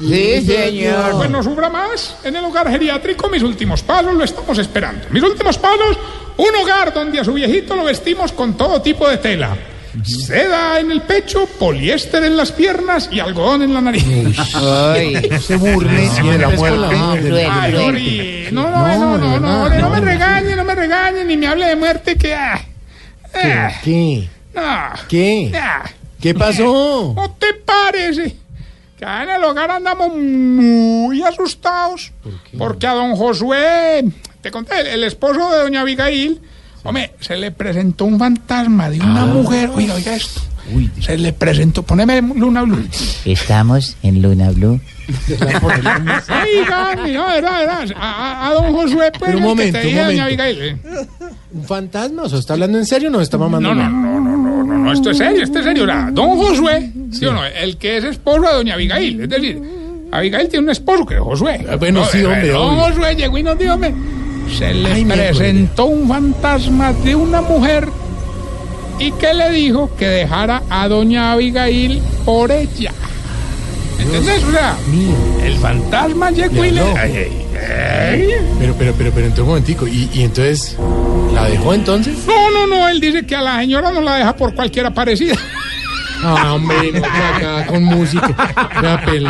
Sí, señor. Pues no sufra más. En el hogar geriátrico, mis últimos pasos lo estamos esperando. Mis últimos pasos, un hogar donde a su viejito lo vestimos con todo tipo de tela. Seda en el pecho, poliéster en las piernas y algodón en la nariz. Ay. No se burle de la muerte. Ay. Ori, no, no, no, no, no, me regañe, no me regañe, ni me hable de muerte que... ah, ah, ¿Qué? no, ¿Qué? ah, ¿Qué pasó? ¿No te parece? Que en el hogar andamos muy asustados. Porque a don Josué, te conté, el, el esposo de doña Abigail, hombre, se le presentó un fantasma de una mujer. Oiga, oiga esto. se le presentó, poneme Luna Blue. Estamos en Luna Blue. Oiga, no, verdad, verdad. A, a- a don Josué, pues, Pero un el que te un dije, momento. Abigail. eh. ¿Un fantasma? O sea, ¿está hablando en serio o no está mamando? No, no, no, no, no, no, no, esto es serio, esto es serio. Era don Josué, ¿sí o no? El que es esposo de doña Abigail. Es decir, Abigail tiene un esposo que es Josué. Ah, bueno, sí, eh, hombre, Don obvio. Josué llegó y nos dijo, hombre, se le Ay, presentó un fantasma de una mujer y que le dijo que dejara a doña Abigail por ella. ¿Entendés? O sea, el fantasma llegó y le... Pero, pero, pero, pero, entonces un momentico. ¿Y, y entonces la dejó entonces? No, no, no, él dice que a la señora no la deja por cualquiera parecida. Ah, hombre, no acá con música.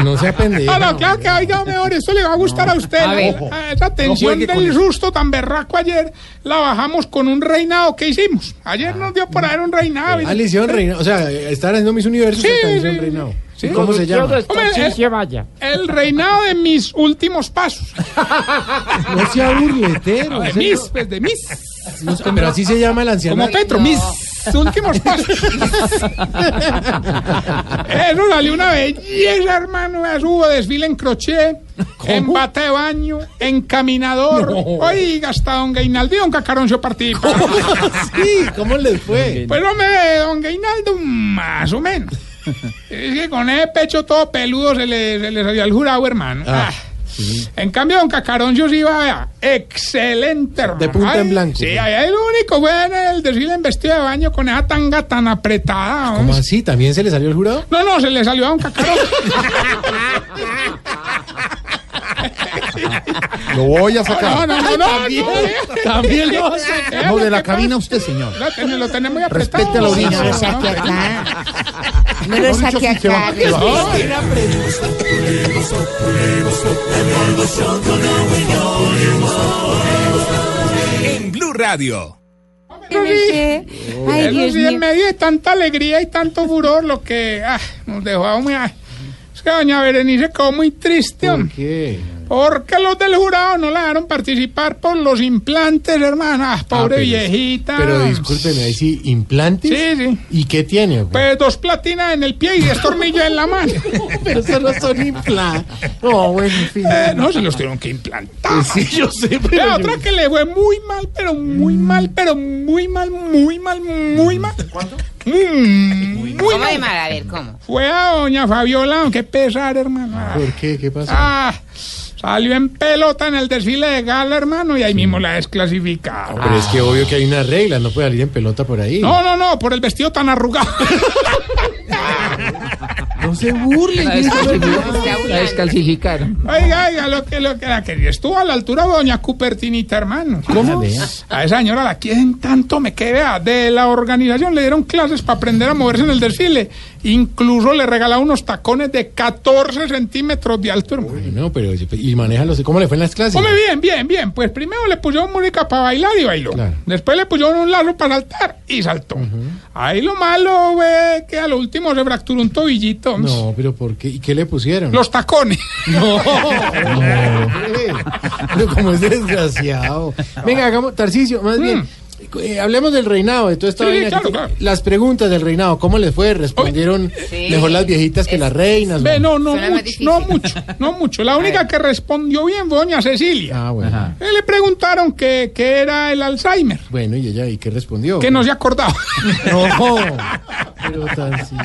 No sea pendejo. Ah, no, claro que oiga mejor, esto le va a gustar a usted. A ¿no? ver. Ah, Esa tensión con del susto tan berraco ayer la bajamos con un reinado que hicimos. Ayer nos dio por haber un reinado. Ah, le hicieron reinado. O sea, estaban haciendo mis universos Sí, sí. reinado. Sí. ¿Y ¿Cómo se llama? Hombre, el, el reinado de mis últimos pasos. No sea burletero. de mis, pues, de mis. No, Pero así se llama el anciano. Como Petro, mis últimos pasos. Eso salió una belleza, hermano. Hubo desfile en crochet, en bata de baño, en caminador. Oiga, hasta don Gainaldo y don Cacaroncio participaron. Sí, ¿cómo les fue? Pues hombre, don Gainaldo, más o menos. Es que con ese pecho todo peludo se le, se le salió al jurado, hermano. Ah. En cambio, don Cacaroncio sí iba, vea, excelente, hermano. De punta en blanco. Sí, ahí el único fue en el desfile en vestido de baño con esa tanga tan apretada. ¿Cómo así? ¿También se le salió el jurado? No, no, se le salió a don Cacaroncio. Lo voy a sacar. No, no, no, no. También, no, también lo hace. No, de la cabina usted, señor. Lo, ten- lo tenemos muy apretado. Respete a la audiencia. no lo saque acá. No lo saque acá. En Blue Radio. Ay, Dios sí, en mío. medio de tanta alegría y tanto furor, lo que ah, nos dejó a ah, es que doña Berenice quedó muy triste, ¿Por hombre, qué? Porque los del jurado no la dejaron participar por los implantes, hermana. Ah, pobre pero- viejita. Pero discúlpeme, ahí sí, ¿implantes? Sí, sí. ¿Y qué tiene? Pues dos platinas en el pie y diez tornillos en la mano. Pero eso no son implantes. No, bueno, en fin. Eh, no, se los tuvieron que implantar. Sí, yo sé, La pero... otra que le fue muy mal, pero muy mal, pero muy mal, muy mal, muy mal. ¿Cuánto? Muy, muy ¿Cómo de mal. mal? A ver, ¿cómo? Fue a doña Fabiola, qué pesar, hermano. ¿Por qué? ¿Qué pasó? Ah, Salió en pelota en el desfile de gala, hermano, y ahí mismo la desclasificaron. Pero es que obvio que hay unas reglas, no puede salir en pelota por ahí. No, no, no, por el vestido tan arrugado. No se burle. La descalcificaron. La descalcificaron. Oiga, oiga, lo que, lo que la que estuvo a la altura de doña Cupertinita, hermano. ¿Cómo? A esa señora la quieren tanto, me quedé de la organización le dieron clases para aprender a moverse en el desfile. Incluso le regalaron unos tacones de 14 centímetros de alto, hermano. No, pero y maneja los. ¿Cómo le fue en las clases? Come bien, bien, bien. Pues primero le pusieron música para bailar y bailó. Después le pusieron un lazo para saltar y saltó. Ahí lo malo, ve, que a lo último se fracturó un tobillito. No, pero ¿por qué? ¿Y qué le pusieron? Los tacones. No, no, pero como es desgraciado. Venga, hagamos, Tarcicio, más bien. Eh, hablemos del reinado, de toda esta Sí, vaina claro, que- claro. Las preguntas del reinado, ¿cómo les fue? ¿Respondieron Sí. mejor las viejitas que las reinas? Ve, no, no mucho, no mucho, no mucho. La única que respondió bien fue doña Cecilia. Ah, bueno. Eh, Le preguntaron que, que era el Alzheimer, Bueno, ¿y ella y qué respondió? que no se acordaba. No, pero Tarcisio.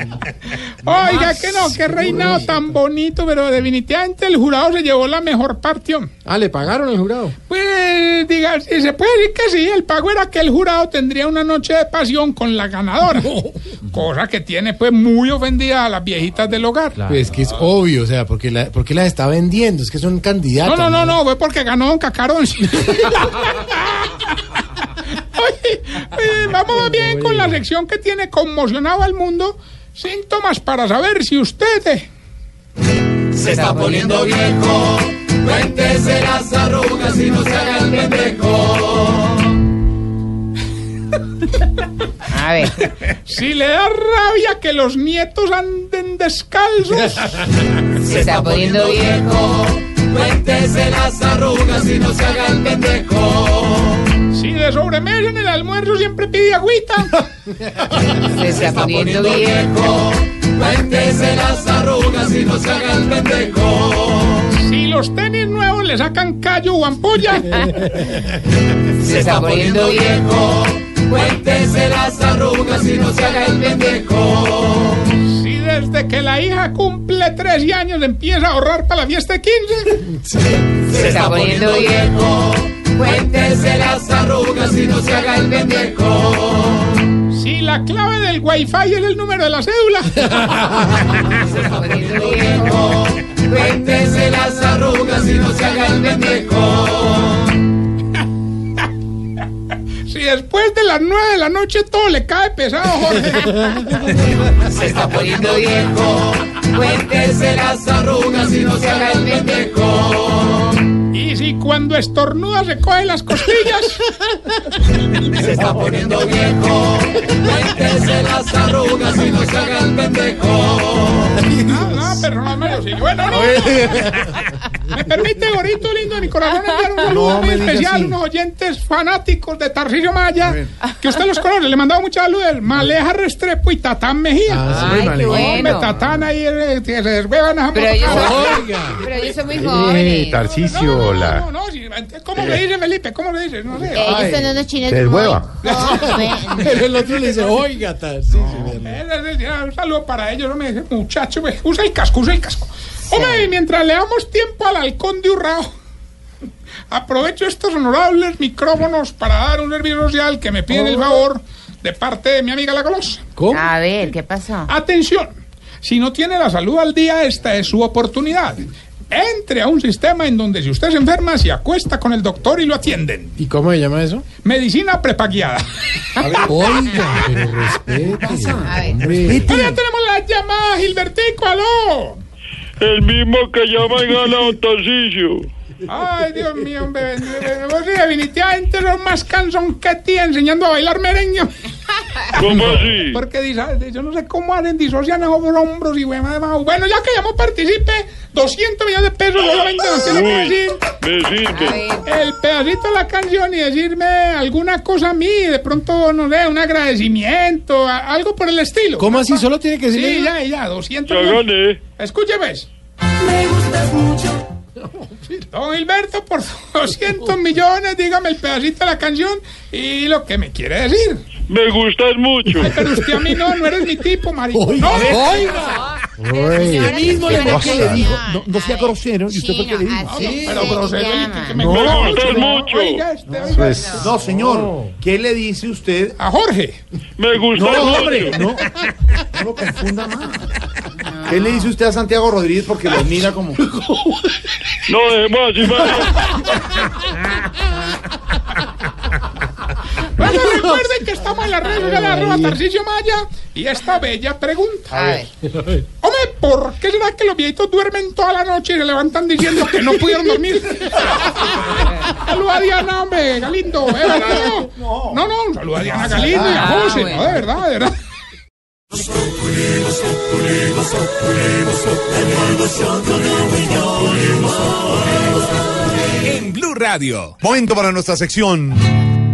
Oiga, que no, que reinado tan bonito, pero definitivamente el jurado se llevó la mejor parte. Ah, ¿le pagaron al jurado? Pues, diga, si se puede decir que sí, el pago era que el jurado tendría una noche de pasión con la ganadora. Cosa que tiene, pues, muy ofendida a las viejitas del hogar. Pues es que es obvio, o sea, porque, la, porque las está vendiendo, es que son No, candidatas. no, no, no, fue porque ganó Don Cacarón. Oye, oye, vamos bien con la sección que tiene conmocionado al mundo. Síntomas para saber si usted... eh, Se está poniendo viejo, cuéntese las arrugas y no se haga el pendejo. A ver. Si le da rabia que los nietos anden descalzos. Se está poniendo viejo, cuéntese las arrugas y no se haga el pendejo. Si de sobremesa en el almuerzo siempre pide agüita. Se está poniendo viejo, cuéntese las arrugas y no se haga el pendejo. Si los tenis nuevos le sacan callo o ampolla. Se está poniendo viejo, cuéntese las arrugas y no se haga el pendejo. Si desde que la hija cumple 13 años empieza a ahorrar para la fiesta de 15. Se está poniendo viejo, cuéntese las arrugas y no se haga el pendejo. Si la clave del wifi es el número de la cédula. Se está poniendo viejo, cuéntese las arrugas y no se haga el pendejo. Si después de las 9 de la noche todo le cae pesado, Jorge. Se está poniendo viejo, cuéntese las arrugas y no se haga el pendejo. Y si cuando estornuda se coge las costillas. Se está poniendo viejo, cuéntese las arrugas y no se haga el pendejo. No, no, pero no me lo sigue. Bueno, no. Me permite, gorito lindo de mi corazón, enviar un saludo No muy me especial unos oyentes fanáticos de Tarcillo Maya, que usted los conoce. Le mandaba mucha salud el Maleja Restrepo y Tatán Mejía. Ah, sí, Ay, qué Hombre, bueno. Tatán ahí eh, que se deshuevan a Pero ellos son, muy Eh, jóvenes. Tarcicio, la... No, no, si- ¿cómo le dice Felipe? ¿Cómo le dice? No sé. Ellos son unos chinos Se deshueva. Pero el otro le dice, oiga, Tarcisio. Eh, eh, eh, Un saludo para ellos, hombre, ese muchacho, ve, usa el casco, usa el casco. Hombre, y mientras le damos tiempo al halcón de Urrao, aprovecho estos honorables micrófonos para dar un servicio social que me piden el favor de parte de mi amiga la Colosa. ¿Cómo? A ver, ¿qué pasó? Atención, si no tiene la salud al día, esta es su oportunidad. Entre a un sistema en donde si usted se enferma, se acuesta con el doctor y lo atienden. ¿Y cómo se llama eso? Medicina prepagueada. Oiga, pero respete. A ver. Hombre. Ya tenemos la llamada, Gilbertico, aló. El mismo que llama y gana Don Tarcisio. Ay, Dios mío, hombre. Vos definitivamente son más cansón que ti enseñando a bailar merengue. ¿Cómo así? Porque dice, yo no sé cómo hacen, disocian esos hombros y bueno, además, bueno, ya que llamó participe, 200 millones de pesos solamente nos tiene que decir me sirve. el pedacito de la canción y decirme alguna cosa a mí, de pronto, no sé, un agradecimiento, a- algo por el estilo. ¿Cómo así? ¿Solo tiene que decirle Sí, ya, ya, 200 Ya millones. Escúcheme. Me gustas mucho. Don Gilberto, por 200 millones, dígame el pedacito de la canción y lo que me quiere decir. Me gustas mucho. Ay, pero usted a mí no, no eres mi tipo, marico. Oiga, no, oiga. Mismo le dijo, no, no sea grosero, y usted fue que le dijo. Pero grosero que, me No, usted mucho. Oiga, este, Eso oiga. es- No, señor, ¿qué le dice usted? A Jorge. Me gusta No, mucho. hombre, no, no lo confunda más. ¿Qué le dice usted a Santiago Rodríguez porque lo mira como... No, dejemos así, Bueno, recuerden que estamos en la red social arroba Tarcisio Maya y esta bella pregunta. Hombre, ¿por qué será que los viejitos duermen toda la noche y se levantan diciendo que no pudieron dormir? Saluda a Diana, hombre, Galindo, ¿eh, verdad? No, no, no, saluda a Diana Galindo y a José, no, de verdad, de verdad. En Blue Radio. Momento para nuestra sección.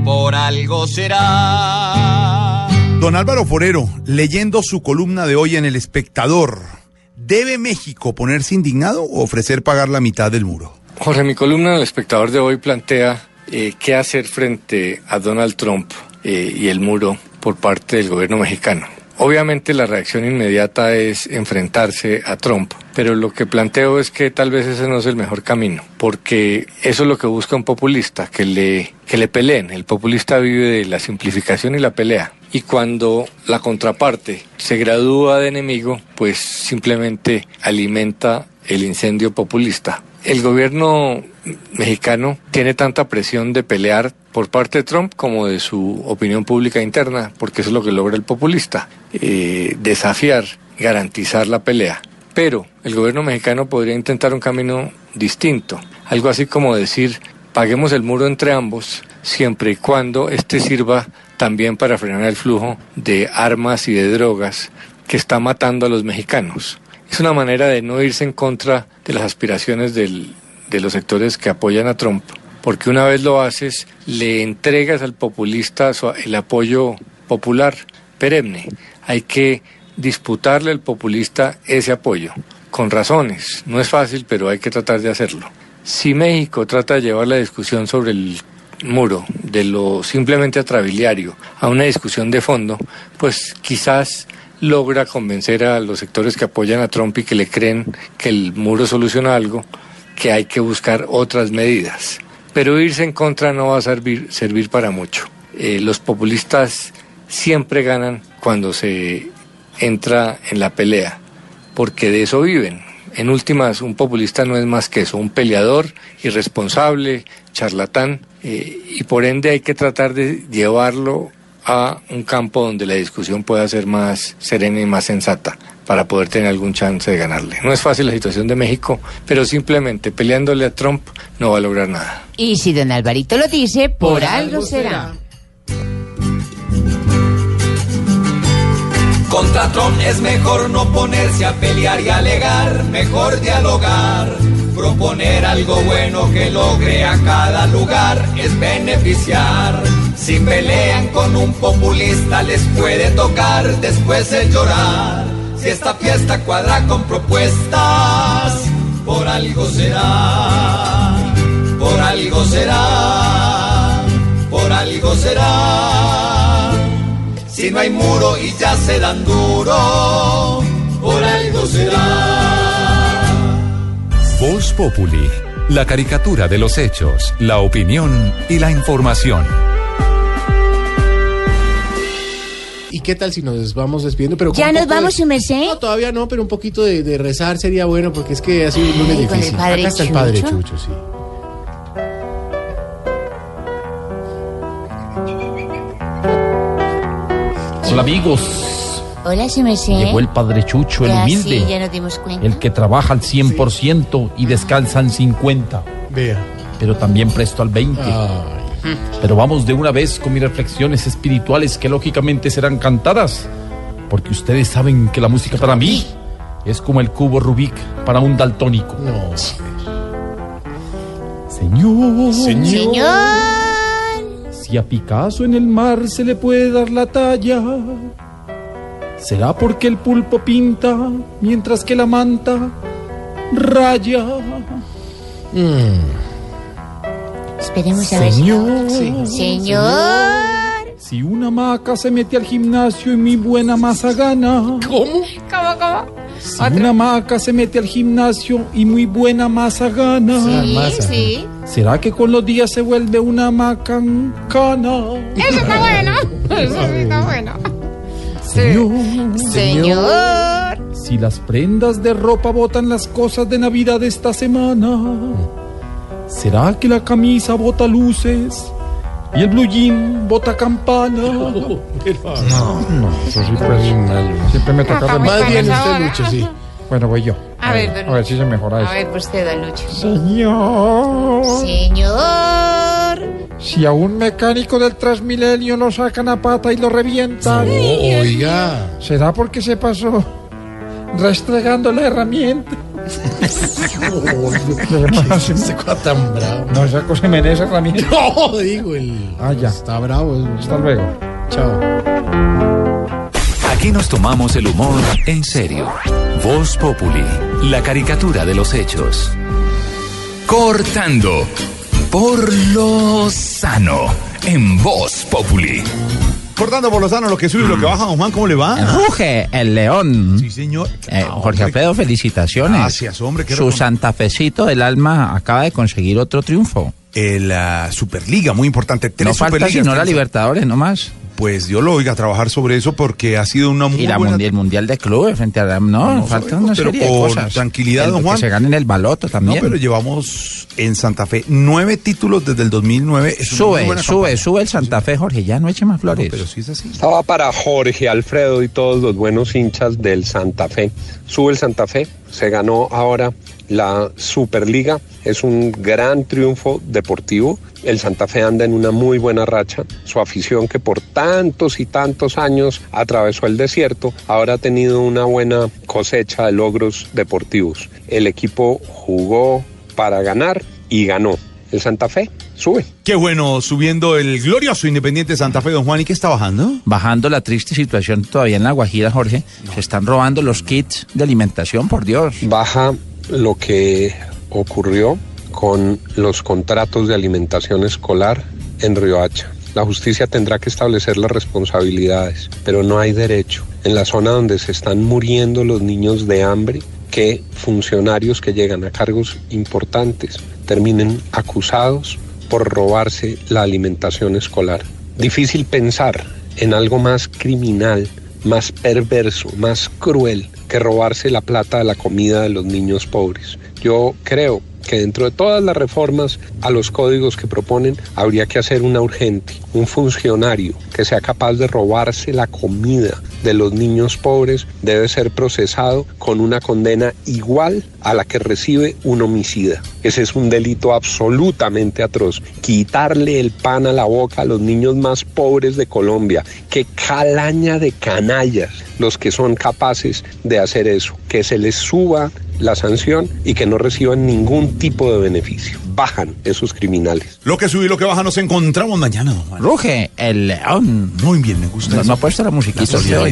Por algo será. Don Álvaro Forero, leyendo su columna de hoy en El Espectador, ¿debe México ponerse indignado o ofrecer pagar la mitad del muro? Jorge, mi columna en El Espectador de hoy plantea eh, qué hacer frente a Donald Trump eh, y el muro por parte del gobierno mexicano. Obviamente la reacción inmediata es enfrentarse a Trump, pero lo que planteo es que tal vez ese no es el mejor camino, porque eso es lo que busca un populista, que le, que le peleen. El populista vive de la simplificación y la pelea. Y cuando la contraparte se gradúa de enemigo, pues simplemente alimenta el incendio populista. El gobierno mexicano tiene tanta presión de pelear por parte de Trump como de su opinión pública interna, porque eso es lo que logra el populista, eh, desafiar, garantizar la pelea. Pero el gobierno mexicano podría intentar un camino distinto, algo así como decir, paguemos el muro entre ambos, siempre y cuando este sirva también para frenar el flujo de armas y de drogas que está matando a los mexicanos. Es una manera de no irse en contra de las aspiraciones del- de los sectores que apoyan a Trump, porque una vez lo haces, le entregas al populista el apoyo popular perenne. Hay que disputarle al populista ese apoyo, con razones. No es fácil, pero hay que tratar de hacerlo. Si México trata de llevar la discusión sobre el muro, de lo simplemente atrabiliario, a una discusión de fondo, pues quizás logra convencer a los sectores que apoyan a Trump y que le creen que el muro soluciona algo, que hay que buscar otras medidas. Pero irse en contra no va a servir, servir para mucho. Eh, los populistas siempre ganan cuando se entra en la pelea, porque de eso viven. En últimas, un populista no es más que eso, un peleador irresponsable, charlatán, eh, y por ende hay que tratar de llevarlo a un campo donde la discusión pueda ser más serena y más sensata para poder tener algún chance de ganarle. No es fácil la situación de México, pero simplemente peleándole a Trump no va a lograr nada. Y si don Alvarito lo dice, por, algo será. Contra Trump es mejor no ponerse a pelear y alegar, mejor dialogar. Proponer algo bueno que logre a cada lugar es beneficiar. Si pelean con un populista les puede tocar después el llorar. Si esta fiesta cuadra con propuestas, por algo será, por algo será, por algo será. Si no hay muro y ya se dan duro, Voz Populi, la caricatura de los hechos, la opinión y la información. ¿Y qué tal si nos vamos despidiendo? Pero ¿Ya un nos vamos, de- su merced? No, todavía no, pero un poquito de, de rezar sería bueno porque es que ha sido un lunes Ay, con el difícil. padre Acá está el padre. Chucho, sí. Hola amigos, Hola, merced. llegó el padre Chucho, el Ya, humilde, sí, ya nos dimos cuenta. el que trabaja al 100% y descansa al 50%, Vea. pero también presto al 20%. Pero vamos de una vez con mis reflexiones espirituales que lógicamente serán cantadas, porque ustedes saben que la música para mí es como el cubo Rubik para un daltónico. No. Señor, Señor. si a Picasso en el mar se le puede dar la talla, será porque el pulpo pinta mientras que la manta raya. Esperemos a ver. Señor, Señor. si una maca se mete al gimnasio y mi buena masa gana, ¿Cómo, cómo? Si una maca se mete al gimnasio y muy buena masa gana. Sí, sí. ¿Será que con los días se vuelve una macancana? Eso está bueno. Eso sí está bueno. Señor, Señor. Si las prendas de ropa botan las cosas de Navidad de esta semana, ¿será que la camisa bota luces y el blue jean bota campana? No, no, eso sí pues, siempre me toca Más bien usted. Lucho, sí. Bueno, voy yo. A ver, don a ver si se mejora A eso. ver, pues usted, Lucho. Señor. Señor. Si a un mecánico del Transmilenio lo sacan a pata y lo revientan. No, oiga. ¿Será porque se pasó restregando la herramienta? Ese cosa tan bravo. No, esa cosa me esa herramienta. No, digo, el. Ah, ya. Está bravo. Hasta luego. Chao. Aquí nos tomamos el humor en serio. Voz Populi, la caricatura de los hechos. Cortando por lo sano en Voz Populi. Cortando por lo sano lo que sube y lo que baja, don Juan, ¿cómo le va? Ruge, el león. Sí, señor. Eh, Jorge Alfredo, felicitaciones. Gracias, hombre, qué Su recom- santafecito del alma acaba de conseguir otro triunfo. La Superliga, muy importante. Tres no falta Superligas sino la tenemos. Libertadores nomás. Pues yo lo oiga a trabajar sobre eso porque ha sido una muy Y la buena... mundial, el mundial de clubes frente a la... No, No falta sabemos, una pero serie de con cosas. tranquilidad, El- don Juan. Que se ganen el baloto No, también. pero llevamos en Santa Fe nueve títulos desde el 2009. Es Sube, sube, campaña. sube el Santa Fe, Jorge, ya no eche más flores. pero sí es así. Estaba para Jorge Alfredo y todos los buenos hinchas del Santa Fe. Sube el Santa Fe, se ganó ahora la Superliga, es un gran triunfo deportivo. El Santa Fe anda en una muy buena racha. Su afición que por tantos y tantos años atravesó el desierto, ahora ha tenido una buena cosecha de logros deportivos. El equipo jugó para ganar y ganó. El Santa Fe sube. Qué bueno, subiendo el glorioso Independiente Santa Fe, don Juan. ¿Y qué está bajando? Bajando la triste situación todavía en La Guajira, Jorge. Se están robando los kits de alimentación, por Dios. baja lo que ocurrió con los contratos de alimentación escolar en Riohacha. La justicia tendrá que establecer las responsabilidades, pero no hay derecho en la zona donde se están muriendo los niños de hambre que funcionarios que llegan a cargos importantes terminen acusados por robarse la alimentación escolar. Difícil pensar en algo más criminal, más perverso, más cruel que robarse la plata de la comida de los niños pobres. Yo creo que dentro de todas las reformas a los códigos que proponen habría que hacer una urgente, un funcionario que sea capaz de robarse la comida de los niños pobres debe ser procesado con una condena igual a la que recibe un homicida. Ese es un delito absolutamente atroz. Quitarle el pan a la boca a los niños más pobres de Colombia. Qué calaña de canallas los que son capaces de hacer eso. Que se les suba la sanción y que no reciban ningún tipo de beneficio. Bajan esos criminales. Lo que sube y lo que baja nos encontramos mañana, don Juan. Ruge, el león. Muy bien, me gusta. No, eso. no ha puesto la musiquita ¿no? No,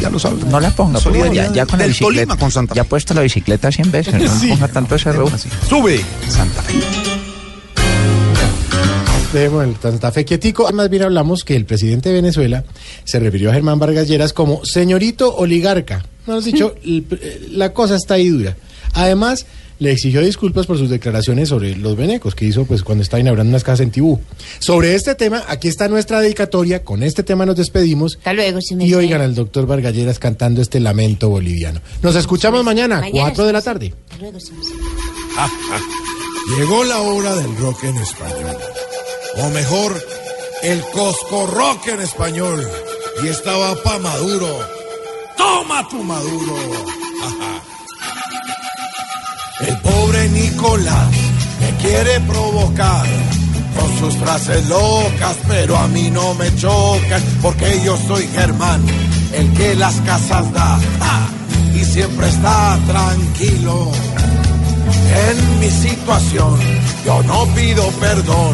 ya lo. No la ponga, ya, ya con la bicicleta. Tolima con Santa Ya ha puesto la bicicleta 100 veces, no Sí. ponga tanto ese ruge. Sube Santa Fe. Dejemos el Santa Fe quietico. Más bien hablamos que el presidente de Venezuela se refirió a Germán Vargas Lleras como señorito oligarca. No has dicho, l- la cosa está ahí dura. Además, le exigió disculpas por sus declaraciones sobre los venecos que hizo pues cuando estaba inaugurando unas casas en Tibú. Sobre este tema, aquí está nuestra dedicatoria. Con este tema nos despedimos. Hasta luego, si me Y oigan al doctor Vargas Lleras cantando este lamento boliviano. Nos escuchamos mañana, Mañana, 4 de la tarde. Hasta luego, si me- Llegó la hora del rock en español. O mejor, el Cosco Rock en español. Y estaba pa' Maduro. ¡Toma tu Maduro! El pobre Nicolás me quiere provocar con sus frases locas, pero a mí no me chocan porque yo soy Germán, el que las casas da y siempre está tranquilo. En mi situación yo no pido perdón,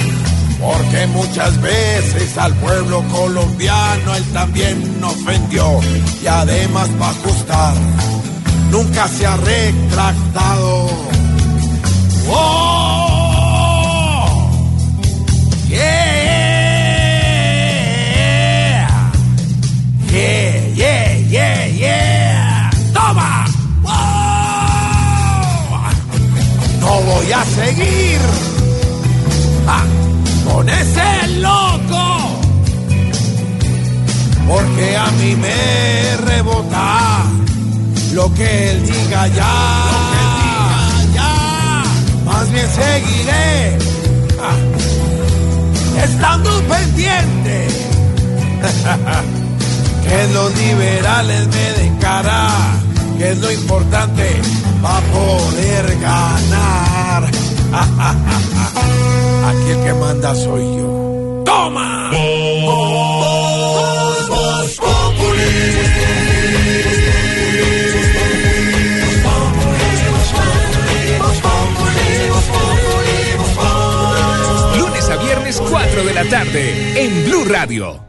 porque muchas veces al pueblo colombiano él también ofendió y además para ajustar nunca se ha retractado. ¡Oh! ¡Yeah! ¡Yeah, yeah, yeah, yeah! ¡Toma! ¡Oh! ¡No voy a seguir! Con ese loco. Porque a mí me rebota lo que él diga ya. Más bien seguiré ah, estando pendiente. que los liberales me den cara, que es lo importante para poder ganar. Aquí el que manda soy yo. ¡Toma! Lunes a viernes 4 de la tarde en Blue Radio.